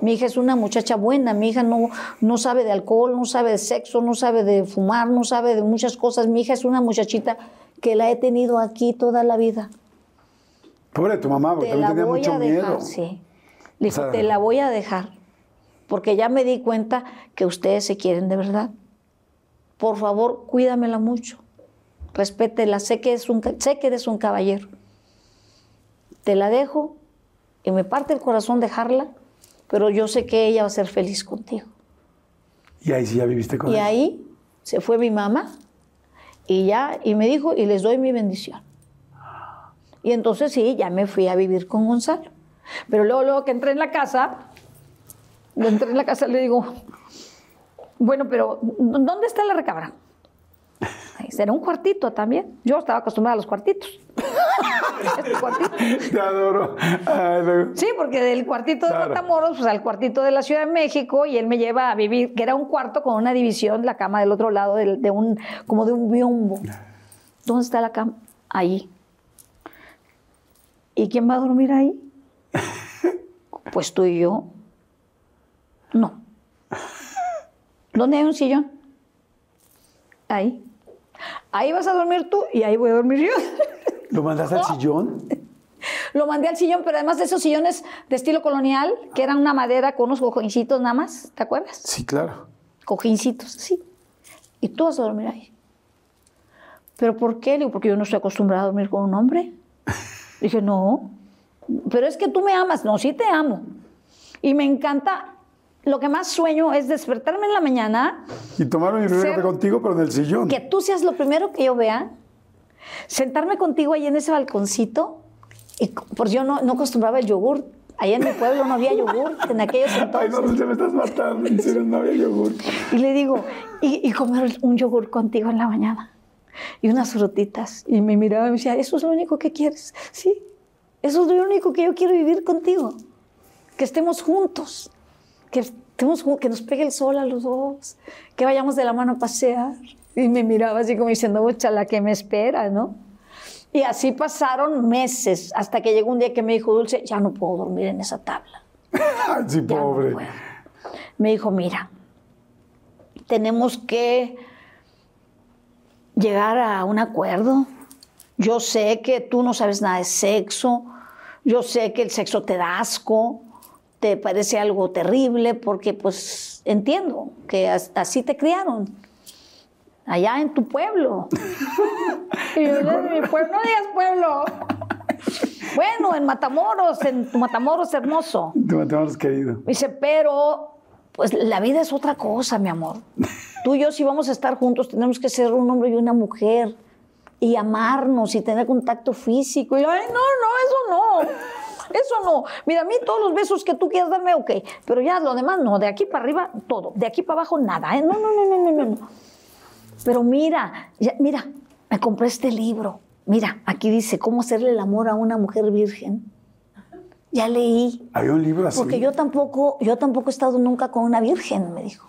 Mi hija es una muchacha buena, mi hija no, no sabe de alcohol, no sabe de sexo, no sabe de fumar, no sabe de muchas cosas. Mi hija es una muchachita que la he tenido aquí toda la vida Pobre tu mamá, porque te la tenía voy mucho a dejar, miedo. sí. Le dijo, O sea- te la voy a dejar, porque ya me di cuenta que ustedes se quieren de verdad. Por favor, cuídamela mucho, respétela, sé que, es un, sé que eres un caballero. Te la dejo y me parte el corazón dejarla, pero yo sé que ella va a ser feliz contigo. Y ahí sí ya viviste con Y él. ahí se fue mi mamá y ya, y me dijo, y les doy mi bendición. Y entonces sí, ya me fui a vivir con Gonzalo. Pero luego, luego que entré en la casa, entré en la casa, le digo, bueno, pero ¿dónde está la recámara? Será un cuartito también. Yo estaba acostumbrada a los cuartitos. Cuartito. Te adoro. Ay, Sí, porque del cuartito de Claro. Matamoros pues, al cuartito de la Ciudad de México y él me lleva a vivir, que era un cuarto con una división, la cama del otro lado de, un, como de un biombo. ¿Dónde está la cama? Ahí. ¿Y quién va a dormir ahí? Pues tú y yo. No. ¿Dónde hay un sillón? Ahí. Ahí vas a dormir tú y ahí voy a dormir yo. ¿Lo mandaste al sillón? Lo mandé al sillón, pero además de esos sillones de estilo colonial, que eran una madera con unos cojincitos nada más, ¿te acuerdas? Sí, claro. Cojincitos, sí. Y tú vas a dormir ahí. ¿Pero por qué? Le digo, porque yo no estoy acostumbrada a dormir con un hombre. Dije, no. Pero es que tú me amas. No, sí te amo. Y me encanta. Lo que más sueño es despertarme en la mañana, Y tomaron mi café contigo, pero en el sillón. que tú seas lo primero que yo vea, sentarme contigo ahí en ese balconcito, y co- porque yo no, no acostumbraba el yogur. Allá en mi pueblo no había yogur en aquellos Ay, entonces. no, Dulce, me estás matando. En serio, no había yogur. Y le digo, y, y comer un yogur contigo en la mañana. Y unas frutitas. Y me miraba y me decía, ¿eso es lo único que quieres? Sí, eso es lo único que yo quiero vivir contigo. Que estemos juntos. Que, estemos, que nos pegue el sol a los dos. Que vayamos de la mano a pasear. Y me miraba así como diciendo, la que me espera, ¿no? Y así pasaron meses hasta que llegó un día que me dijo, Dulce, ya no puedo dormir en esa tabla. Ay, sí, Ya no pobre. puedo. Me dijo, mira, tenemos que llegar a un acuerdo. Yo sé que tú no sabes nada de sexo, yo sé que el sexo te da asco, te parece algo terrible, porque pues entiendo que as- así te criaron, allá en tu pueblo. y yo, "De mi pueblo, no digas pueblo. Bueno, en Matamoros, en tu Matamoros hermoso. Te matamos, querido. Dice, pero pues la vida es otra cosa, mi amor. Tú y yo si vamos a estar juntos tenemos que ser un hombre y una mujer y amarnos y tener contacto físico. Y yo, ay, no, no, eso no. Eso no. Mira, a mí todos los besos que tú quieras darme, ok. Pero ya lo demás no. De aquí para arriba, todo. De aquí para abajo, nada. ¿eh? No, no, no, no, no, no. Pero mira, ya- mira, me compré este libro. Mira, aquí dice cómo hacerle el amor a una mujer virgen. Ya leí. Había un libro así. Porque yo tampoco, yo tampoco he estado nunca con una virgen, me dijo.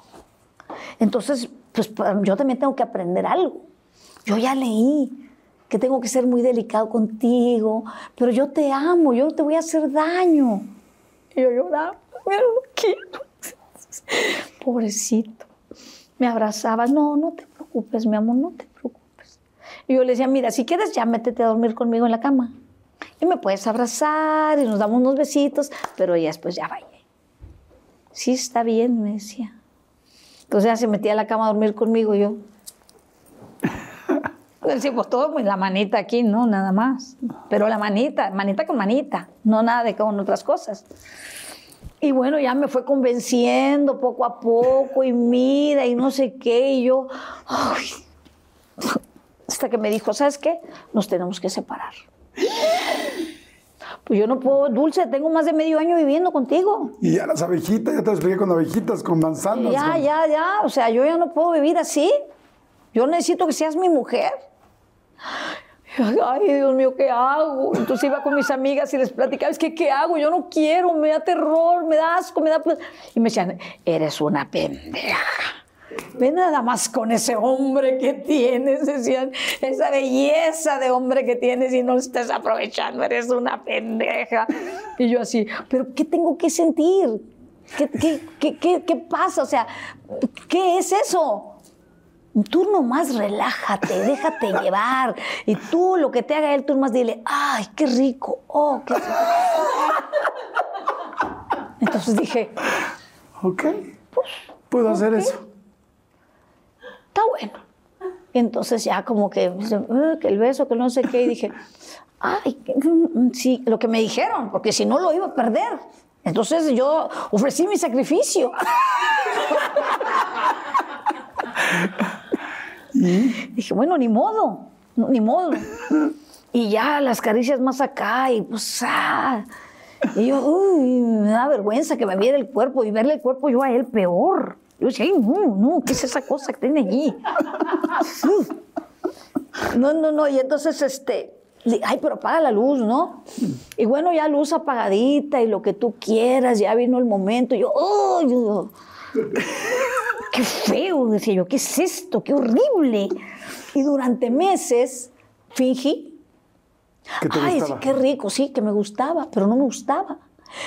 Entonces, pues yo también tengo que aprender algo. Yo ya leí que tengo que ser muy delicado contigo, pero yo te amo, yo no te voy a hacer daño. Y yo lloraba, pero no quiero. Pobrecito. Me abrazaba, no, no te preocupes, mi amor, no te preocupes. Y yo le decía, mira, si quieres ya métete a dormir conmigo en la cama. Y me puedes abrazar y nos damos unos besitos, pero ya después ya vaya. Sí, está bien, me decía. Entonces ya se metía a la cama a dormir conmigo y yo. Pues sí, pues todo con la manita aquí, ¿no? Nada más. Pero la manita, manita con manita, no nada de con otras cosas. Y bueno, ya me fue convenciendo poco a poco y mira y no sé qué. Y yo, ay. hasta que me dijo, ¿sabes qué? Nos tenemos que separar. Pues yo no puedo, Dulce, tengo más de medio año viviendo contigo. Y ya las abejitas, ya te expliqué con abejitas, con manzanas. Ya, con- ya, ya. O sea, yo ya no puedo vivir así. Yo necesito que seas mi mujer. Ay, Dios mío, ¿qué hago? Entonces iba con mis amigas y les platicaba, es que ¿qué hago? Yo no quiero, me da terror, me da asco, me da... pla-". Y me decían, eres una pendeja. Ve nada más con ese hombre que tienes, decían, esa belleza de hombre que tienes y no lo estés aprovechando, eres una pendeja. Y yo así, ¿pero qué tengo que sentir? ¿Qué, qué, qué, qué, qué pasa? O sea, ¿qué es eso? Tú nomás relájate, déjate llevar. Y tú lo que te haga él, tú nomás dile, ay, qué rico, oh, qué rico. Entonces dije, Ok, puedo hacer eso. está bueno. Y entonces ya como que, "Eh, que el beso, que no sé qué, y dije, ay, que- mm, sí, lo que me dijeron, porque si no lo iba a perder. Entonces yo ofrecí mi sacrificio. Dije, bueno, ni modo, ni modo. Y ya las caricias más acá, y pues, ah. Y yo, uy, me da vergüenza que me viera el cuerpo y verle el cuerpo yo a él peor. Yo decía, ay, no, no, ¿qué es esa cosa que tiene allí? No, no, no. Y entonces, este, ay, pero apaga la luz, ¿no? Y bueno, ya luz apagadita y lo que tú quieras, ya vino el momento. Y yo, ¡ay! yo, qué feo, decía yo, ¿qué es esto? ¡Qué horrible! Y durante meses fingí. ¿Qué te Ay, sí, qué rico, sí, que me gustaba, pero no me gustaba.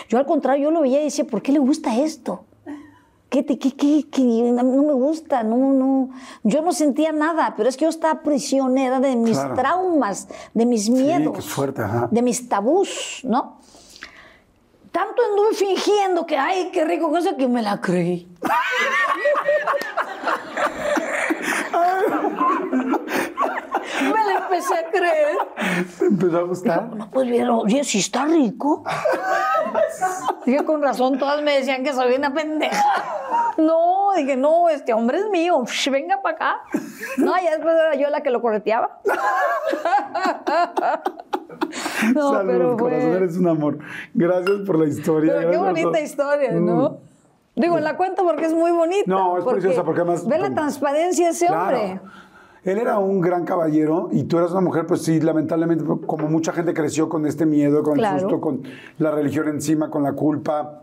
Yo al contrario, yo lo veía y decía, ¿por qué le gusta esto? ¿Qué, te- qué, qué, qué? No me gusta, no, no. Yo no sentía nada, pero es que yo estaba prisionera de mis Claro. traumas, de mis miedos, qué fuerte, de mis tabús, ¿no? Tanto anduve fingiendo que, ay, qué rico, cosa que me la creí. me la empecé a creer. ¿Te empezó a gustar? No, pues bien, oye, sí está rico. Dije, con razón, todas me decían que soy una pendeja. No, dije, no, este hombre es mío, Sh, venga para acá. No, ya después era yo la que lo correteaba. No, Salud, pero corazón, fue... eres un amor. Gracias por la historia. Pero qué bonita por- historia, Mm. ¿no? Digo, la cuento porque es muy bonita. No, es preciosa, porque además- Ve la transparencia de ese Claro. hombre. Él era un gran caballero y tú eras una mujer, pues sí, lamentablemente, como mucha gente creció con este miedo, con Claro. el susto, con la religión encima, con la culpa.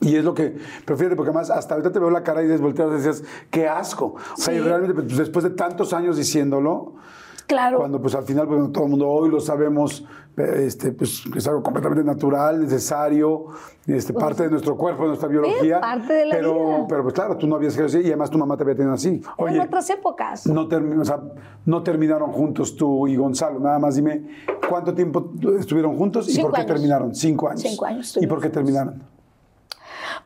Y es lo que, pero fíjate, porque además hasta ahorita te veo la cara y desvolteas y decías, qué asco. O sea, y Sí. realmente, pues, después de tantos años diciéndolo, Claro. Cuando pues al final pues, todo el mundo hoy lo sabemos, eh, este, pues es algo completamente natural, necesario, este, parte de nuestro cuerpo, de nuestra biología. parte de la pero, vida. pero pues claro, tú no habías crecido así y además tu mamá te había tenido así. Oye, otras épocas. no, termi- o sea, no terminaron juntos tú y Gonzalo. Nada más dime, ¿cuánto tiempo estuvieron juntos y Cinco por qué años. terminaron? Cinco años. Cinco años ¿Y por qué terminaron?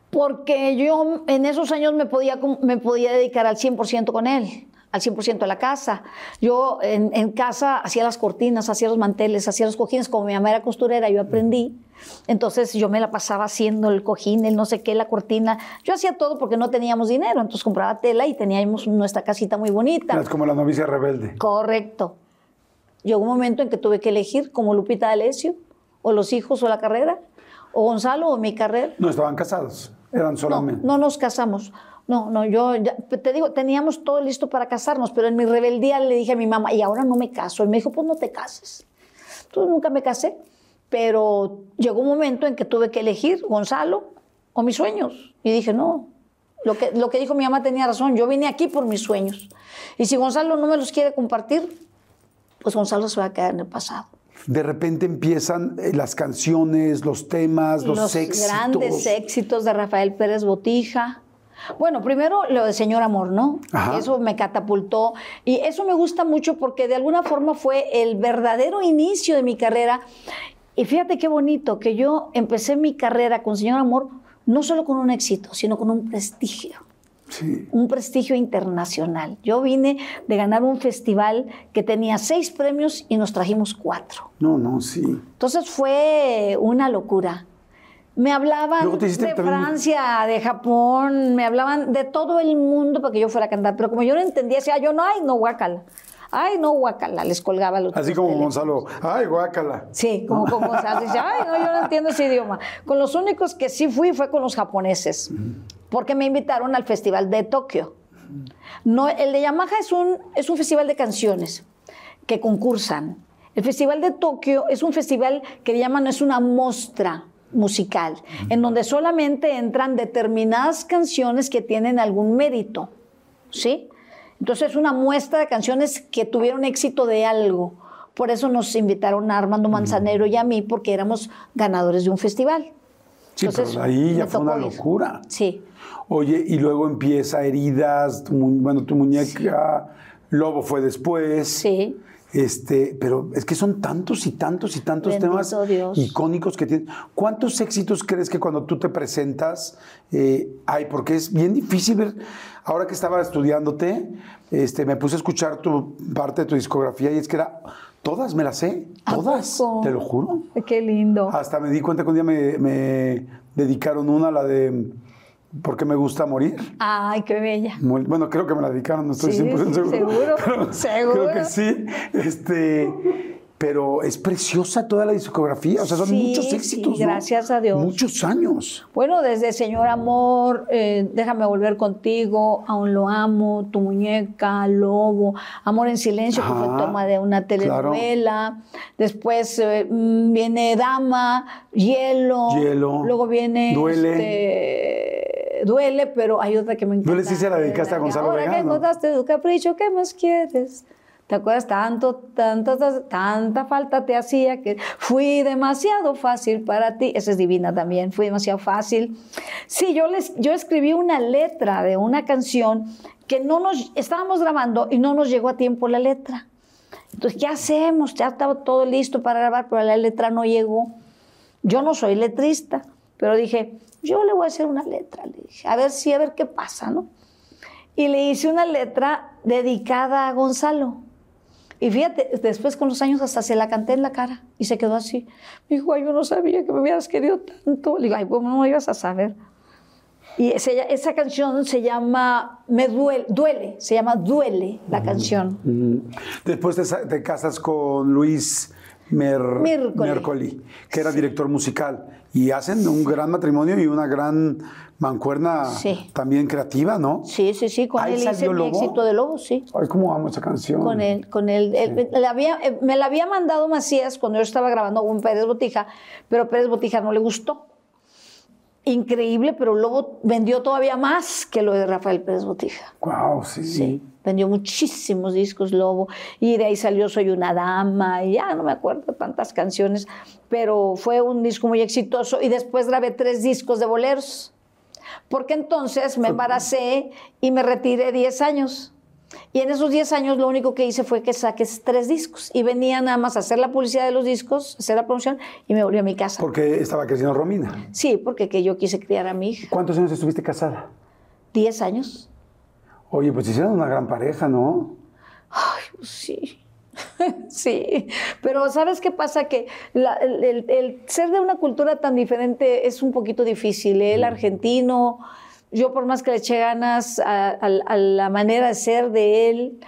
Porque yo en esos años me podía, me podía dedicar al 100% con él, al 100% de la casa. Yo en, en casa hacía las cortinas, hacía los manteles, hacía los cojines. Como mi mamá era costurera, yo aprendí. Entonces yo me la pasaba haciendo el cojín, el no sé qué, la cortina. Yo hacía todo porque no teníamos dinero. Entonces compraba tela y teníamos nuestra casita muy bonita. Es como la novicia rebelde. Correcto. Llegó un momento en que tuve que elegir como Lupita D'Alessio, o los hijos o la carrera, o Gonzalo o mi carrera. No estaban casados, eran No, solamente. no nos casamos. No, no, yo ya- te digo, teníamos todo listo para casarnos, pero en mi rebeldía le dije a mi mamá, y ahora no me caso. Y me dijo, pues no te cases. Entonces nunca me casé, pero llegó un momento en que tuve que elegir Gonzalo o mis sueños. Y dije, no, lo que, lo que dijo mi mamá tenía razón, yo vine aquí por mis sueños. Y si Gonzalo no me los quiere compartir, pues Gonzalo se va a quedar en el pasado. De repente empiezan eh, las canciones, los temas, los, éxitos. grandes éxitos de Rafael Pérez Botija. Bueno, primero lo de Señor Amor, ¿no? Ajá. Eso me catapultó y eso me gusta mucho porque de alguna forma fue el verdadero inicio de mi carrera. Y fíjate qué bonito que yo empecé mi carrera con Señor Amor no solo con un éxito, sino con un prestigio Sí. un prestigio internacional. Yo vine de ganar un festival que tenía seis premios y nos trajimos cuatro. No, no, sí. Entonces fue una locura. Me hablaban de Francia, de Japón, me hablaban de todo el mundo para que yo fuera a cantar, pero como yo no entendía, decía yo, no, ay, no, guácala. Ay, no, guácala, les colgaba los Así como teléfonos. Gonzalo, ay, guácala. Sí, como con Gonzalo. Dice, ay, no, yo no entiendo ese idioma. Con los únicos que sí fui fue con los japoneses, porque me invitaron al Festival de Tokio. No, el de Yamaha es un, es un festival de canciones que concursan. El Festival de Tokio es un festival que llaman, es una mostra musical, en donde solamente entran determinadas canciones que tienen algún mérito. ¿Sí? Entonces es una muestra de canciones que tuvieron éxito de algo. Por eso nos invitaron a Armando Manzanero y a mí, porque éramos ganadores de un festival. Sí, Entonces, pero ahí ya fue una ir. locura. Sí. Oye, y luego empieza heridas, tu bueno, tu muñeca, Lobo fue después. Sí. Este, pero es que son tantos y tantos y tantos Bendito temas Dios. icónicos que tienen. ¿Cuántos éxitos crees que cuando tú te presentas eh, hay? Porque es bien difícil ver. Ahora que estaba estudiándote, este, me puse a escuchar tu parte de tu discografía y es que era todas me las sé, ¿A todas, poco? te lo juro. Qué lindo. Hasta me di cuenta que un día me, me dedicaron una, la de ¿Por qué me gusta morir? Ay, qué bella. Muy- bueno, creo que me la dedicaron, no estoy Sí, 100% seguro. seguro, pero seguro. Creo que sí. Este, pero es preciosa toda la discografía, o sea, son Sí, muchos sí, éxitos. ¿no? gracias a Dios. Muchos años. Bueno, desde Señor Amor, eh, Déjame volver contigo, Aún lo amo, Tu muñeca, Lobo, Amor en silencio, que fue toma de una claro. telenovela. Después eh, mm, viene Dama, Hielo. Hielo. Luego viene Duele. este, Duele, pero hay otra que me encanta. Duele sí se la dedicaste a Gonzalo Ahora que ¿no? contaste tu capricho, ¿qué más quieres? ¿Te acuerdas? Tanto, tanta falta te hacía que fui demasiado fácil para ti. Esa es divina también, fui demasiado fácil. Sí, yo, les, yo escribí una letra de una canción que no nos, estábamos grabando y no nos llegó a tiempo la letra. Entonces, ¿qué hacemos? Ya estaba todo listo para grabar, pero la letra no llegó. Yo no soy letrista, pero dije, yo le voy a hacer una letra, le dije, a ver si, a ver qué pasa, ¿no? Y le hice una letra dedicada a Gonzalo. Y fíjate, después con los años hasta se la canté en la cara y se quedó así. Me dijo, ay, yo no sabía que me hubieras querido tanto. Le digo, ay, ¿cómo no ibas a saber? Y ese- esa canción se llama Me duele, duele, se llama Duele la canción. Después te, sa- te casas con Luis Mer-. Mércoli, que era director musical. Y hacen un gran matrimonio y una gran mancuerna Sí. también creativa, ¿no? Sí, sí, sí, con él hice mi Lobo. éxito de Lobo, sí. Ay, cómo amo esa canción. Con él, con él. Había- eh, me la había mandado Macías cuando yo estaba grabando con Pérez Botija, pero Pérez Botija no le gustó. increíble, pero luego vendió todavía más que lo de Rafael Pérez Botija. Wow, sí. Sí, vendió muchísimos discos Lobo y de ahí salió Soy una dama y ya no me acuerdo tantas canciones, pero fue un disco muy exitoso y después grabé tres discos de boleros, porque entonces me embaracé y me retiré 10 años. Y en esos 10 años lo único que hice fue que saqué tres discos y venía nada más a hacer la publicidad de los discos, hacer la promoción y me volví a mi casa. Porque estaba creciendo Romina. Sí, porque que yo quise criar a mi hija. ¿Cuántos años estuviste casada? 10 años. Oye, pues hicieron una gran pareja, ¿no? Ay, pues sí. Sí, pero ¿sabes qué pasa? Que la- el, el- el ser de una cultura tan diferente es un poquito difícil. ¿eh? El argentino, yo por más que le eché ganas a, a- a la manera de ser de él,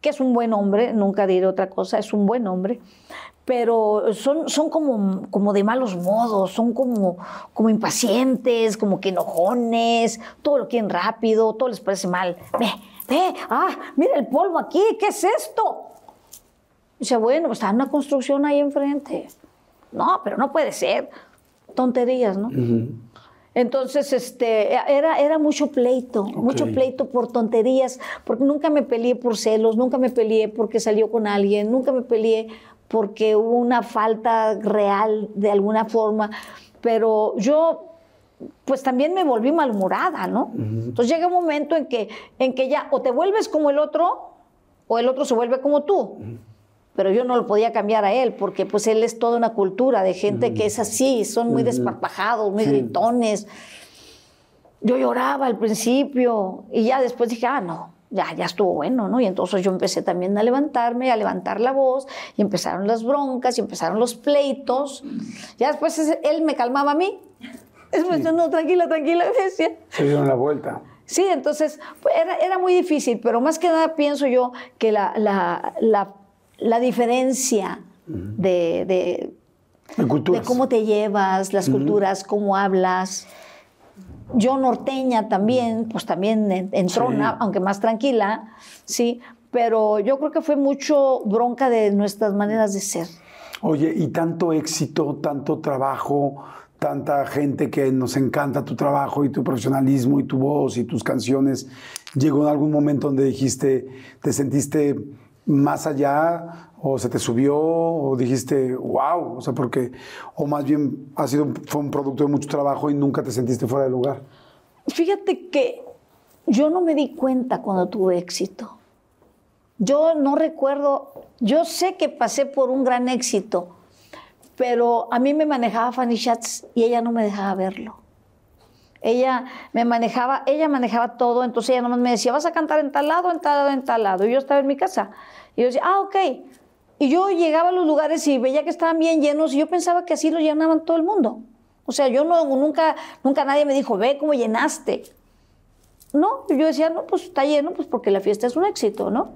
que es un buen hombre, nunca diré otra cosa, es un buen hombre, pero son, son como, como de malos modos, son como, como impacientes, como que enojones, todo lo quieren rápido, todo les parece mal. Ve, ve, ah, mira el polvo aquí, ¿qué es esto? Dice, bueno, pues está una construcción ahí enfrente. No, pero no puede ser. Tonterías, ¿no? Entonces, este, era, era mucho pleito, mucho pleito por tonterías, porque nunca me peleé por celos, nunca me peleé porque salió con alguien, nunca me peleé porque hubo una falta real de alguna forma, pero yo pues también me volví malhumorada, ¿no? Entonces llega un momento en que, en que ya o te vuelves como el otro o el otro se vuelve como tú. Pero yo no lo podía cambiar a él porque pues él es toda una cultura de gente que es así, son muy desparpajados, muy gritones. Yo lloraba al principio y ya después dije, ah, no, ya, ya estuvo bueno, ¿no? Y entonces yo empecé también a levantarme, a levantar la voz y empezaron las broncas y empezaron los pleitos. Ya después él me calmaba a mí. Después yo, no, tranquila, tranquila, me decía. Se dieron la vuelta. Sí, entonces pues, era, era muy difícil, pero más que nada pienso yo que la, la, la, la diferencia de, de, De culturas. de cómo te llevas, las culturas, cómo hablas. Yo norteña también, pues también en- entrona, Sí. aunque más tranquila, sí, pero yo creo que fue mucho bronca de nuestras maneras de ser. Oye, y tanto éxito, tanto trabajo, tanta gente que nos encanta tu trabajo y tu profesionalismo y tu voz y tus canciones. ¿Llegó en algún momento donde dijiste, te sentiste más allá o se te subió o dijiste, wow? O sea, porque, o más bien ha sido, fue un producto de mucho trabajo y nunca te sentiste fuera de lugar. Fíjate que yo no me di cuenta cuando tuve éxito. Yo no recuerdo, yo sé que pasé por un gran éxito, pero a mí me manejaba Fanny Schatz y ella no me dejaba verlo. Ella me manejaba, ella manejaba todo, entonces ella nomás me decía, vas a cantar en tal lado, en tal lado, en tal lado. Y yo estaba en mi casa. Y yo decía, ah, ok. Y yo llegaba a los lugares y veía que estaban bien llenos y yo pensaba que así los llenaban todo el mundo. O sea, yo no, nunca, nunca nadie me dijo, ve cómo llenaste. No, yo decía, no, pues está lleno, pues porque la fiesta es un éxito, ¿no?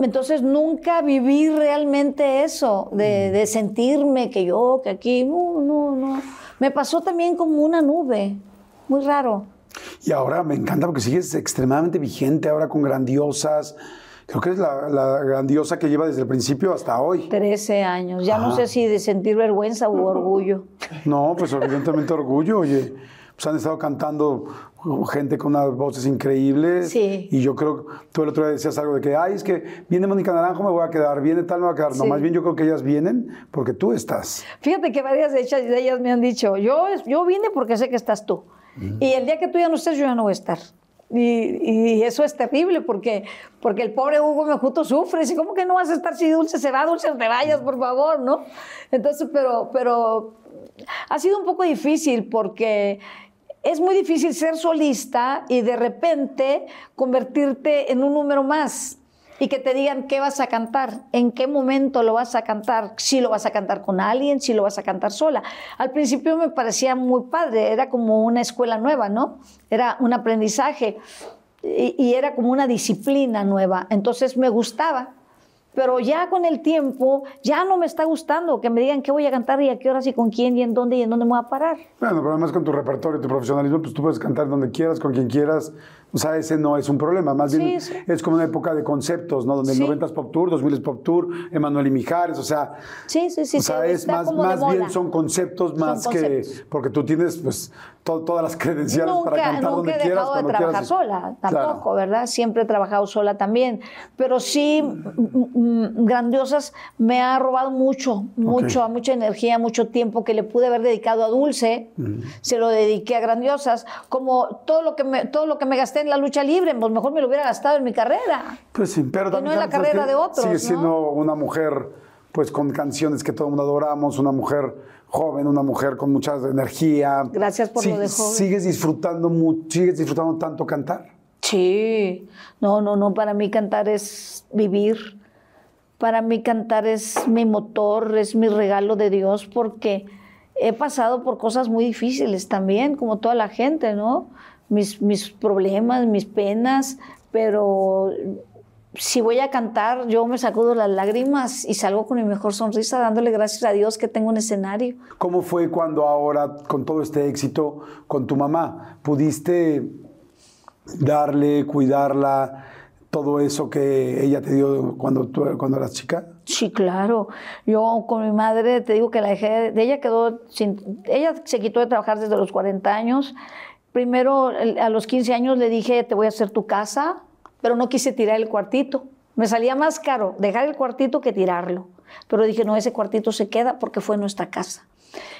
Entonces nunca viví realmente eso, de, de sentirme que yo, que aquí, no, no, no. Me pasó también como una nube, muy raro. Y ahora me encanta porque sigues extremadamente vigente, ahora con grandiosas. Creo que es la, la grandiosa que lleva desde el principio hasta hoy. 13 años, ya no sé si de sentir vergüenza u orgullo. No, pues evidentemente orgullo, oye. Pues han estado cantando gente con unas voces increíbles. Sí. Y yo creo, tú el otro día decías algo de que, ay, es que viene Mónica Naranjo, me voy a quedar, viene tal, me voy a quedar. No, más bien yo creo que ellas vienen porque tú estás. Fíjate que varias de ellas, me han dicho, yo, yo vine porque sé que estás tú. Y el día que tú ya no estés, yo ya no voy a estar. Y, y eso es terrible porque, porque el pobre Hugo Mejuto sufre. Y ¿cómo que no vas a estar si Dulce se va? Dulce, te vayas, por favor, ¿no? Entonces, pero, pero ha sido un poco difícil porque es muy difícil ser solista y de repente convertirte en un número más y que te digan qué vas a cantar, en qué momento lo vas a cantar, si lo vas a cantar con alguien, si lo vas a cantar sola. Al principio me parecía muy padre, era como una escuela nueva, ¿no? Era un aprendizaje y, era como una disciplina nueva, entonces me gustaba. Pero ya con el tiempo, ya no me está gustando que me digan qué voy a cantar y a qué horas y con quién y en dónde y en dónde me voy a parar. Bueno, pero además con tu repertorio y tu profesionalismo, pues tú puedes cantar donde quieras, con quien quieras, O sea, ese no es un problema, más bien Sí, sí. es como una época de conceptos, ¿no? Donde Sí. el 90 es Pop Tour, 2000 es Pop Tour, Emanuel y Mijares, o sea, Sí, sí, sí. o sea, es más, más bien son conceptos Son más conceptos. que porque tú tienes pues to- todas las credenciales Nunca, para cantar nunca donde he quieras, dejado de trabajar quieras. sola, tampoco, Claro. ¿verdad? Siempre he trabajado sola también. Pero sí, mm, mm, Grandiosas me ha robado mucho, mucho, mucha energía, mucho tiempo que le pude haber dedicado a Dulce. Se lo dediqué a Grandiosas. Como todo lo, que me, todo lo que me gasté en la lucha libre, pues mejor me lo hubiera gastado en mi carrera. Pues sí, pero Y también no en la carrera de otros, Sigue ¿no? siendo una mujer pues con canciones que todo el mundo adoramos, una mujer joven, una mujer con mucha energía. Gracias por lo de joven. Sigues disfrutando sigues disfrutando tanto cantar. Sí, no, no, no, para mí cantar es vivir. Para mí cantar es mi motor, es mi regalo de Dios porque he pasado por cosas muy difíciles también, como toda la gente, ¿no? Mis, mis problemas, mis penas, pero si voy a cantar, yo me sacudo las lágrimas y salgo con mi mejor sonrisa dándole gracias a Dios que tengo un escenario. ¿Cómo fue cuando ahora, con todo este éxito, con tu mamá, pudiste darle, cuidarla, todo eso que ella te dio cuando, tú, cuando eras chica? Sí, claro. Yo con mi madre, te digo que la dejé, de ella quedó sin, ella se quitó de trabajar desde los 40 años. Primero, a los 15 años le dije, te voy a hacer tu casa, pero no quise tirar el cuartito. Me salía más caro dejar el cuartito que tirarlo. Pero dije, no, ese cuartito se queda porque fue nuestra casa.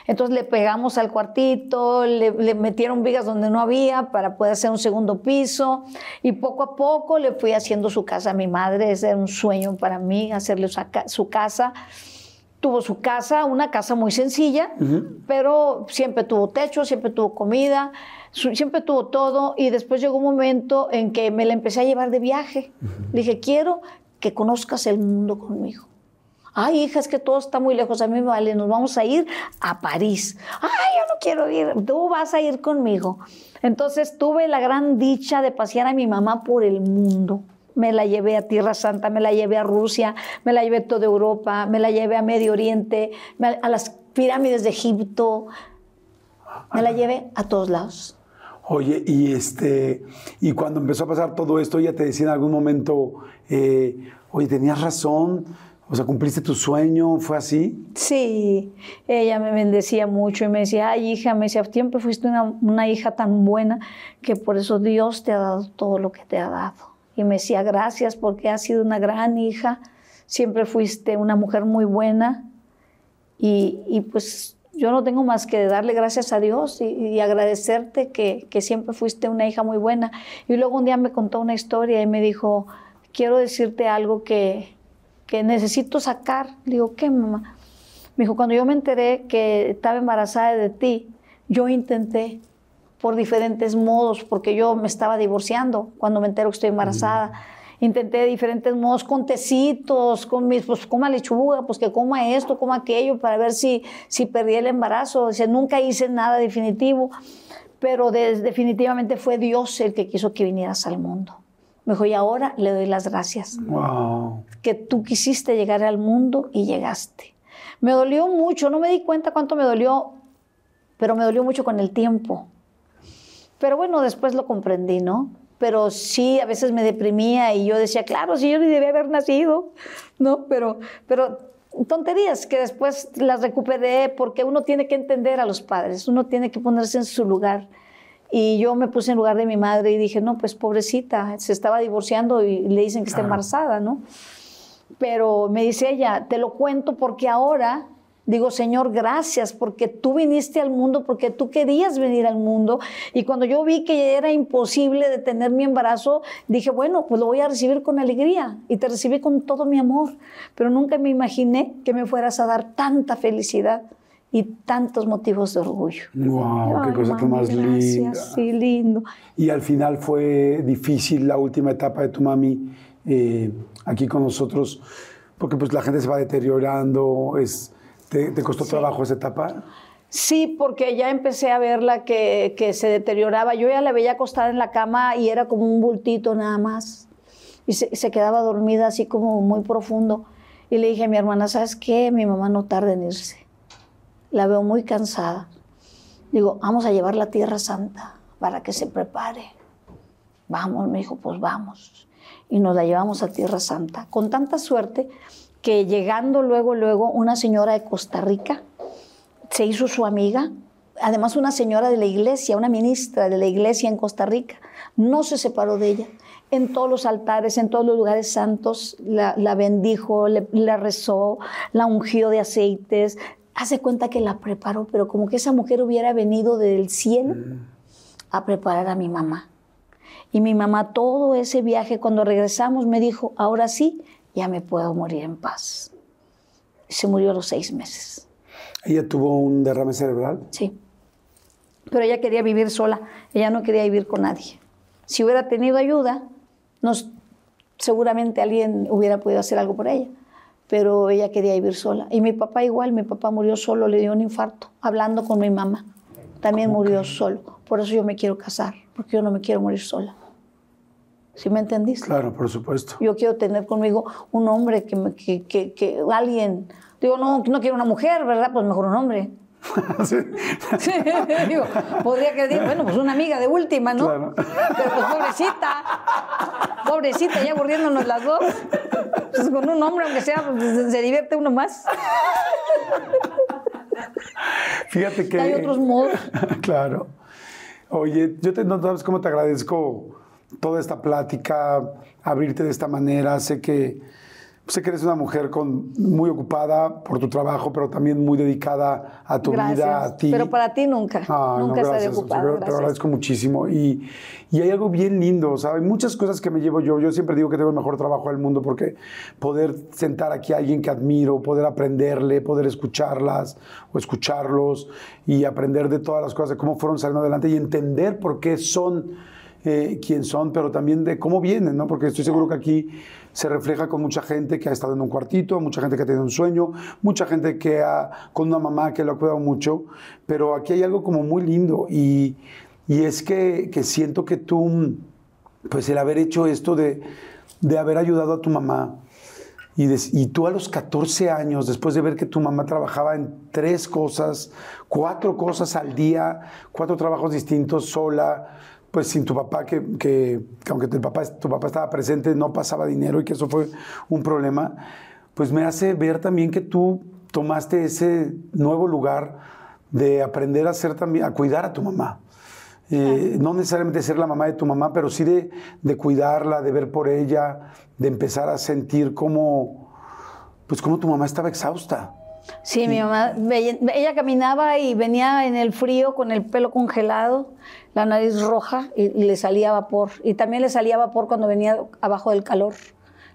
Entonces le pegamos al cuartito, le, le metieron vigas donde no había para poder hacer un segundo piso y poco a poco le fui haciendo su casa a mi madre. Ese era un sueño para mí, hacerle su, ca- su casa. Tuvo su casa, una casa muy sencilla, pero siempre tuvo techo, siempre tuvo comida, siempre tuvo todo. Y después llegó un momento en que me la empecé a llevar de viaje. Le dije, quiero que conozcas el mundo conmigo. Ay, hija, es que todo está muy lejos. A mí me vale, nos vamos a ir a París. Ay, yo no quiero ir. Tú vas a ir conmigo. Entonces tuve la gran dicha de pasear a mi mamá por el mundo. Me la llevé a Tierra Santa, me la llevé a Rusia, me la llevé a toda Europa, me la llevé a Medio Oriente, a las pirámides de Egipto. Me la llevé a todos lados. Oye, y este, y cuando empezó a pasar todo esto, ella te decía en algún momento, eh, oye, tenías razón, o sea, cumpliste tu sueño, ¿fue así? Sí, ella me bendecía mucho y me decía, ay hija, me decía, siempre fuiste una, una hija tan buena que por eso Dios te ha dado todo lo que te ha dado. Y me decía, gracias porque has sido una gran hija, siempre fuiste una mujer muy buena y, y pues yo no tengo más que darle gracias a Dios y, y agradecerte que, que siempre fuiste una hija muy buena. Y luego un día me contó una historia y me dijo, quiero decirte algo que, que necesito sacar. Digo, ¿qué, mamá? Me dijo, cuando yo me enteré que estaba embarazada de ti, yo intenté por diferentes modos, porque yo me estaba divorciando cuando me entero que estoy embarazada. Intenté de diferentes modos, con tecitos, con mis, pues coma lechuga, pues que coma esto, coma aquello, para ver si, si perdí el embarazo. Dice, nunca hice nada definitivo, pero de- definitivamente fue Dios el que quiso que vinieras al mundo. Me dijo, y ahora le doy las gracias Wow. que tú quisiste llegar al mundo y llegaste. Me dolió mucho, no me di cuenta cuánto me dolió, pero me dolió mucho con el tiempo. Pero bueno, después lo comprendí, ¿no? Pero sí, a veces me deprimía y yo decía, claro, si yo ni debía haber nacido, ¿no? Pero, pero tonterías que después las recuperé porque uno tiene que entender a los padres, uno tiene que ponerse en su lugar. Y yo me puse en lugar de mi madre y dije, no, pues pobrecita, se estaba divorciando y le dicen que está embarazada, ¿no? Pero me dice ella, te lo cuento porque ahora digo, Señor, gracias porque tú viniste al mundo, porque tú querías venir al mundo. Y cuando yo vi que era imposible detener mi embarazo, dije, bueno, pues lo voy a recibir con alegría y te recibí con todo mi amor. Pero nunca me imaginé que me fueras a dar tanta felicidad y tantos motivos de orgullo. Wow, qué Ay, cosa mami, más linda. gracias, Sí, lindo. Y al final fue difícil la última etapa de tu mami eh, aquí con nosotros, porque pues la gente se va deteriorando. Es, ¿te, te costó trabajo esa etapa? Sí, porque ya empecé a verla que, que se deterioraba. Yo ya la veía acostada en la cama y era como un bultito nada más. Y se, se quedaba dormida así como muy profundo. Y le dije a mi hermana, ¿sabes qué? Mi mamá no tarda en irse. La veo muy cansada. Digo, vamos a llevarla a Tierra Santa para que se prepare. Vamos, me dijo, pues vamos. Y nos la llevamos a Tierra Santa, con tanta suerte que llegando luego, luego, una señora de Costa Rica se hizo su amiga, además una señora de la iglesia, una ministra de la iglesia en Costa Rica, no se separó de ella. En todos los altares, en todos los lugares santos, la, la bendijo, le, la rezó, la ungió de aceites. Hace cuenta que la preparó, pero como que esa mujer hubiera venido del cielo a preparar a mi mamá. Y mi mamá todo ese viaje, cuando regresamos, me dijo, ahora sí, ya me puedo morir en paz. Se murió a los seis meses. ¿Ella tuvo un derrame cerebral? Sí. Pero ella quería vivir sola, ella no quería vivir con nadie. Si hubiera tenido ayuda, nos, seguramente alguien hubiera podido hacer algo por ella, pero ella quería vivir sola. Y mi papá igual, mi papá murió solo, le dio un infarto, hablando con mi mamá. También murió solo. Por eso yo me quiero casar, porque yo no me quiero morir sola. ¿Sí me entendiste? Claro, por supuesto. Yo quiero tener conmigo un hombre que, me, que, que, que alguien... Digo, no, no quiero una mujer, ¿verdad? Pues mejor un hombre. Sí. Digo, podría que diga, bueno, pues una amiga de última, ¿no? Claro. Pero pues pobrecita, pobrecita, ya aburriéndonos las dos. Pues con un hombre, aunque sea, pues, se, se divierte uno más. Fíjate que... Hay otros modos. claro. Oye, yo te, no sabes cómo te agradezco toda esta plática, abrirte de esta manera. Sé que, sé que eres una mujer con, muy ocupada por tu trabajo, pero también muy dedicada a tu Gracias. vida, a ti. Pero para ti nunca. Ah, no, nunca estaré gracias. ocupada. Te lo- Te lo gracias. agradezco muchísimo. Y, y hay algo bien lindo, ¿sabes? Muchas cosas que me llevo yo. Yo siempre digo que tengo el mejor trabajo del mundo porque poder sentar aquí a alguien que admiro, poder aprenderle, poder escucharlas o escucharlos y aprender de todas las cosas, de cómo fueron saliendo adelante y entender por qué son eh, quién son, pero también de cómo vienen, ¿no? Porque estoy seguro que aquí se refleja con mucha gente que ha estado en un cuartito, mucha gente que ha tenido un sueño, mucha gente que ha, con una mamá que lo ha cuidado mucho, pero aquí hay algo como muy lindo y, y es que, que siento que tú, pues el haber hecho esto de, de haber ayudado a tu mamá, y, des- y tú a los 14 años, después de ver que tu mamá trabajaba en tres cosas, cuatro cosas al día, cuatro trabajos distintos sola, pues sin tu papá, que, que- que aunque tu papá, tu papá estaba presente, no pasaba dinero y que eso fue un problema, pues me hace ver también que tú tomaste ese nuevo lugar de aprender a ser también, a cuidar a tu mamá. Eh, no necesariamente ser la mamá de tu mamá, pero sí de, de cuidarla, de ver por ella, de empezar a sentir como, pues como tu mamá estaba exhausta. Sí, mi mamá, ella caminaba y venía en el frío con el pelo congelado, la nariz roja y, y le salía vapor. Y también le salía vapor cuando venía abajo del calor.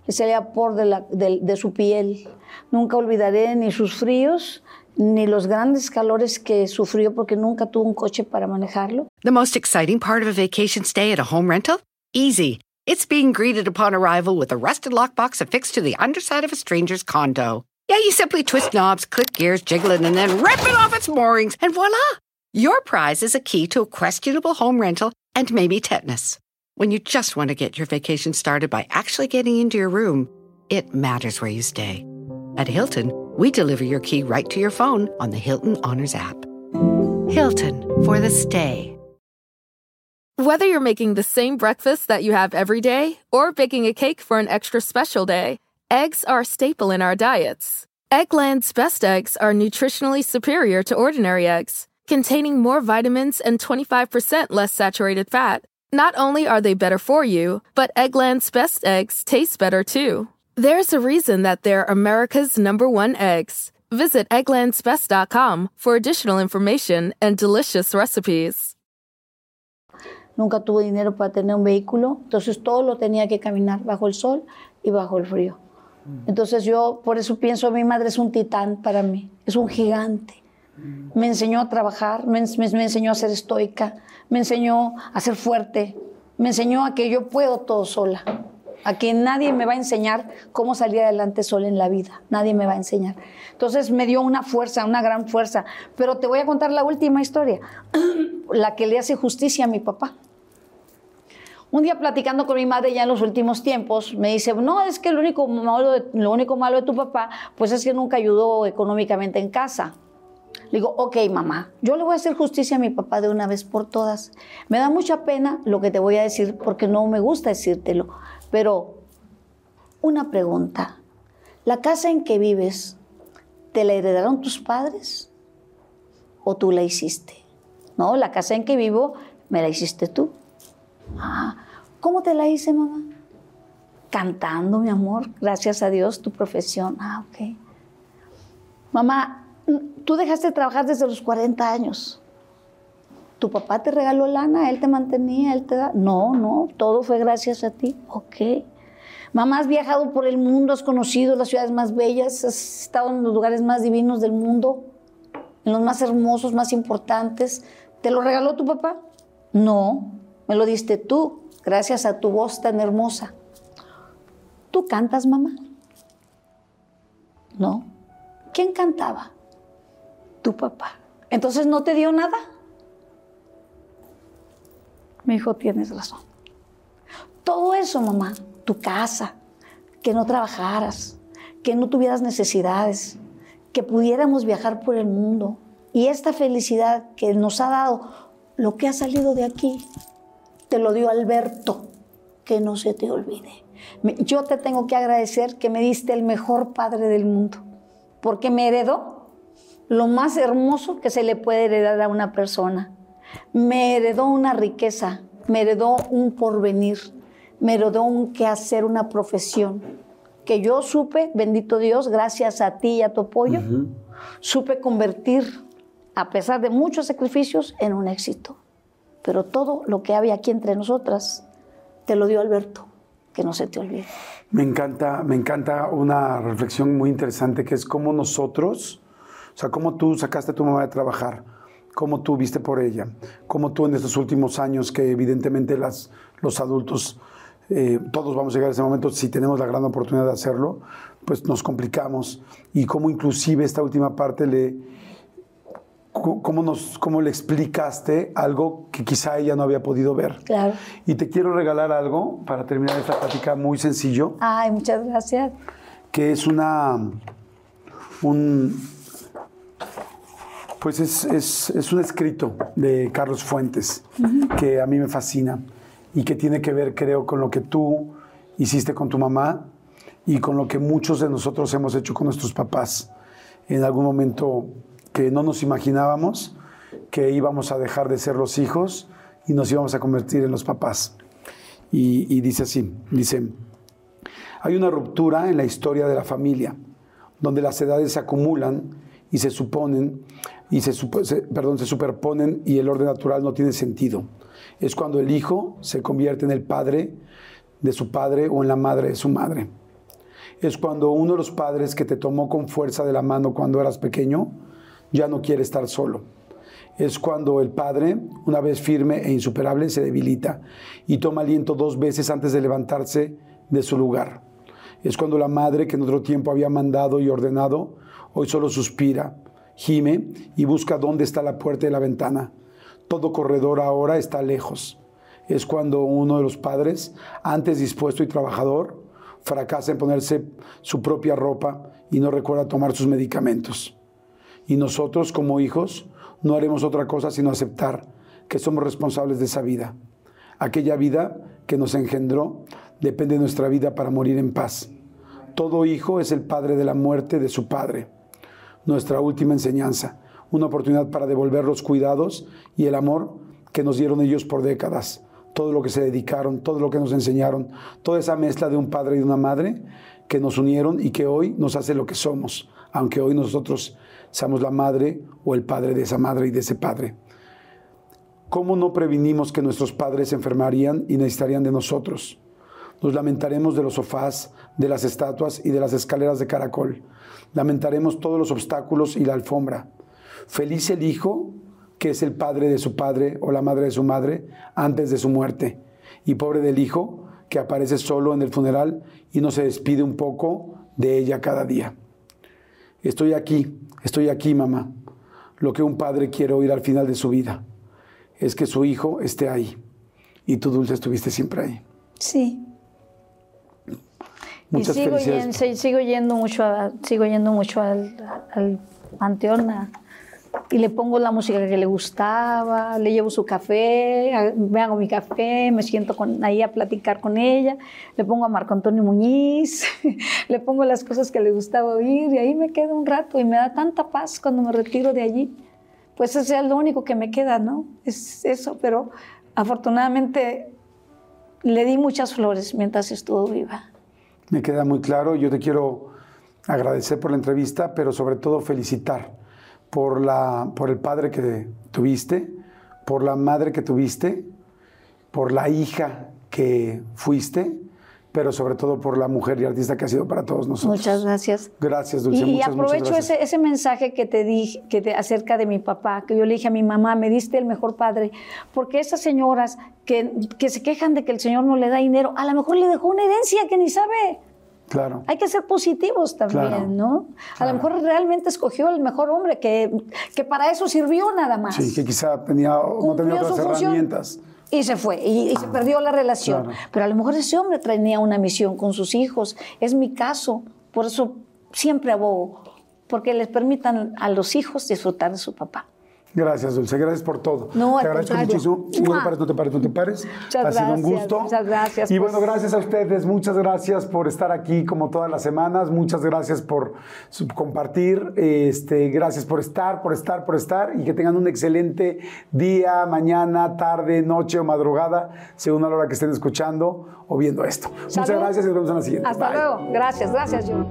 Le salía vapor de, la- de- de su piel. Nunca olvidaré ni sus fríos ni los grandes calores que sufrió porque nunca tuvo un coche para manejarlo. The most exciting part of a vacation stay at a home rental? Easy. It's being greeted upon arrival with a rusted lockbox affixed to the underside of a stranger's condo. Yeah, you simply twist knobs, click gears, jiggle it, and then rip it off its moorings, and voila! Your prize is a key to a questionable home rental and maybe tetanus. When you just want to get your vacation started by actually getting into your room, it matters where you stay. At Hilton, we deliver your key right to your phone on the Hilton Honors app. Hilton for the stay. Whether you're making the same breakfast that you have every day or baking a cake for an extra special day, eggs are a staple in our diets. Eggland's best eggs are nutritionally superior to ordinary eggs, containing more vitamins and 25% less saturated fat. Not only are they better for you, but Eggland's best eggs taste better too. There's a reason that they're America's number one eggs. Visit egglandsbest.com for additional information and delicious recipes. Nunca tuvo dinero para tener un vehículo, entonces todo lo tenía que caminar bajo el sol y bajo el frío. Mm. Entonces yo por eso pienso, mi madre es un titán para mí, es un gigante. Me enseñó a trabajar, me, ens- me- me enseñó a ser estoica, me enseñó a ser fuerte, me enseñó a que yo puedo todo sola, a que nadie me va a enseñar cómo salir adelante sola en la vida, nadie me va a enseñar. Entonces me dio una fuerza, una gran fuerza. Pero te voy a contar la última historia, la que le hace justicia a mi papá. Un día platicando con mi madre ya en los últimos tiempos, me dice, no, es que lo único malo de, lo único malo de tu papá, pues es que nunca ayudó económicamente en casa. Le digo, ok, mamá, yo le voy a hacer justicia a mi papá de una vez por todas. Me da mucha pena lo que te voy a decir porque no me gusta decírtelo, pero una pregunta. ¿La casa en que vives, te la heredaron tus padres o tú la hiciste? No, la casa en que vivo me la hiciste tú. Ah, ¿Cómo te la hice, mamá? Cantando, mi amor, gracias a Dios, tu profesión. Ah, ok. Mamá, tú dejaste de trabajar desde los 40 años. ¿Tu papá te regaló lana? ¿Él te mantenía? ¿Él te da? No, no, todo fue gracias a ti. Ok. Mamá, has viajado por el mundo, has conocido las ciudades más bellas, has estado en los lugares más divinos del mundo, en los más hermosos, más importantes. ¿Te lo regaló tu papá? No, me lo diste tú, gracias a tu voz tan hermosa. ¿Tú cantas, mamá? No. ¿Quién cantaba? Tu papá. Entonces no te dio nada. Mi hijo, tienes razón. Todo eso, mamá, tu casa, que no trabajaras, que no tuvieras necesidades, que pudiéramos viajar por el mundo. Y esta felicidad que nos ha dado lo que ha salido de aquí, te lo dio Alberto, que no se te olvide. Yo te tengo que agradecer que me diste el mejor padre del mundo, porque me heredó lo más hermoso que se le puede heredar a una persona. Me heredó una riqueza, me heredó un porvenir, me heredó un quehacer, una profesión, que yo supe, bendito Dios, gracias a ti y a tu apoyo, supe convertir, a pesar de muchos sacrificios, en un éxito. Pero todo lo que había aquí entre nosotras, te lo dio Alberto, que no se te olvide. Me encanta, me encanta una reflexión muy interesante que es cómo nosotros, o sea, cómo tú sacaste a tu mamá de trabajar, cómo tú viste por ella, cómo tú en estos últimos años que evidentemente las, los adultos, eh, todos vamos a llegar a ese momento, si tenemos la gran oportunidad de hacerlo, pues nos complicamos y cómo inclusive esta última parte le, cómo, nos, cómo le explicaste algo que quizá ella no había podido ver. Claro. Y te quiero regalar algo para terminar esta plática muy sencillo, Ay, muchas gracias. que es una, un, pues es, es- es un escrito de Carlos Fuentes que a mí me fascina y que tiene que ver, creo, con lo que tú hiciste con tu mamá y con lo que muchos de nosotros hemos hecho con nuestros papás en algún momento que no nos imaginábamos que íbamos a dejar de ser los hijos y nos íbamos a convertir en los papás. Y, y dice así, dice, hay una ruptura en la historia de la familia, donde las edades se acumulan y se suponen, y se, perdón, se superponen y el orden natural no tiene sentido. Es cuando el hijo se convierte en el padre de su padre o en la madre de su madre. Es cuando uno de los padres que te tomó con fuerza de la mano cuando eras pequeño ya no quiere estar solo. Es cuando el padre, una vez firme e insuperable, se debilita y toma aliento dos veces antes de levantarse de su lugar. Es cuando la madre que en otro tiempo había mandado y ordenado, hoy solo suspira, gime y busca dónde está la puerta y la ventana. Todo corredor ahora está lejos. Es cuando uno de los padres, antes dispuesto y trabajador, fracasa en ponerse su propia ropa y no recuerda tomar sus medicamentos. Y nosotros como hijos no haremos otra cosa sino aceptar que somos responsables de esa vida. Aquella vida que nos engendró depende de nuestra vida para morir en paz. Todo hijo es el padre de la muerte de su padre. Nuestra última enseñanza, una oportunidad para devolver los cuidados y el amor que nos dieron ellos por décadas. Todo lo que se dedicaron, todo lo que nos enseñaron, toda esa mezcla de un padre y de una madre que nos unieron y que hoy nos hace lo que somos, aunque hoy nosotros seamos la madre o el padre de esa madre y de ese padre. ¿Cómo no previnimos que nuestros padres se enfermarían y necesitarían de nosotros? Nos lamentaremos de los sofás, de las estatuas y de las escaleras de caracol. Lamentaremos todos los obstáculos y la alfombra. Feliz el hijo que es el padre de su padre o la madre de su madre antes de su muerte. Y pobre del hijo que aparece solo en el funeral y no se despide un poco de ella cada día. Estoy aquí, estoy aquí, mamá. Lo que un padre quiere oír al final de su vida es que su hijo esté ahí. Y tú, Dulce, estuviste siempre ahí. Sí. Muchas y sigo felicidades. yendo, sigo yendo mucho, a- sigo yendo mucho al, al panteón a, y le pongo la música que le gustaba, le llevo su café, me hago mi café, me siento con, ahí a platicar con ella, le pongo a Marco Antonio Muñiz, le pongo las cosas que le gustaba oír y ahí me quedo un rato y me da tanta paz cuando me retiro de allí. Pues eso es lo único que me queda, ¿no? Es eso, pero afortunadamente le di muchas flores mientras estuvo viva. Me queda muy claro, yo te quiero agradecer por la entrevista, pero sobre todo felicitar por, la, por el padre que tuviste, por la madre que tuviste, por la hija que fuiste, pero sobre todo por la mujer y artista que ha sido para todos nosotros. Muchas gracias. Gracias, Dulce. Y, muchas, aprovecho muchas ese, ese mensaje que te dije que te, acerca de mi papá, que yo le dije a mi mamá, me diste el mejor padre, porque esas señoras que, que se quejan de que el Señor no le da dinero, a lo mejor le dejó una herencia que ni sabe. Claro. Hay que ser positivos también, Claro, ¿no? A lo mejor realmente escogió el mejor hombre, que, que para eso sirvió nada más. Sí, que quizá tenía, no tenía otras su función. Y se fue, y, y se perdió la relación. Claro. Pero a lo mejor ese hombre tenía una misión con sus hijos. Es mi caso, por eso siempre abogo, porque les permitan a los hijos disfrutar de su papá. Gracias, Dulce. Gracias por todo. No, te agradezco contrario. muchísimo. No te pares, no te pares, no te pares. Muchas ha sido un gusto. muchas gracias, Y pues. bueno, gracias a ustedes. Muchas gracias por estar aquí como todas las semanas. Muchas gracias por compartir. Este, gracias por estar, por estar, por estar. Y que tengan un excelente día, mañana, tarde, noche o madrugada, según a la hora que estén escuchando o viendo esto. Muchas gracias y nos vemos en la siguiente. Hasta Bye. luego. Gracias, gracias, Jun.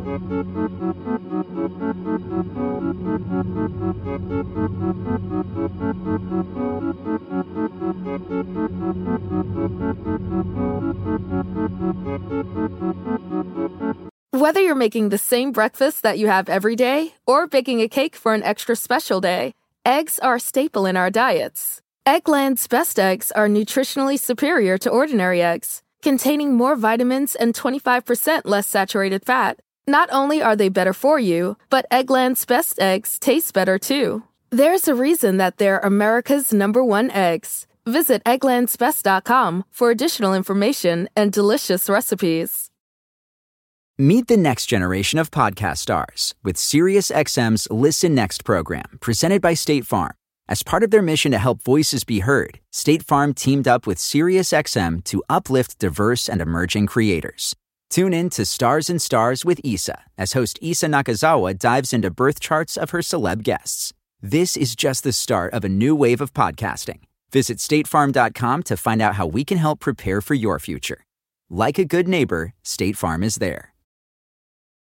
Whether you're making the same breakfast that you have every day or baking a cake for an extra special day, eggs are a staple in our diets. Eggland's best eggs are nutritionally superior to ordinary eggs, containing more vitamins and 25% less saturated fat. Not only are they better for you, but Eggland's best eggs taste better too. There's a reason that they're America's number one eggs. Visit egglandsbest.com for additional information and delicious recipes. Meet the next generation of podcast stars with SiriusXM's Listen Next program, presented by State Farm. As part of their mission to help voices be heard, State Farm teamed up with SiriusXM to uplift diverse and emerging creators. Tune in to Stars and Stars with Issa as host Issa Nakazawa dives into birth charts of her celeb guests. This is just the start of a new wave of podcasting. Visit statefarm.com to find out how we can help prepare for your future. Like a good neighbor, State Farm is there.